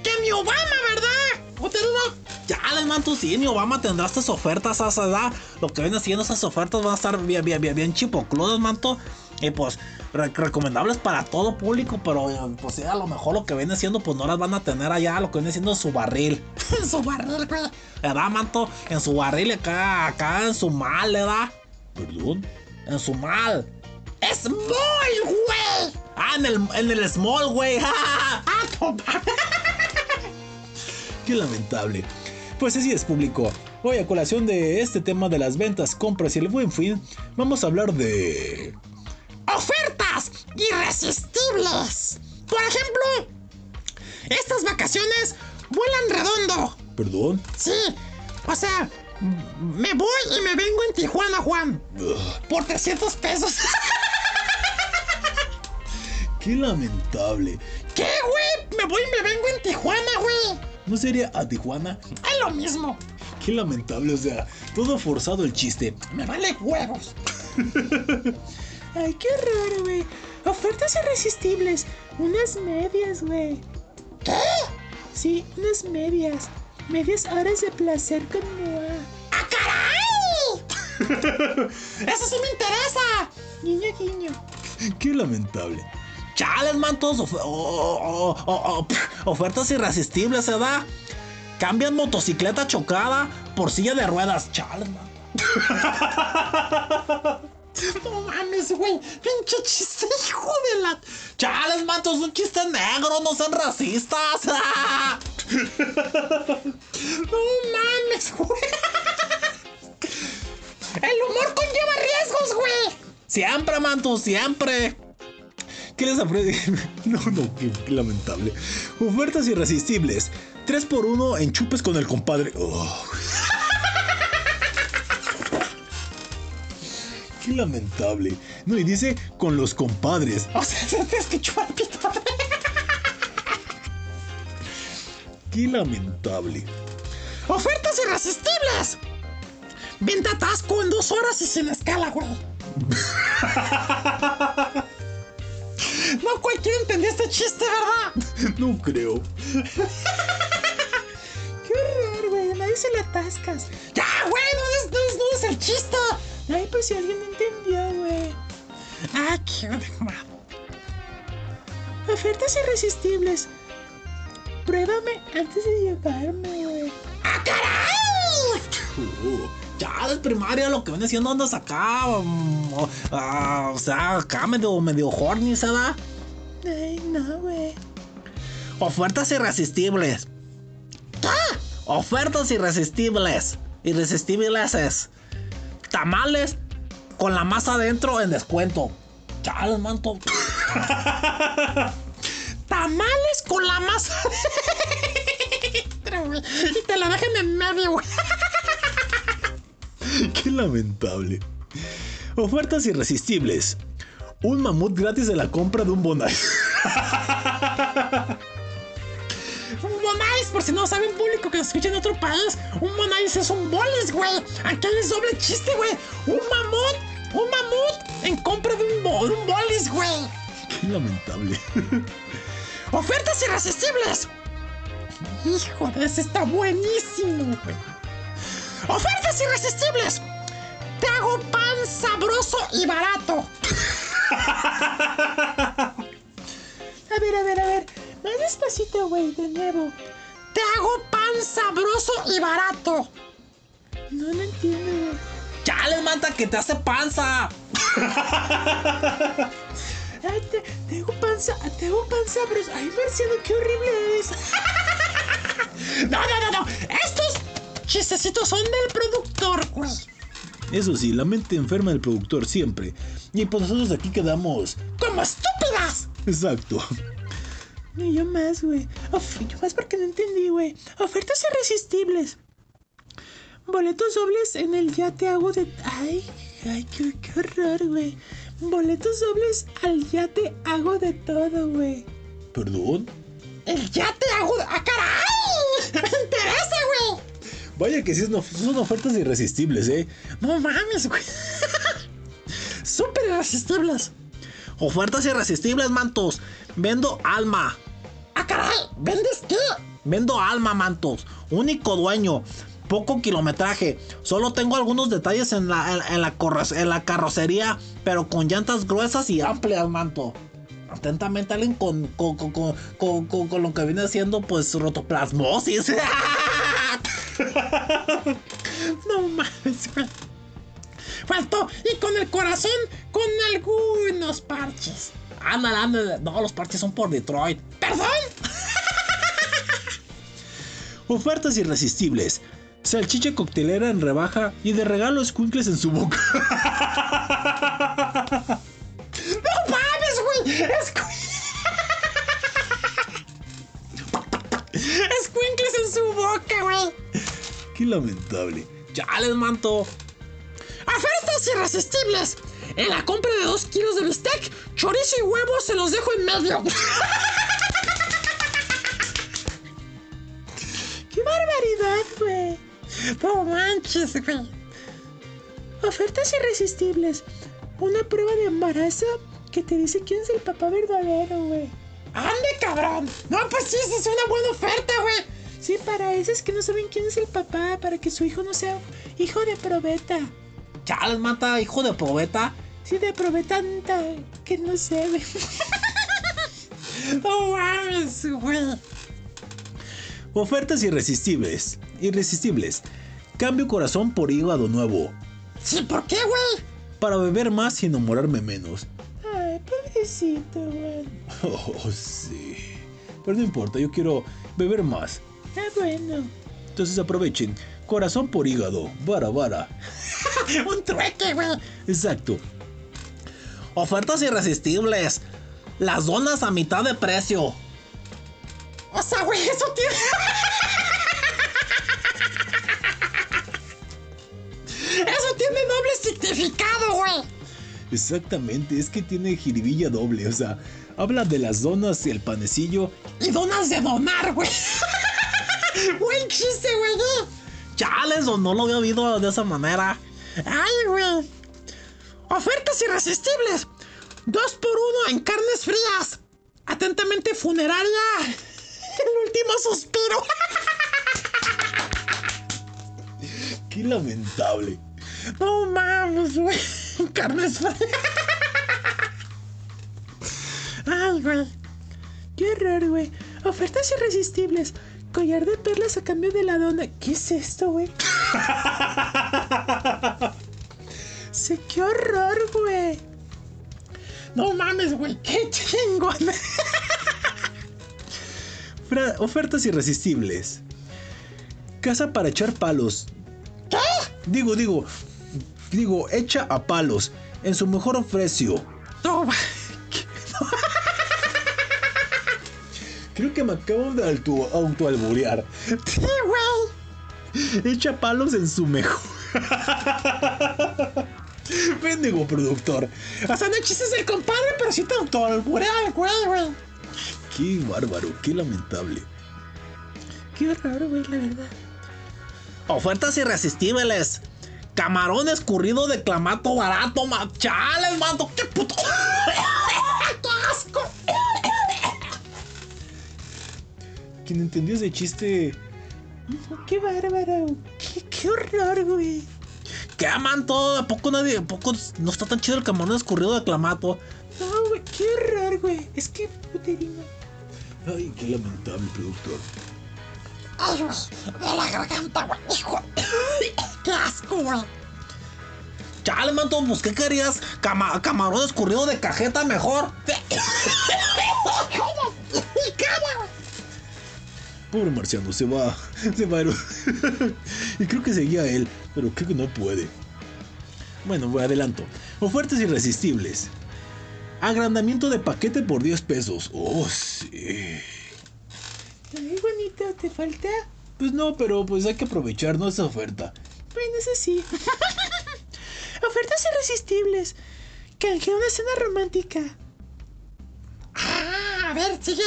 Speaker 2: que ni Obama, ¿verdad? ¿O te dudo?
Speaker 1: Ya, les manto, sí, ni Obama tendrá estas ofertas a esa edad. Lo que vienen haciendo esas ofertas van a estar bien, bien, bien, bien chipocludas, manto. Y pues, re- recomendables para todo público, pero eh, pues a lo mejor lo que viene siendo, pues no las van a tener allá, lo que viene siendo en su barril.
Speaker 2: En su barril.
Speaker 1: ¿Verdad, manto? En su barril, acá, acá en su mal, ¿verdad?
Speaker 7: ¿Perdón?
Speaker 1: En su mal.
Speaker 2: ¡Small, güey!
Speaker 1: Ah, en el, en el small, güey.
Speaker 2: ¡Ah,
Speaker 7: Qué lamentable. Pues así es, público. Hoy a colación de este tema de las ventas, compras y el buen fin, vamos a hablar de...
Speaker 2: ¡Ofertas irresistibles! Por ejemplo, estas vacaciones vuelan redondo.
Speaker 7: ¿Perdón?
Speaker 2: Sí, o sea, me voy y me vengo en Tijuana, Juan. Por 300 pesos.
Speaker 7: Qué lamentable.
Speaker 2: ¿Qué, güey? Me voy y me vengo en Tijuana, güey.
Speaker 7: ¿No sería a Tijuana?
Speaker 2: Es lo mismo.
Speaker 7: Qué lamentable, o sea, todo forzado el chiste.
Speaker 2: Me vale huevos.
Speaker 3: Ay, qué raro, güey. Ofertas irresistibles. Unas medias, güey.
Speaker 2: ¿Qué?
Speaker 3: Sí, unas medias. Medias horas de placer con Noah.
Speaker 2: ¡Ah, caray! ¡Eso sí me interesa!
Speaker 3: Guiño, guiño.
Speaker 7: Qué lamentable.
Speaker 1: Chales, mantos. of- o- o- o- o- pf, ofertas irresistibles, ¿verdad? Cambian motocicleta chocada por silla de ruedas. Chales, man.
Speaker 2: No mames, güey. Pinche chiste, hijo de la.
Speaker 1: Chales, mantos, un chiste negro, no sean racistas.
Speaker 2: No mames, güey. El humor conlleva riesgos, güey.
Speaker 1: Siempre, mantos, siempre.
Speaker 7: ¿Qué les ofrece? No, no, qué, lamentable. Ofertas irresistibles. 3x1 en chupes con el compadre. Oh. Qué lamentable. No, y dice con los compadres.
Speaker 2: O sea, tienes que chupar pito.
Speaker 7: Qué lamentable.
Speaker 2: Ofertas irresistibles. Venta atasco en dos horas y sin escala, güey. No cualquiera entendió este chiste, ¿verdad?
Speaker 7: No creo.
Speaker 3: Qué horror, güey. Nadie se le atascas.
Speaker 2: Ya, güey, no es, no es, no es el chiste.
Speaker 3: Ay, pues si alguien no entendió, güey.
Speaker 2: Ah, qué de madre.
Speaker 3: Ofertas irresistibles. Pruébame antes de llevarme, güey.
Speaker 2: ¡Ah, caray!
Speaker 1: Uh, Chales, primaria, lo que viene siendo andas acá. mm, o- ah, o sea, acá medio, medio horny, ¿verdad?
Speaker 3: Ay, no, güey.
Speaker 1: Ofertas irresistibles. Ofertas irresistibles. Irresistibles es. Tamales con la masa adentro en descuento. Chales, manto.
Speaker 2: Tamales con la masa. Y te la dejan en medio, güey.
Speaker 7: Qué lamentable. Ofertas irresistibles. Un mamut gratis de la compra de un bonai.
Speaker 2: Bonais, por si no saben público que nos escucha en otro país, un bonais es un bolis, güey. Aquí es doble chiste, güey. Un mamut, un mamut en compra de un, bo- de un bolis, güey.
Speaker 7: Qué lamentable.
Speaker 2: Ofertas irresistibles. Hijo de ese está buenísimo, güey. Ofertas irresistibles. Te hago pan sabroso y barato.
Speaker 3: A ver, a ver, a ver. Más despacito, güey, de nuevo.
Speaker 2: Te hago pan sabroso y barato.
Speaker 3: No lo entiendo, güey.
Speaker 1: Chale, manta, que te hace panza.
Speaker 3: Ay, te, te hago panza, te hago panza, pero... Ay, Marciano, qué horrible es.
Speaker 2: No, no, no, no. Estos chistecitos son del productor, güey.
Speaker 7: Eso sí, la mente enferma del productor siempre. Y pues nosotros aquí quedamos.
Speaker 2: ¡Como estúpidas!
Speaker 7: Exacto.
Speaker 3: Y yo más, güey. Yo más porque no entendí, güey. Ofertas irresistibles. Boletos dobles en el ya te hago de... Ay, ay, qué, qué horror, güey. Boletos dobles al ya te hago de todo, güey.
Speaker 7: ¿Perdón?
Speaker 2: El ya te hago. ¡Ah, caray! ¡Me interesa, güey!
Speaker 7: Vaya que sí son ofertas irresistibles, ¿eh?
Speaker 2: No mames, güey. Súper irresistibles.
Speaker 1: Ofertas irresistibles, mantos. Vendo alma.
Speaker 2: ¡Ah, caray! ¿Vendes qué?
Speaker 1: Vendo alma, mantos. Único dueño. Poco kilometraje. Solo tengo algunos detalles en la, en, en la, en la carrocería, pero con llantas gruesas y amplias, manto. Atentamente alguien con, con, con, con, lo que viene siendo, pues, rotoplasmosis.
Speaker 2: No mames. Faltó. Y con el corazón, con algunos parches.
Speaker 1: Ándale, ándale. No, los parches son por Detroit.
Speaker 2: ¿Perdón?
Speaker 7: Ofertas irresistibles. Salchicha coctelera en rebaja y de regalo squinkles en su boca.
Speaker 2: ¡No mames, güey! Es Escuincles en su boca, güey.
Speaker 7: Qué lamentable.
Speaker 1: Chales, manto.
Speaker 2: Ofertas irresistibles. En la compra de dos kilos de bistec, chorizo y huevo se los dejo en medio.
Speaker 3: ¡Qué barbaridad, güey!
Speaker 2: No manches, güey.
Speaker 3: Ofertas irresistibles. Una prueba de embarazo que te dice quién es el papá verdadero, güey.
Speaker 2: ¡Ande, cabrón! No, pues sí, esa es una buena oferta, güey.
Speaker 3: Sí, para esos que no saben quién es el papá, para que su hijo no sea hijo de probeta.
Speaker 1: Chales, mata, hijo de probeta.
Speaker 3: Sí, de probeta que no sé, güey.
Speaker 2: No mames, güey.
Speaker 7: Ofertas irresistibles. Irresistibles. Cambio corazón por hígado nuevo.
Speaker 2: Sí, ¿por qué, güey?
Speaker 7: Para beber más y enamorarme menos.
Speaker 3: Ay, pobrecito, güey.
Speaker 7: Oh, sí. Pero no importa, yo quiero beber más.
Speaker 3: Ah, bueno.
Speaker 7: Entonces aprovechen. Corazón por hígado. Vara, vara.
Speaker 2: Un trueque, güey.
Speaker 7: Exacto.
Speaker 1: Ofertas irresistibles. Las donas a mitad de precio.
Speaker 2: O sea, güey, eso tiene. Eso tiene doble significado, güey.
Speaker 7: Exactamente, es que tiene jiribilla doble. O sea, habla de las donas y el panecillo.
Speaker 2: Y donas de donar, güey. Buen chiste, güey.
Speaker 1: Chales, o no lo había oído de esa manera.
Speaker 2: Ay, güey. Ofertas irresistibles. Dos por uno en carnes frías. Atentamente, funeraria. El último suspiro.
Speaker 7: Qué lamentable.
Speaker 2: No mames, güey. Carnes frías. Ay, güey.
Speaker 3: Qué horror, güey. Ofertas irresistibles. Collar de perlas a cambio de la dona. ¿Qué es esto, güey? Sí, qué horror, güey.
Speaker 2: No mames, güey. Qué chingón.
Speaker 7: Ofertas irresistibles. Casa para echar palos.
Speaker 2: ¿Qué?
Speaker 7: Digo, digo. Digo, hecha a palos. En su mejor precio.
Speaker 2: No,
Speaker 7: Creo que me acabo de auto- autoalburear.
Speaker 2: Sí, güey.
Speaker 7: Echa palos en su mejor. Pendejo productor.
Speaker 2: Sea, no chistes del compadre, pero sí te autoalburea el güey, güey.
Speaker 7: Qué bárbaro, qué lamentable.
Speaker 3: Qué horror, güey, la verdad.
Speaker 1: Ofertas irresistibles. Camarón escurrido de clamato barato, ma- Chales, manto. Qué puto.
Speaker 2: ¡Qué asco!
Speaker 7: Quien entendió ese chiste.
Speaker 3: Qué bárbaro. Qué, qué horror, güey.
Speaker 1: ¿Qué manto? ¿A poco nadie? ¿A poco no está tan chido el camarón escurrido de clamato?
Speaker 3: güey. Qué horror, güey. Es que puterina.
Speaker 7: Ay, qué lamentable, productor.
Speaker 21: Ay, güey, de la garganta, güey. Hijo. Qué asco, güey.
Speaker 1: Chale, manto, pues ¿qué querías? Cama- camarón escurrido de cajeta mejor.
Speaker 7: Pobre marciano, se va. Se va. y creo que seguía él, pero creo que no puede. Bueno, voy adelanto. Ofertas irresistibles. Agrandamiento de paquete por 10 pesos. Oh, sí.
Speaker 3: Ay, bonito, ¿te falta?
Speaker 7: Pues no, pero pues hay que aprovechar ¿no? esa oferta.
Speaker 3: Bueno, eso sí. Ofertas irresistibles. Canjea una cena romántica.
Speaker 21: Ah, a ver, sigue.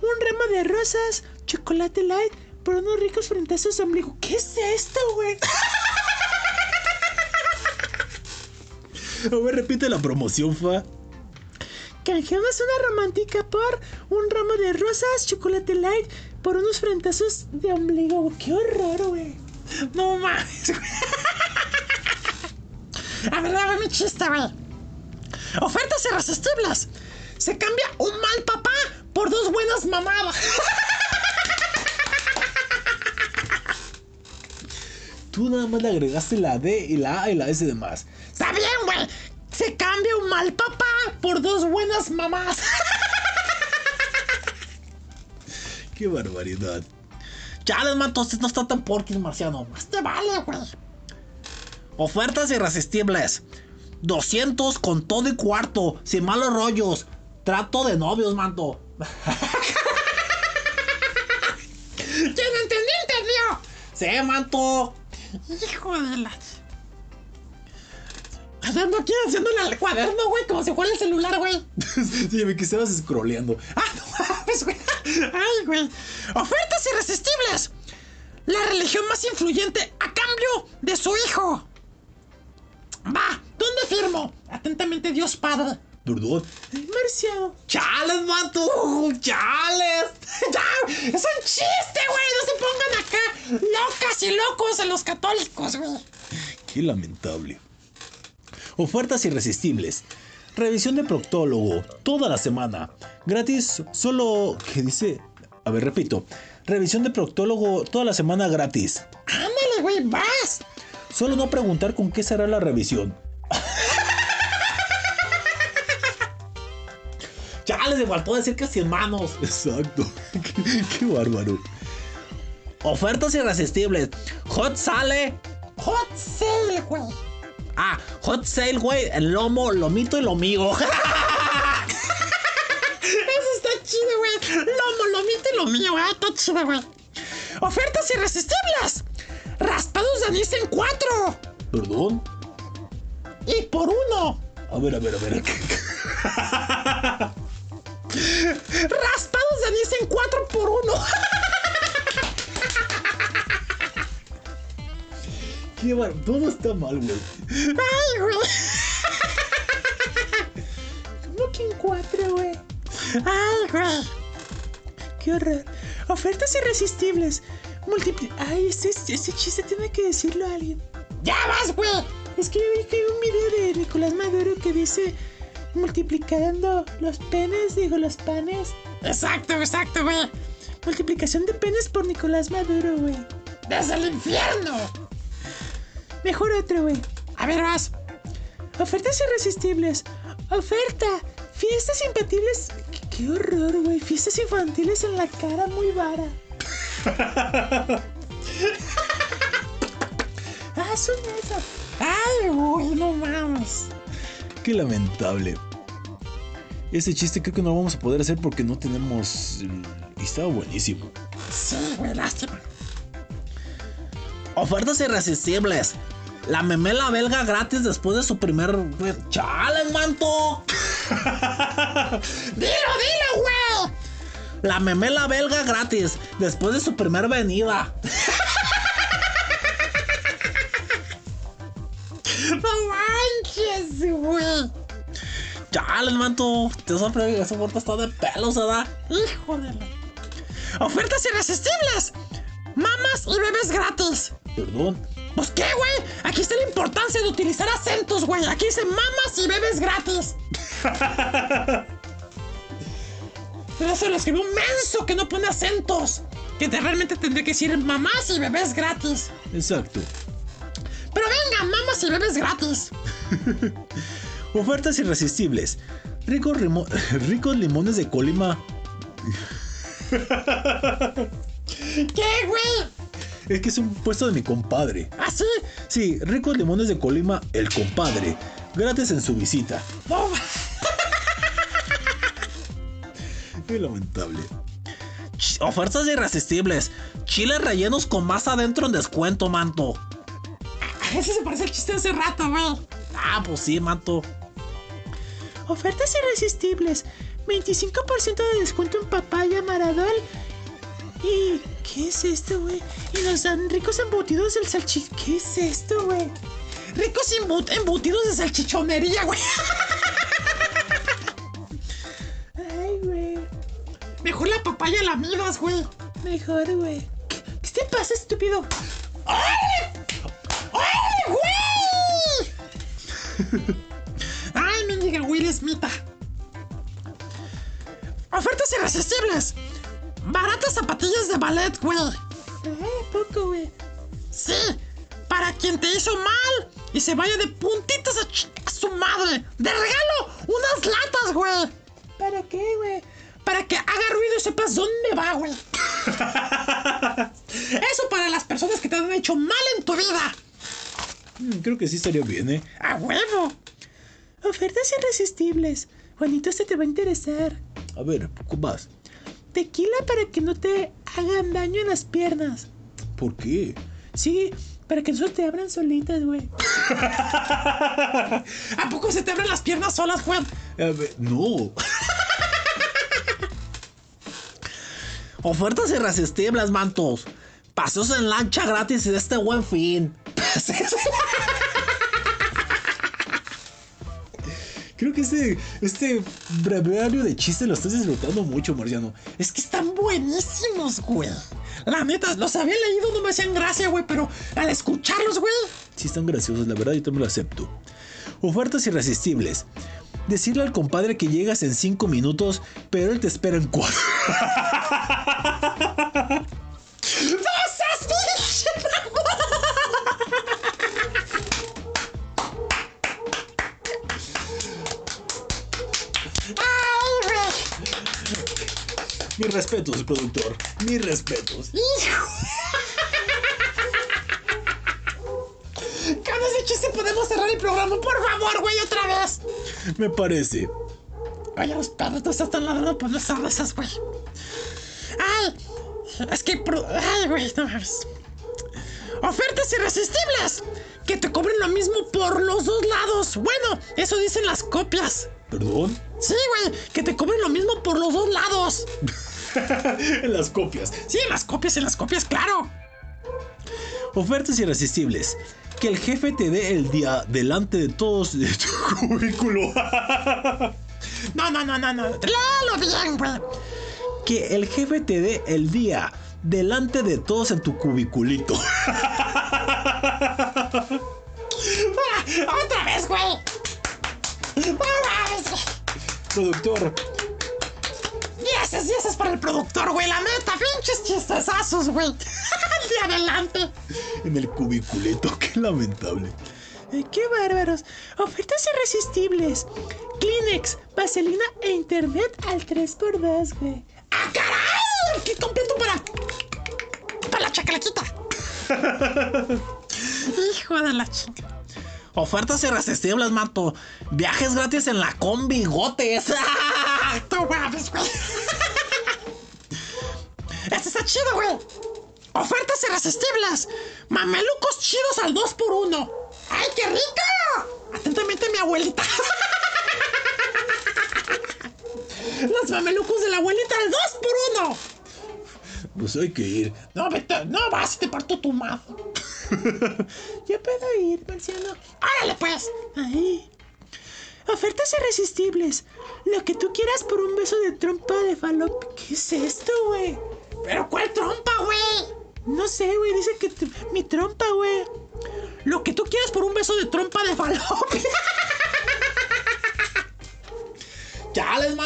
Speaker 3: Un ramo de rosas, chocolate light, por unos ricos frentazos de ombligo. ¿Qué es esto, güey?
Speaker 7: A ver, repite la promoción, fa.
Speaker 3: Canjea una romántica por un ramo de rosas, chocolate light, por unos frentazos de ombligo. ¡Qué horror, güey!
Speaker 2: No mames, güey. A ver, dame mi chiste, güey. Ofertas irresistibles. Se cambia un mal papá por dos buenas mamadas.
Speaker 7: Tú nada más le agregaste la D y la A y la S de más.
Speaker 2: Está bien, güey. Se cambia un mal papá por dos buenas mamás.
Speaker 7: Qué barbaridad.
Speaker 1: Chales, manto, este no está tan porquis, marciano.
Speaker 2: Te vale, güey.
Speaker 1: Ofertas irresistibles. 200 con todo y cuarto, sin malos rollos. Trato de novios, manto.
Speaker 2: Quien entendió, entendió.
Speaker 1: Sí, manto.
Speaker 2: Hijo de la. Ando aquí haciéndole al cuaderno, güey, como si fuera el celular, güey.
Speaker 7: sí, me que estabas scrolleando.
Speaker 2: Ah, no mames, güey. Ay, güey. Ofertas irresistibles. La religión más influyente a cambio de su hijo. Va, ¿dónde firmo? Atentamente, Dios Padre.
Speaker 7: ¿Perdón?
Speaker 2: Marciano.
Speaker 1: ¡Chales, manto! ¡Chales!
Speaker 2: ¡Ya! ¡Es un chiste, güey! No se pongan acá locas y locos en los católicos, güey.
Speaker 7: Qué lamentable. Ofertas irresistibles. Revisión de proctólogo toda la semana. Gratis, solo. ¿Qué dice? A ver, repito. Revisión de proctólogo toda la semana gratis.
Speaker 2: Ándale, güey, vas.
Speaker 7: Solo no preguntar con qué será la revisión.
Speaker 1: Chales, me faltó decir que sin manos.
Speaker 7: Exacto. qué, qué bárbaro.
Speaker 1: Ofertas irresistibles. Hot sale.
Speaker 2: Hot sale, güey.
Speaker 1: Ah, hot sale, güey. El lomo, lomito y lomigo.
Speaker 2: Eso está chido, güey. Lomo, lomito y lo mío, ah, está chido, güey. Ofertas irresistibles. Raspados de anís en cuatro.
Speaker 7: ¿Perdón?
Speaker 2: Y por uno.
Speaker 7: A ver, a ver, a ver.
Speaker 2: Raspados de anís en cuatro por uno.
Speaker 7: Qué bar... Todo está mal, güey.
Speaker 2: Ay, güey.
Speaker 3: ¿Cómo que en cuatro, güey?
Speaker 2: Ay, güey.
Speaker 3: Qué horror. Ofertas irresistibles. Multipli... Ay, ese, ese chiste tiene que decirlo a alguien.
Speaker 2: Ya vas, güey.
Speaker 3: Es que vi que hay un video de Nicolás Maduro que dice multiplicando los penes, digo los panes.
Speaker 2: Exacto, exacto, güey.
Speaker 3: Multiplicación de penes por Nicolás Maduro, güey.
Speaker 2: Desde el infierno.
Speaker 3: Mejor otro, güey.
Speaker 2: A ver, vas.
Speaker 3: Ofertas irresistibles. Oferta. Fiestas infantiles. Qué, qué horror, güey. Fiestas infantiles en la cara muy vara. ah, son eso.
Speaker 2: Ay, güey, no mames.
Speaker 7: Qué lamentable. Ese chiste creo que no lo vamos a poder hacer porque no tenemos. Y estaba buenísimo.
Speaker 2: Sí, güey, lástima.
Speaker 1: Ofertas irresistibles. La memela belga gratis después de su primer. ¡Chales, manto!
Speaker 2: ¡Dilo, dilo, güey!
Speaker 1: La memela belga gratis después de su primer venida.
Speaker 2: ¡No manches, güey!
Speaker 1: Chales, manto. Te sorprende esa oferta está de pelos, ¿verdad?
Speaker 2: Hijo de la. Ofertas irresistibles. Mamas y bebés gratis.
Speaker 7: Perdón.
Speaker 2: Pues qué, güey. Aquí está la importancia de utilizar acentos, güey. Aquí dice mamas y bebés gratis. Pero eso lo escribió un menso que no pone acentos. Que te- realmente tendría que decir mamás y bebés gratis.
Speaker 1: Exacto.
Speaker 2: Pero venga, mamás y bebés gratis.
Speaker 1: Ofertas irresistibles. Ricos, ricos limones de Colima.
Speaker 2: ¿Qué, güey?
Speaker 1: Es que es un puesto de mi compadre.
Speaker 2: ¿Ah, sí?
Speaker 1: Sí, ricos limones de Colima, el compadre. Gratis en su visita. Qué lamentable.
Speaker 22: Ch- Ofertas irresistibles. Chiles rellenos con masa adentro en descuento, manto.
Speaker 2: a ese se parece el chiste de hace rato, güey.
Speaker 22: Ah, pues sí, manto.
Speaker 23: Ofertas irresistibles. 25% de descuento en papaya maradol. ¿Y qué es esto, güey? Y nos dan ricos embutidos del salchichón. ¿Qué es esto, güey?
Speaker 2: Ricos embu- embutidos de salchichonería, güey.
Speaker 23: Ay, güey.
Speaker 2: Mejor la papaya la miras, güey.
Speaker 23: Mejor, güey. ¿Qué, qué te pasa, estúpido?
Speaker 2: ¡Ay! ¡Ay, güey! Mendiga Will Smith. Ofertas irresistibles. Baratas zapatillas de ballet, güey.
Speaker 23: Ay, poco, güey.
Speaker 2: Sí, para quien te hizo mal y se vaya de puntitas a, ch- a su madre. De regalo, unas latas, güey.
Speaker 23: ¿Para qué, güey?
Speaker 2: Para que haga ruido y sepas dónde va, güey. Eso para las personas que te han hecho mal en tu vida.
Speaker 1: Mm, Creo que sí estaría bien, ¿eh?
Speaker 2: ¡A huevo!
Speaker 23: Ofertas irresistibles. Juanito, este te va a interesar.
Speaker 1: A ver, ¿cómo más?
Speaker 23: Tequila para que no te hagan daño en las piernas.
Speaker 1: ¿Por qué?
Speaker 23: Sí, para que no se te abran solitas, güey.
Speaker 2: ¿A poco se te abren las piernas solas, Juan?
Speaker 1: A ver, no.
Speaker 22: Ofertas irresistibles, mantos. Paseos en lancha gratis de este buen fin.
Speaker 1: Creo que este, este breviario de chistes lo estás disfrutando mucho, Marciano.
Speaker 2: Es que están buenísimos, güey. La neta, los había leído, no me hacían gracia, güey, pero al escucharlos, güey.
Speaker 1: Sí están graciosos, la verdad, yo también lo acepto. Ofertas irresistibles. Decirle al compadre que llegas en 5 minutos, pero él te espera en 4. Mis respetos, productor. Mis respetos.
Speaker 2: ¡Hijo! Con ese chiste podemos cerrar el programa, por favor, güey, otra vez.
Speaker 1: Me parece.
Speaker 2: Oye, los perros no están ladrando por nuestras risas, güey. ¡Ay! Es que. ¡Ay, güey! No mames. ¡Ofertas irresistibles! Que te cobren lo mismo por los dos lados. Bueno, eso dicen las copias.
Speaker 1: ¿Perdón?
Speaker 2: Sí, güey, que te cobren lo mismo por los dos lados.
Speaker 1: en las copias.
Speaker 2: Sí, en las copias, en las copias, claro.
Speaker 1: Ofertas irresistibles. Que el jefe te dé el día delante de todos de tu cubículo.
Speaker 2: No, no, no, no, no. Bien,
Speaker 1: que el jefe te dé el día delante de todos en tu cubiculito.
Speaker 2: Ah, ¡Otra vez, güey! ¡No Dieces, dieces para el productor, güey. La neta, pinches chistesazos, güey. De adelante.
Speaker 1: en el cubiculito, qué lamentable.
Speaker 23: Ay, ¡Qué bárbaros! Ofertas irresistibles. Kleenex, vaselina e internet al 3x2, güey.
Speaker 2: ¡Ah, caray! ¡Qué completo para. para la chacalaquita! Hijo de la chica.
Speaker 22: Ofertas irresistibles, manto. Viajes gratis en la combi, gotes.
Speaker 2: ¡Ay, tú mames, güey! Este está chido, güey. Ofertas irresistibles. Mamelucos chidos al 2x1. ¡Ay, qué rico! Atentamente, mi abuelita. Los mamelucos de la abuelita al 2x1.
Speaker 1: Pues hay que ir.
Speaker 2: No, vete, no vas te parto tu madre.
Speaker 23: Yo puedo ir, Marciano.
Speaker 2: ¡Órale, pues!
Speaker 23: Ahí. Ofertas irresistibles. Lo que tú quieras por un beso de trompa de falop. ¿Qué es esto, güey?
Speaker 2: ¿Pero cuál trompa, güey?
Speaker 23: No sé, güey. Dice que mi trompa, güey.
Speaker 2: Lo que tú quieras por un beso de trompa de falopia.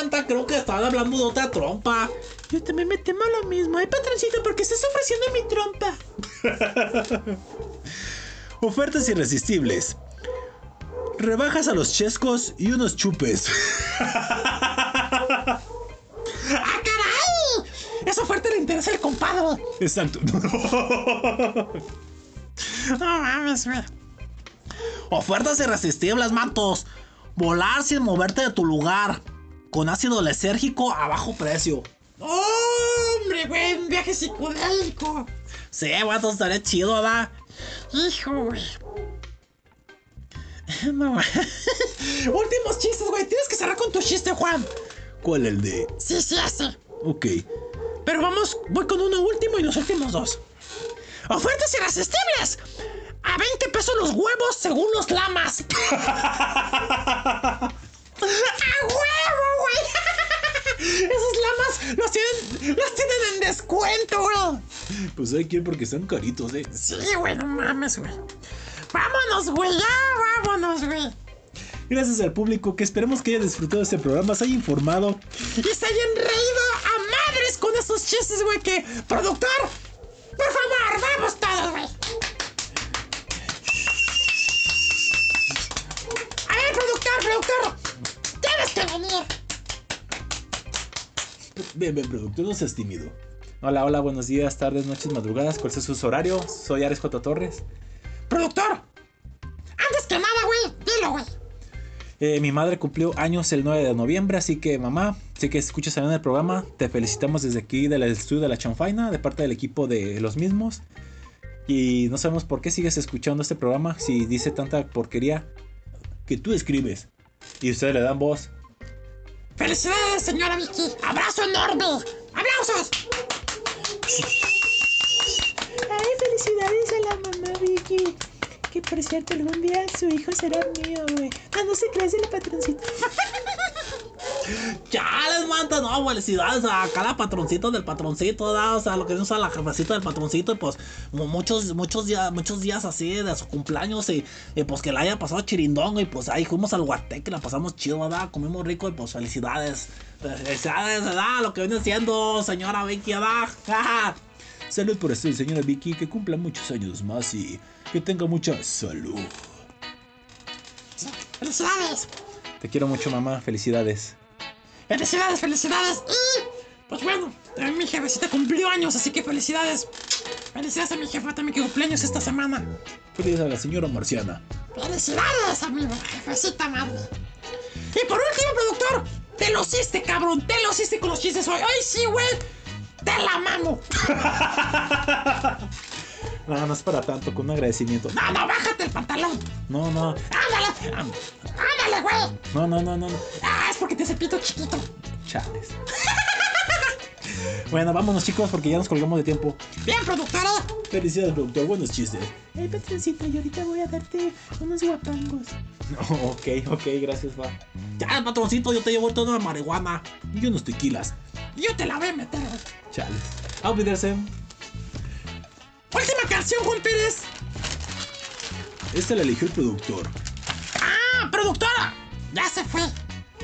Speaker 1: Santa, creo que estaban hablando de otra trompa.
Speaker 3: Yo también me temo lo mismo. Ay, patroncito, ¿por qué estás ofreciendo mi trompa?
Speaker 7: Ofertas irresistibles. Rebajas a los chescos y unos chupes.
Speaker 2: ¡Ah, caray! Esa oferta le interesa al compadre.
Speaker 7: Exacto.
Speaker 2: No mames, güey.
Speaker 1: Ofertas irresistibles, mantos. Volar sin moverte de tu lugar. Con ácido lisérgico a bajo precio.
Speaker 2: ¡Hombre, güey! Un viaje psicodélico.
Speaker 1: Sí, vato, estaría chido, ¿verdad?
Speaker 2: Hijo, güey. No, güey. Últimos chistes, güey. Tienes que cerrar con tu chiste, Juan.
Speaker 7: ¿Cuál el de?
Speaker 2: Sí, sí, así.
Speaker 7: Ok.
Speaker 2: Pero vamos, voy con uno último y los últimos dos. ¡Ofertas irresistibles! A 20 pesos los huevos según los lamas. ¡A huevo, güey! Esos lamas los tienen, los tienen en descuento, güey.
Speaker 7: Pues hay que ir porque están caritos, eh.
Speaker 2: Sí, güey, no mames, güey. Vámonos, güey, ya, vámonos, güey.
Speaker 7: Gracias al público que esperemos que haya disfrutado de este programa, se haya informado.
Speaker 2: Y se hayan reído a madres con esos chistes, güey, que... Productor, por favor, vamos todos, güey. A ver, productor, productor. Tienes que venir.
Speaker 7: Bien, bien, productor, no seas tímido. Hola, hola, buenos días, tardes, noches, madrugadas. ¿Cuál es su horario? Soy Ares J. Torres.
Speaker 2: Productor. Antes que nada, güey, dilo, güey.
Speaker 7: Eh, mi madre cumplió años el 9 de noviembre, así que mamá, sé que escuchas también el programa. Te felicitamos desde aquí del estudio de la Chanfaina, de parte del equipo de los mismos. Y no sabemos por qué sigues escuchando este programa si dice tanta porquería que tú escribes. Y ustedes le dan voz.
Speaker 2: Felicidades, señora Vicky. Abrazo enorme. ¡Aplausos!
Speaker 3: Felicidades a la mamá Vicky. Que por cierto, algún día su hijo será mío, güey. Ah, no se crees el patroncito.
Speaker 1: Chales, manta, no, felicidades a cada patroncito del patroncito, ¿verdad? O sea, lo que usa la jefecita del patroncito, y pues mu- muchos, muchos días, muchos días así de su cumpleaños y, pues que la haya pasado chirindongo y pues ahí fuimos al Guateque, la pasamos chido, ¿verdad? Comimos rico y pues felicidades. Felicidades, ¿verdad? Lo que viene siendo, señora Vicky, ¿verdad?
Speaker 7: Salud por esto, señora Vicky, que cumpla muchos años más y que tenga mucha salud.
Speaker 2: ¡Felicidades!
Speaker 7: Te quiero mucho, mamá. Felicidades.
Speaker 2: ¡Felicidades, felicidades! Y, pues bueno, también mi jefecita cumplió años, así que felicidades. Felicidades a mi jefa también que cumple años esta semana.
Speaker 7: Feliz a la señora Marciana.
Speaker 2: ¡Felicidades, amigo! Jefecita madre. Y por último, productor, te lo hiciste, cabrón. Te lo hiciste con los chistes hoy. ¡Ay, sí, güey! ¡Te la mamo!
Speaker 7: No, no es para tanto, con un agradecimiento.
Speaker 2: No, no, bájate el pantalón.
Speaker 7: No, no,
Speaker 2: ¡Ándale! ¡Ándale, güey!
Speaker 7: no, no, no, no. no.
Speaker 2: Ah, es porque te hace pito chiquito.
Speaker 7: Chales. Bueno, vámonos chicos porque ya nos colgamos de tiempo.
Speaker 2: Bien, productora.
Speaker 7: Felicidades, productor. Buenos chistes.
Speaker 3: Ay, patroncito, y ahorita voy a darte unos guapangos.
Speaker 7: ok, ok, gracias, va.
Speaker 1: Ya, patroncito, yo te llevo toda la marihuana.
Speaker 7: Y unos tequilas.
Speaker 2: Yo te la voy a meter.
Speaker 7: Chales. Auf Wiedersehen.
Speaker 2: Última canción, Juan Pérez.
Speaker 7: Esta la eligió el productor.
Speaker 2: ¡Ah, productora! Ya se fue.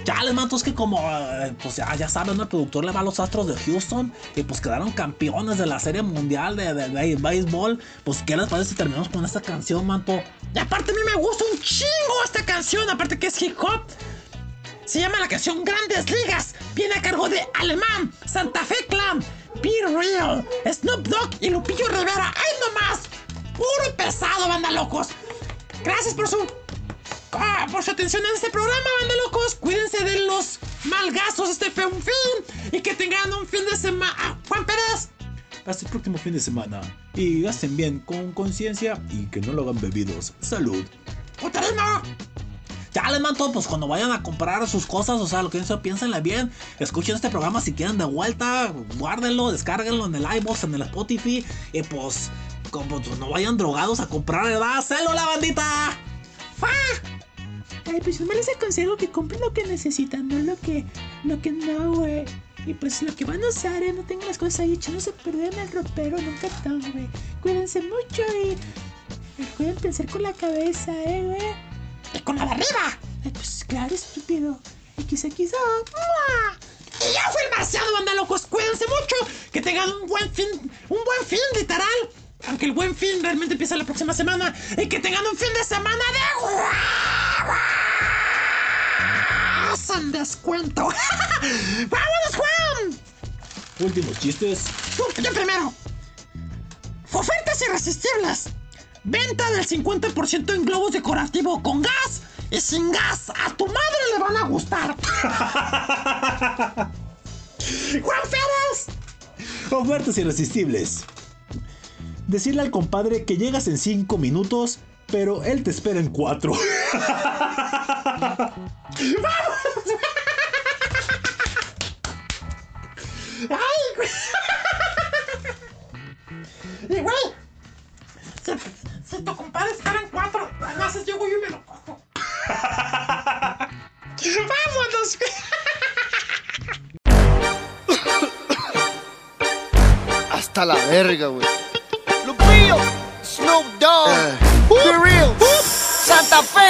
Speaker 1: Ya les mato, es que como, eh, pues ya, ya saben, ¿no? el productor le va a los Astros de Houston y pues quedaron campeones de la Serie Mundial de, de, de béisbol. Pues, ¿qué les parece si terminamos con esta canción, manto?
Speaker 2: Y aparte a mí me gusta un chingo esta canción, aparte que es hip hop. Se llama la canción Grandes Ligas. Viene a cargo de Alemán, Santa Fe Clan, Be Real, Snoop Dogg y Lupillo Rivera. ¡Ay, no más! Puro pesado, banda locos. Gracias por su Ah, por su atención en este programa, banda locos. Cuídense de los malgazos este fue un fin. Y que tengan un fin de semana. Ah, Juan Pérez.
Speaker 7: Hasta el próximo fin de semana. Y gasten bien, con conciencia y que no lo hagan bebidos. Salud.
Speaker 2: ¡Putarino!
Speaker 1: Les manto, pues cuando vayan a comprar sus cosas, o sea, lo que sea, piénsenle bien. Escuchen este programa si quieren de vuelta, guárdenlo, descárguenlo en el iVoox, en el Spotify. Y pues, como pues, no vayan drogados a comprar, ¿verdad? ¡Celo la bandita!
Speaker 2: ¡Fa!
Speaker 3: Ay, pues yo me les aconsejo que compren lo que necesitan, no lo que, lo que no, güey. Y pues lo que van a usar, eh, no tengan las cosas ahí echándose a perder en el ropero, en un cartón, güey. Cuídense mucho y recuerden pensar con la cabeza, eh, güey.
Speaker 2: ¡Y con la de arriba!
Speaker 3: Ay, pues claro, estúpido. XXO.
Speaker 2: Y ya fue el marciado, banda locos. Cuídense mucho. Que tengan un buen fin. Un buen fin, literal. Aunque el buen fin realmente empieza la próxima semana. Y que tengan un fin de semana de. Sin descuento. ¡Vámonos, Juan!
Speaker 1: Últimos chistes.
Speaker 2: Yo primero. Ofertas irresistibles. Venta del 50% en globos decorativo con gas y sin gas. A tu madre le van a gustar. Juan Férez.
Speaker 1: Ofertas irresistibles. Decirle al compadre que llegas en 5 minutos, pero él te espera en 4.
Speaker 2: ¡Ay, güey! Y güey, si, tu compadre espera en cuatro, haces yo voy y me lo cojo. ¡Vámonos!
Speaker 24: Hasta la verga, güey. Lupillo, Snoop Dogg, The Real,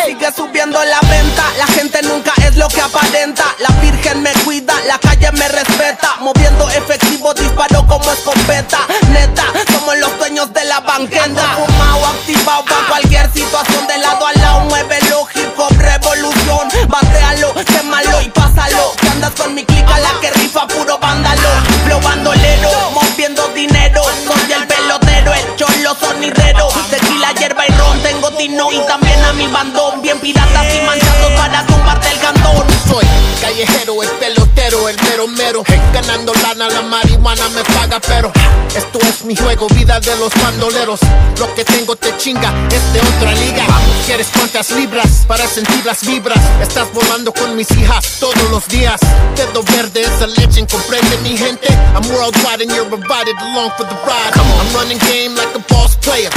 Speaker 25: Sigue subiendo la venta, la gente nunca es lo que aparenta. La virgen me cuida, la calle me respeta. Moviendo efectivo, disparo como escopeta. Neta, somos los dueños de la banqueta. Fumado, activado para cualquier situación. De lado a lado, muévelo, hip hop, revolución. Batealo, quémalo y pásalo. Que andas con mi clica, la que rifa puro vándalo. Flow bandolero, moviendo dinero. Soy el sonidero. Tequila, hierba y ron, tengo tino y también a mi bandón. Bien piratas y manchados para tumbarte el cantón.
Speaker 24: Callejero, el pelotero, el mero mero. Ganando lana, la marihuana me paga, pero esto es mi juego, vida de los bandoleros. Lo que tengo te chinga, es de otra liga. ¿Quieres cuántas libras para sentir las vibras? Estás volando con mis hijas todos los días. Dedo verde es a legend, comprende mi gente. I'm worldwide and you're invited along for the ride. I'm running game like a boss player.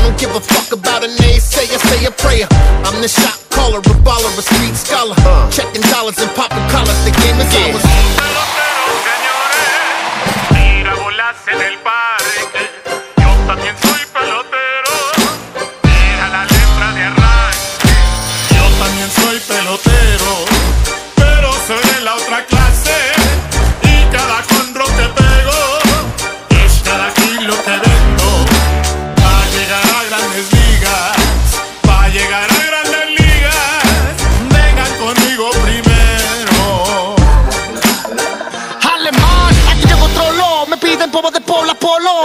Speaker 24: I don't give a fuck about a naysayer, say a prayer. I'm the shot caller, a baller, a street scholar. Checking dollars and popping collars, the game is ours.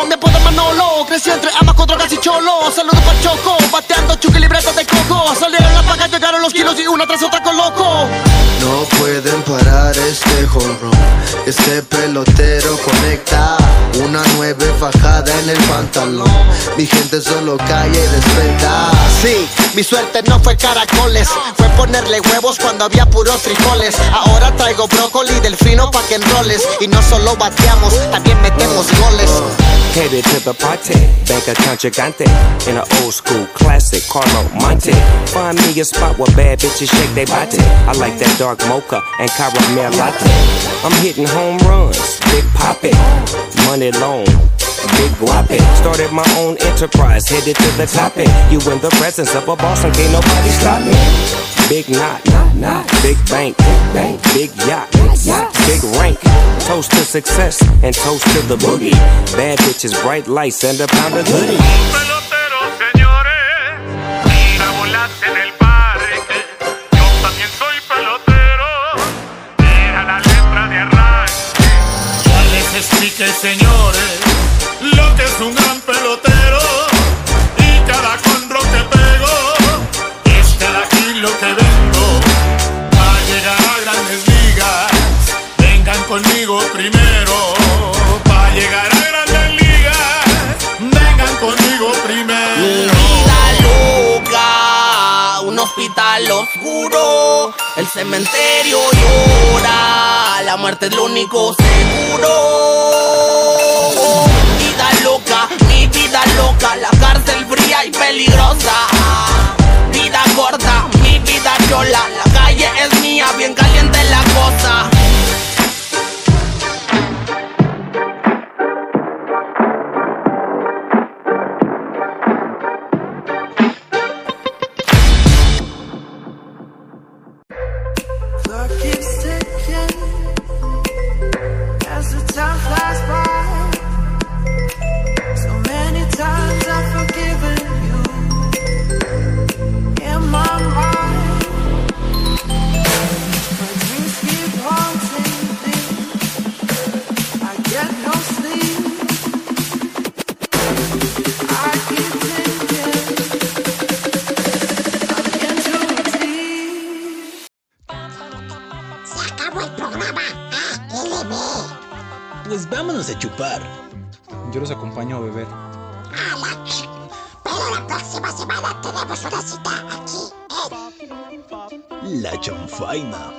Speaker 24: Me puedo Manolo Crecí entre con drogas y cholo. Saludos para Choco Bateando chuque libreta de coco. Salieron las pagas, llegaron los kilos Y una tras otra con loco.
Speaker 26: No pueden parar este home run. Este pelotero conecta una nueve fajada en el pantalón. Mi gente solo calle y respeta.
Speaker 24: Sí, mi suerte no fue caracoles. Fue ponerle huevos cuando había puros frijoles. Ahora traigo brócoli del fino pa' que enroles Y no solo bateamos, también metemos goles.
Speaker 27: Headed to the party, account gigante In an old school classic, Carlo Monte. Find me a spot where bad bitches shake their body I like that dark mocha and caramel latte. I'm hitting home runs, big poppin' Money long, big guapi. Started my own enterprise, headed to the top You in the presence of a boss and can't nobody stop me. Big knot, big bank, big yacht, big rank. Toast to success and toast to the boogie. Bad bitches, bright lights, and a pound of goodie.
Speaker 28: Mira conmigo primero. Va a llegar a grandes ligas, vengan conmigo primero.
Speaker 25: Vida loca, un hospital oscuro. El cementerio llora, la muerte es lo único seguro. Vida loca, mi vida loca, la cárcel fría y peligrosa. Vida corta, mi vida chola, la calle es mía, bien caliente
Speaker 1: Yo los acompaño a beber.
Speaker 2: A la ch... Pero la próxima semana tenemos una cita aquí en...
Speaker 29: La chanfaina.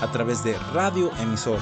Speaker 1: A través de Radio Emisor